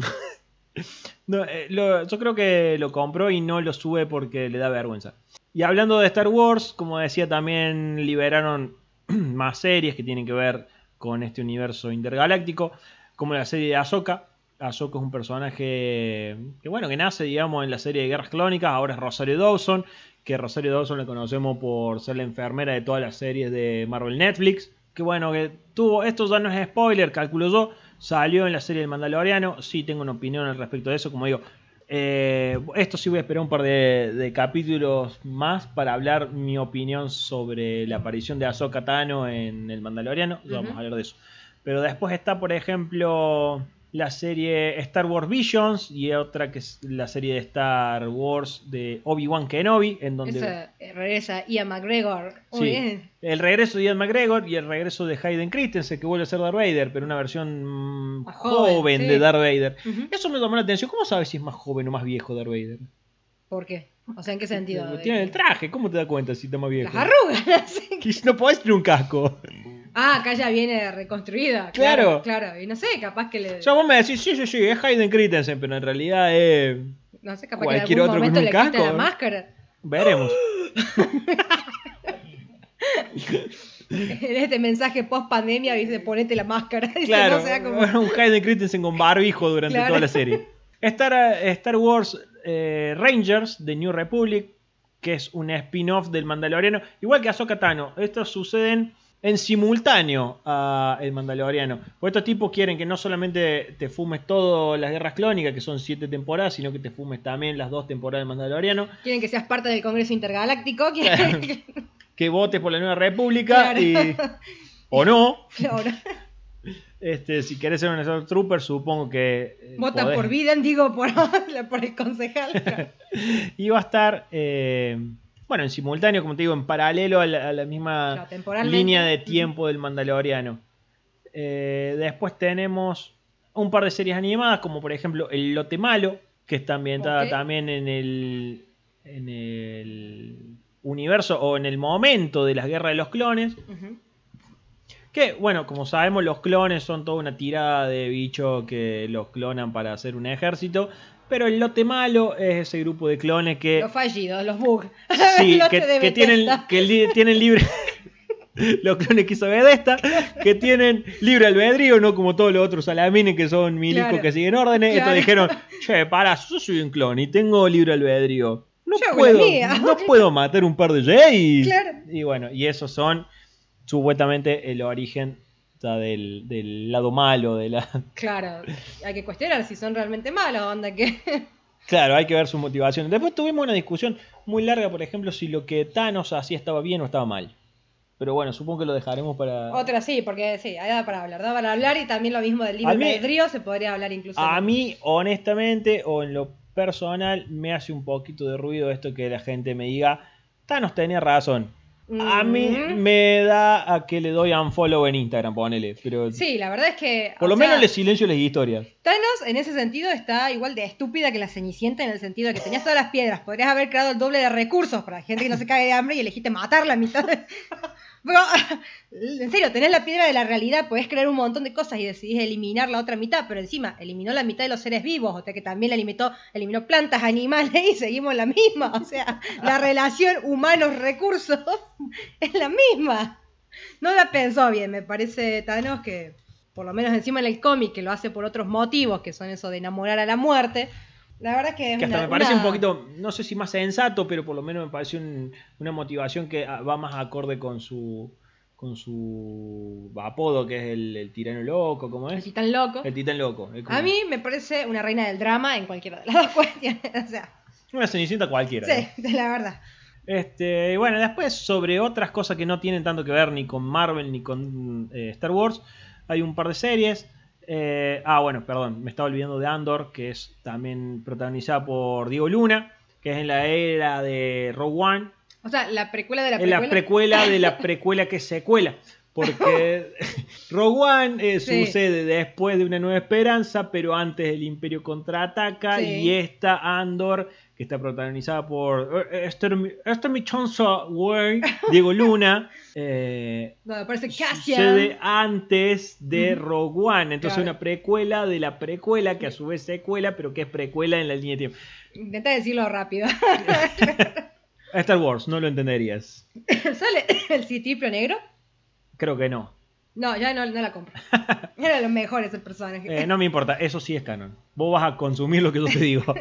No, eh, lo- yo creo que lo compró y no lo sube porque le da vergüenza. Y hablando de Star Wars, como decía, también liberaron más series que tienen que ver con este universo intergaláctico, como la serie de Ahsoka. Ahsoka es un personaje que, bueno, que nace, digamos, en la serie de Guerras Clónicas, ahora es Rosario Dawson, que Rosario Dawson la conocemos por ser la enfermera de todas las series de Marvel Netflix. Que bueno, que tuvo, esto ya no es spoiler, calculo yo, salió en la serie del Mandaloriano, sí tengo una opinión al respecto de eso, como digo, eh, esto sí voy a esperar un par de, de capítulos más para hablar mi opinión sobre la aparición de Ahsoka Tano en el Mandaloriano, ya vamos a hablar de eso. Pero después está, por ejemplo, la serie Star Wars Visions y otra que es la serie de Star Wars de Obi-Wan Kenobi, en donde... Esa, eh, regresa Ian McGregor. Muy Sí. bien. El regreso de Ian McGregor y el regreso de Hayden Christensen, que vuelve a ser Darth Vader, pero una versión Más joven, joven, sí. de Darth Vader. Eso me llamó la atención. ¿Cómo sabes si es más joven o más viejo Darth Vader? ¿Por qué? O sea, ¿en qué sentido? Tiene el traje, ¿cómo te das cuenta si está más viejo? Las arrugas. No podés tener un casco. Ah, acá ya viene reconstruida. Claro. Claro. Claro. Y no sé, capaz que le. O sea, vos me decís, sí, sí, sí, es Hayden Christensen, pero en realidad es... no sé, capaz cualquier que en algún otro con momento un le quita casco, la máscara. Veremos. en este mensaje post pandemia dice ponete la máscara. Dice, Claro, no sea como- un Hayden Christensen con barbijo durante Claro. toda la serie. Star, Star Wars eh, Rangers de New Republic, que es un spin-off del Mandaloriano, igual que Ahsoka Tano. Estos suceden en simultáneo a El Mandaloriano. Porque estos tipos quieren que no solamente te fumes todas las guerras clónicas, que son siete temporadas, sino que te fumes también las dos temporadas del Mandaloriano. Quieren que seas parte del Congreso Intergaláctico. Que... Que votes por la Nueva República Claro. y... O no. Claro. Este, si querés ser un Star Trooper, supongo que... eh, podés. por Biden, digo, por, por el concejal. Y va a estar, eh, bueno, en simultáneo, como te digo, en paralelo a la, a la misma Claro, línea de tiempo del Mandaloriano. Eh, después tenemos un par de series animadas, como por ejemplo El Lote Malo, que está ambientada también en el, en el universo o en el momento de las guerras de los clones. Que, bueno, como sabemos, los clones son toda una tirada de bichos que los clonan para hacer un ejército. Pero el lote malo es ese grupo de clones que, Los fallidos, los bugs. sí, que, que tienen, que li- tienen libre. los clones que hizo Bethesda, que tienen libre albedrío, no como todos los otros salamines que son milicos Claro. que siguen órdenes. Estos Claro. dijeron, che, para, yo soy un clon y tengo libre albedrío. No Yo puedo, la mía". no puedo matar un par de Jays. Claro. Y bueno, y esos son supuestamente el origen del, del lado malo de la. Claro, hay que cuestionar si son realmente malos, onda que... Claro, hay que ver su motivación. Después tuvimos una discusión muy larga, por ejemplo, si lo que Thanos hacía estaba bien o estaba mal. Pero bueno, supongo que lo dejaremos para. Otra sí, porque sí, hay para hablar, da para hablar y también lo mismo del libre A mí- albedrío se podría hablar incluso. A mí, honestamente, o en lo personal, me hace un poquito de ruido esto que la gente me diga, Thanos tenía razón. A mí me da a que le doy unfollow en Instagram, ponele. Pero Sí, la verdad es que... por o lo sea, menos le silencio las historias. Thanos en ese sentido está igual de estúpida que la Cenicienta en el sentido de que tenías todas las piedras, podrías haber creado el doble de recursos para gente que no se cague de hambre y elegiste matarla a mitad de... Pero, en serio, tenés la piedra de la realidad, podés crear un montón de cosas y decidís eliminar la otra mitad, pero encima eliminó la mitad de los seres vivos, o sea que también la limitó, eliminó plantas, animales y seguimos la misma. O sea, la relación humanos-recursos es la misma. No la pensó bien, me parece Thanos que, por lo menos encima en el cómic, que lo hace por otros motivos, que son eso de enamorar a la muerte. La verdad que es Que hasta una- me parece una- un poquito, no sé si más sensato, pero por lo menos me parece un- una motivación que ah, va más acorde con su con su apodo, que es el, el tirano loco, ¿cómo el es? titán loco. El titán loco. como A mí me parece una reina del drama en cualquiera de las dos cuestiones. O sea, Una cenicienta cualquiera. ¿no? sí, de la verdad. Este, bueno, después sobre otras cosas que no tienen tanto que ver ni con Marvel ni con eh, Star Wars, hay un par de series. Eh, ah, bueno, perdón, me estaba olvidando de Andor, que es también protagonizada por Diego Luna, que es en la era de Rogue One. O sea, la precuela de la Es precuela. la precuela de la precuela que es secuela. Porque Rogue One eh, Sí. sucede después de Una Nueva Esperanza, pero antes el Imperio contraataca. Sí. Y esta Andor, que está protagonizada por eh, Esther, Esther Michonza Way, Diego Luna, eh, No, me parece sucede Cassian. antes de. Rogue One. Entonces, Claro. una precuela de la precuela, que a su vez secuela, pero que es precuela en la línea de tiempo. Intenta decirlo rápido. Star Wars, no lo entenderías. ¿Sale el citripio negro? Creo que no. No, ya no, no la compro. Era de los mejores el personaje. Eh, no me importa, eso sí es canon. Vos vas a consumir lo que yo te digo.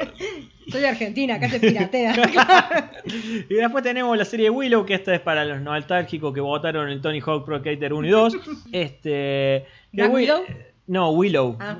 Soy de Argentina, acá se piratea. y después tenemos la serie Willow, que esta es para los nostálgicos que votaron el Tony Hawk Pro Skater 1 y 2. Este, ¿Black Wi- Widow? No, Willow. Ah.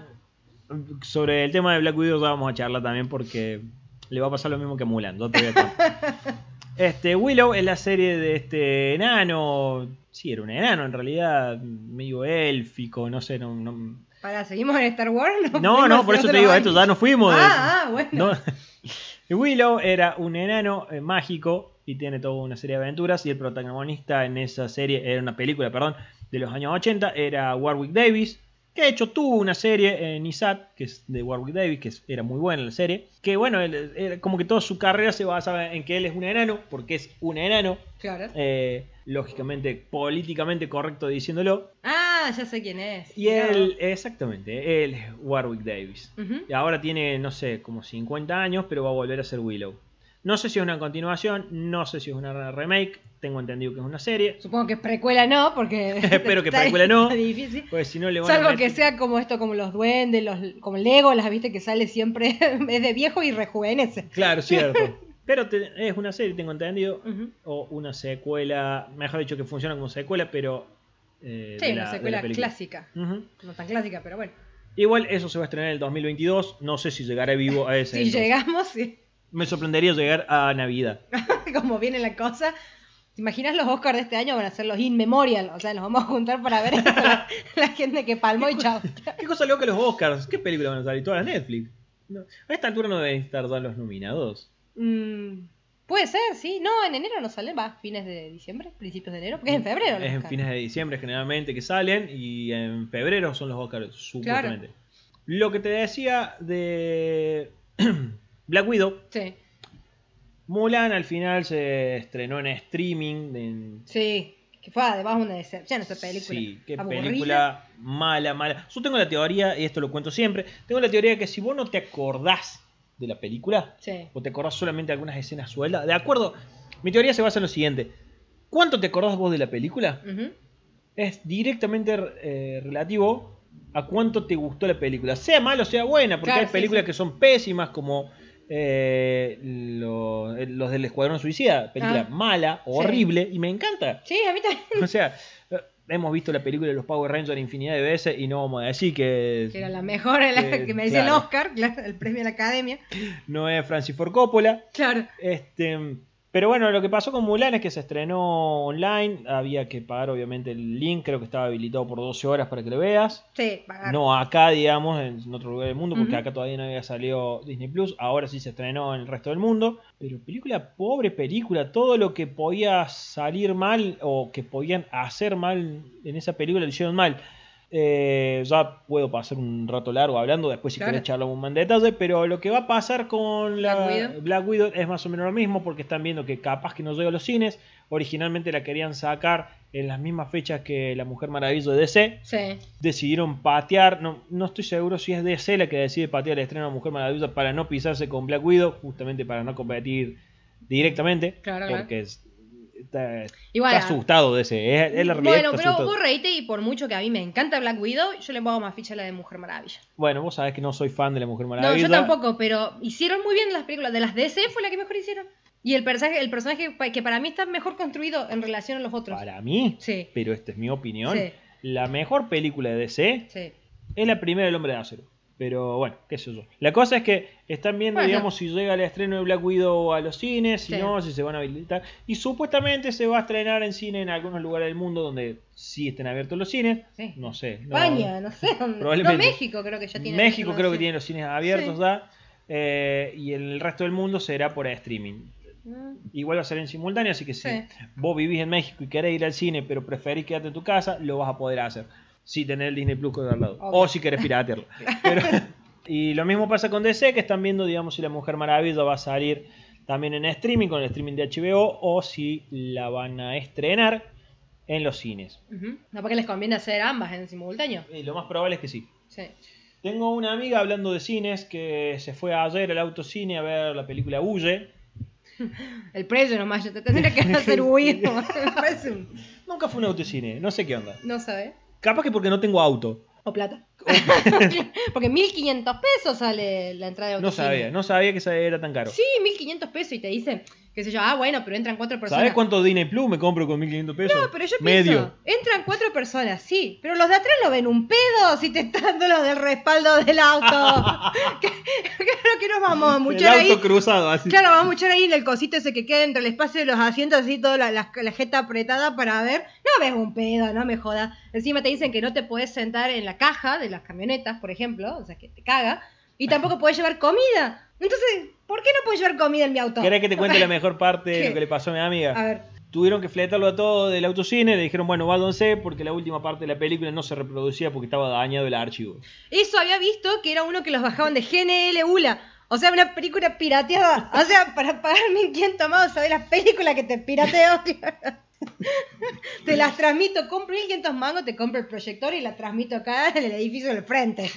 Sobre el tema de Black Widow ya vamos a charlar también porque le va a pasar lo mismo que a Mulan. no te voy a. Este, Willow es la serie de este enano. Sí, era un enano en realidad, medio élfico, no sé, no, no, Para, ¿seguimos en Star Wars? no, no, por eso te digo, esto ya nos fuimos. de- Ah, ah, bueno. no. Willow era un enano eh, mágico y tiene toda una serie de aventuras y el protagonista en esa serie, era una película, perdón, de los años 80, era Warwick Davis, que de hecho tuvo una serie en ISAT, que es de Warwick Davis, que era muy buena la serie, que bueno, él- era como que toda su carrera se basaba en que él es un enano, porque es un enano, Claro. eh, lógicamente, políticamente correcto diciéndolo, Ah, ya sé quién es. y él, exactamente, él es Warwick Davis. Y ahora tiene, no sé, como 50 años, pero va a volver a ser Willow. No sé si es una continuación, no sé si es una remake, tengo entendido que es una serie. Supongo que precuela no, porque. Espero que precuela no. difícil. Pues si no le van a Salvo meter- que sea como esto, como los duendes, los, como Lego, las viste que sale siempre, es de viejo y rejuvenece. Claro, cierto. Pero te- es una serie, tengo entendido. O una secuela, mejor dicho que funciona como secuela, pero... eh, Sí, de una la- de la secuela clásica. No tan clásica, pero bueno. Igual eso se va a estrenar en el 2022. No sé si llegaré vivo a ese. Si entonces. llegamos, sí. Me sorprendería llegar a Navidad. como viene la cosa. ¿Te imaginas los Oscars de este año van a ser los In Memorial? O sea, nos vamos a juntar para ver esto, la, la gente que palmó y chao. ¿Qué cosa loca los Oscars? ¿Qué películas van a salir? Todas Netflix. No, a esta altura no deben estar todos los nominados. Mm, puede ser, sí. No, en enero no salen, va, fines de diciembre, principios de enero, porque es en febrero. los Es en fines de diciembre generalmente que salen y en febrero son los Oscars, supuestamente. Lo que te decía de Black Widow, Sí, Mulan al final se estrenó en streaming. en- sí. Que fue además una decepción esa película. Sí, qué Aburrida. película mala, mala. Yo tengo la teoría, y esto lo cuento siempre, tengo la teoría de que si vos no te acordás de la película, Sí. o te acordás solamente de algunas escenas sueltas, de acuerdo, mi teoría se basa en lo siguiente. ¿Cuánto te acordás vos de la película? Es directamente eh, relativo a cuánto te gustó la película. Sea mala o sea buena, porque Claro, hay películas sí. que son pésimas, como eh, lo- eh, los del Escuadrón Suicida, película Ah, mala, horrible, y me encanta. Sí, a mí también. O sea, hemos visto la película de los Power Rangers infinidad de veces y no vamos a decir que, Que era la mejor, la Eh, que merecía claro. el Oscar, claro, el premio a la academia. no es Francis Ford Coppola. Claro. Este, pero bueno, lo que pasó con Mulan es que se estrenó online. Había que pagar, obviamente, el link. Creo que estaba habilitado por 12 horas para que lo veas. Sí, pagar. No acá, digamos, en otro lugar del mundo, porque acá todavía no había salido Disney Plus. Ahora sí se estrenó en el resto del mundo. Pero película, pobre película. Todo lo que podía salir mal o que podían hacer mal en esa película lo hicieron mal. Eh, ya puedo pasar un rato largo hablando, después si Claro. querés charlamos más en detalle, pero lo que va a pasar con la Black Widow. Black Widow es más o menos lo mismo, porque están viendo que capaz que no llega a los cines, originalmente la querían sacar en las mismas fechas que La Mujer Maravilla de DC, Sí. decidieron patear, no, no estoy seguro si es DC la que decide patear el estreno de Mujer Maravilla para no pisarse con Black Widow, justamente para no competir directamente, Claro, claro. porque es- está, Igual, está asustado DC, es, es la realidad Bueno, pero asustado. vos reíte y por mucho que a mí me encanta Black Widow, yo le pongo más ficha a la de Mujer Maravilla. Bueno, vos sabés que no soy fan de La Mujer No, Maravilla. yo tampoco, pero hicieron muy bien las películas. De las DC fue la que mejor hicieron. Y el personaje, el personaje que para mí está mejor construido en relación a los otros. Para mí, Sí, pero esta es mi opinión, Sí. la mejor película de DC sí. es la primera del Hombre de Acero. Pero bueno, qué sé yo. La cosa es que están viendo, Bueno. digamos, si llega el estreno de Black Widow a los cines, si Sí. no, si se van a habilitar. Y supuestamente se va a estrenar en cine en algunos lugares del mundo donde sí estén abiertos los cines. Sí. No sé. no- España, no, sé. Probablemente. No, México creo que ya tiene. México creo que tiene los cines abiertos Sí. ya. eh, y el resto del mundo será por streaming. Mm, Igual va a ser en simultáneo, así que si vos vivís en México y querés ir al cine, pero preferís quedarte en tu casa, lo vas a poder hacer. Si tenés el Disney Plus al lado. Obvio. O si querés piratearlo. Pero- y lo mismo pasa con DC, que están viendo, digamos, si la Mujer Maravilla va a salir también en streaming, con el streaming de HBO, o si la van a estrenar en los cines. ujú. No, porque les conviene hacer ambas en simultáneo. Y lo más probable es que sí. Sí. Tengo una amiga hablando de cines que se fue ayer al autocine a ver la película Huye. El precio nomás, yo te tendría que hacer huir. Nunca fue un autocine, no sé qué onda. No sabes. Capaz que porque no tengo auto. O plata. Porque 1500 pesos sale la entrada de No autocine. sabía, no sabía que era tan caro. Sí, 1500 pesos y te dicen, qué sé yo, ah, bueno, pero entran cuatro personas. ¿Sabes cuánto Disney Plus me compro con 1500 pesos? No, pero yo Medio. pienso, entran cuatro personas, sí, pero los de atrás lo ven un pedo si te están dando los del respaldo del auto. claro que nos vamos a El muchar ahí. auto cruzado, así. Claro, vamos a muchar ahí en el cosito ese que queda entre el espacio de los asientos, así toda la, la, la jeta apretada para ver. No ves un pedo, no me jodas. Encima te dicen que no te puedes sentar en la caja de las camionetas, por ejemplo, o sea que te caga. Y tampoco puedes llevar comida. Entonces, ¿por qué no puedes llevar comida en mi auto? ¿Querés que te cuente la mejor parte de ¿Qué? lo que le pasó a mi amiga? A ver, Tuvieron que fletarlo a todo del autocine, le dijeron, bueno, váyanse porque la última parte de la película no se reproducía porque estaba dañado el archivo. eso había visto que era uno que los bajaban de GNL ULA. O sea, una película pirateada. O sea, para pagar 1500 más, ¿sabes la película que te pirateo? te las transmito, compro 1500 mangos, te compro el proyector y la transmito acá en el edificio del frente.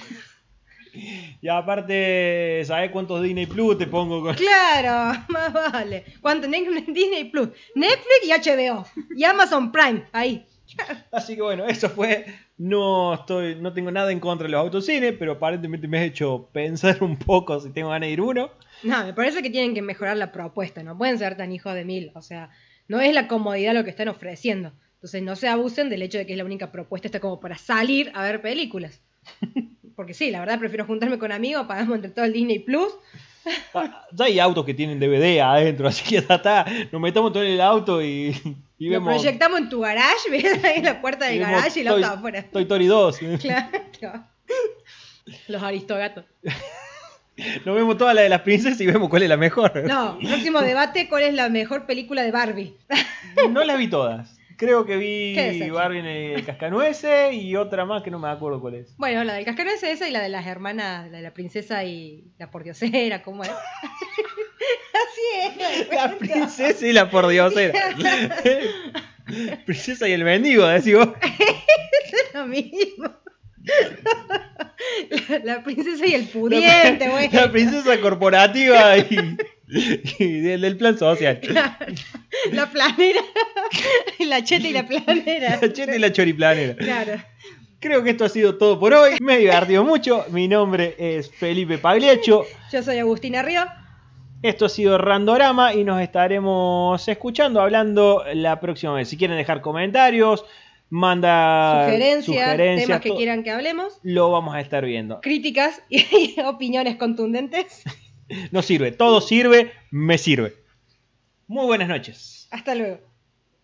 Y aparte, ¿sabes cuántos Disney Plus te pongo con.? Claro, más vale. ¿Cuánto? Disney Plus, Netflix y HBO. Y Amazon Prime, ahí. Así que bueno, eso fue. No estoy, no tengo nada en contra de los autocines, pero aparentemente me has hecho pensar un poco si tengo ganas de ir uno. No, me parece que tienen que mejorar la propuesta, no pueden ser tan hijos de mil. O sea, no es la comodidad lo que están ofreciendo. Entonces no se abusen del hecho de que es la única propuesta está como para salir a ver películas. Porque sí, la verdad prefiero juntarme con amigos, pagamos entre todo el Disney Plus. Ah, Ya hay autos que tienen DVD adentro, así que ya está. Nos metamos todo en el auto y, y Lo vemos. proyectamos en tu garage, ves ahí en la puerta del vemos garage y el auto afuera. Toy Story 2. Claro. Los aristogatos. Nos vemos todas las de las princesas y vemos cuál es la mejor. No, próximo debate, ¿cuál es la mejor película de Barbie? No las vi todas. Creo que vi. Barbie en el Cascanueces y otra más que no me acuerdo cuál es. Bueno, la del cascano es esa y la de las hermanas, la de la princesa y la pordiosera, ¿cómo es? Así es. La princesa y la pordiosera. princesa y el mendigo, decís vos. Es lo mismo. La, la princesa y el pudiente, güey. La princesa corporativa y, y del, del plan social. La planera. La cheta y la planera. La cheta y la choriplanera. Claro. Creo que esto ha sido todo por hoy. Me he divertido mucho. Mi nombre es Felipe Pagliaccio. Yo soy Agustina Río. Esto ha sido Randorama y nos estaremos escuchando, hablando la próxima vez. Si quieren dejar comentarios, manda Sugerencias, sugerencias, temas que quieran que hablemos. lo vamos a estar viendo. Críticas y opiniones contundentes. No sirve, todo sirve, me sirve. Muy buenas noches. Hasta luego.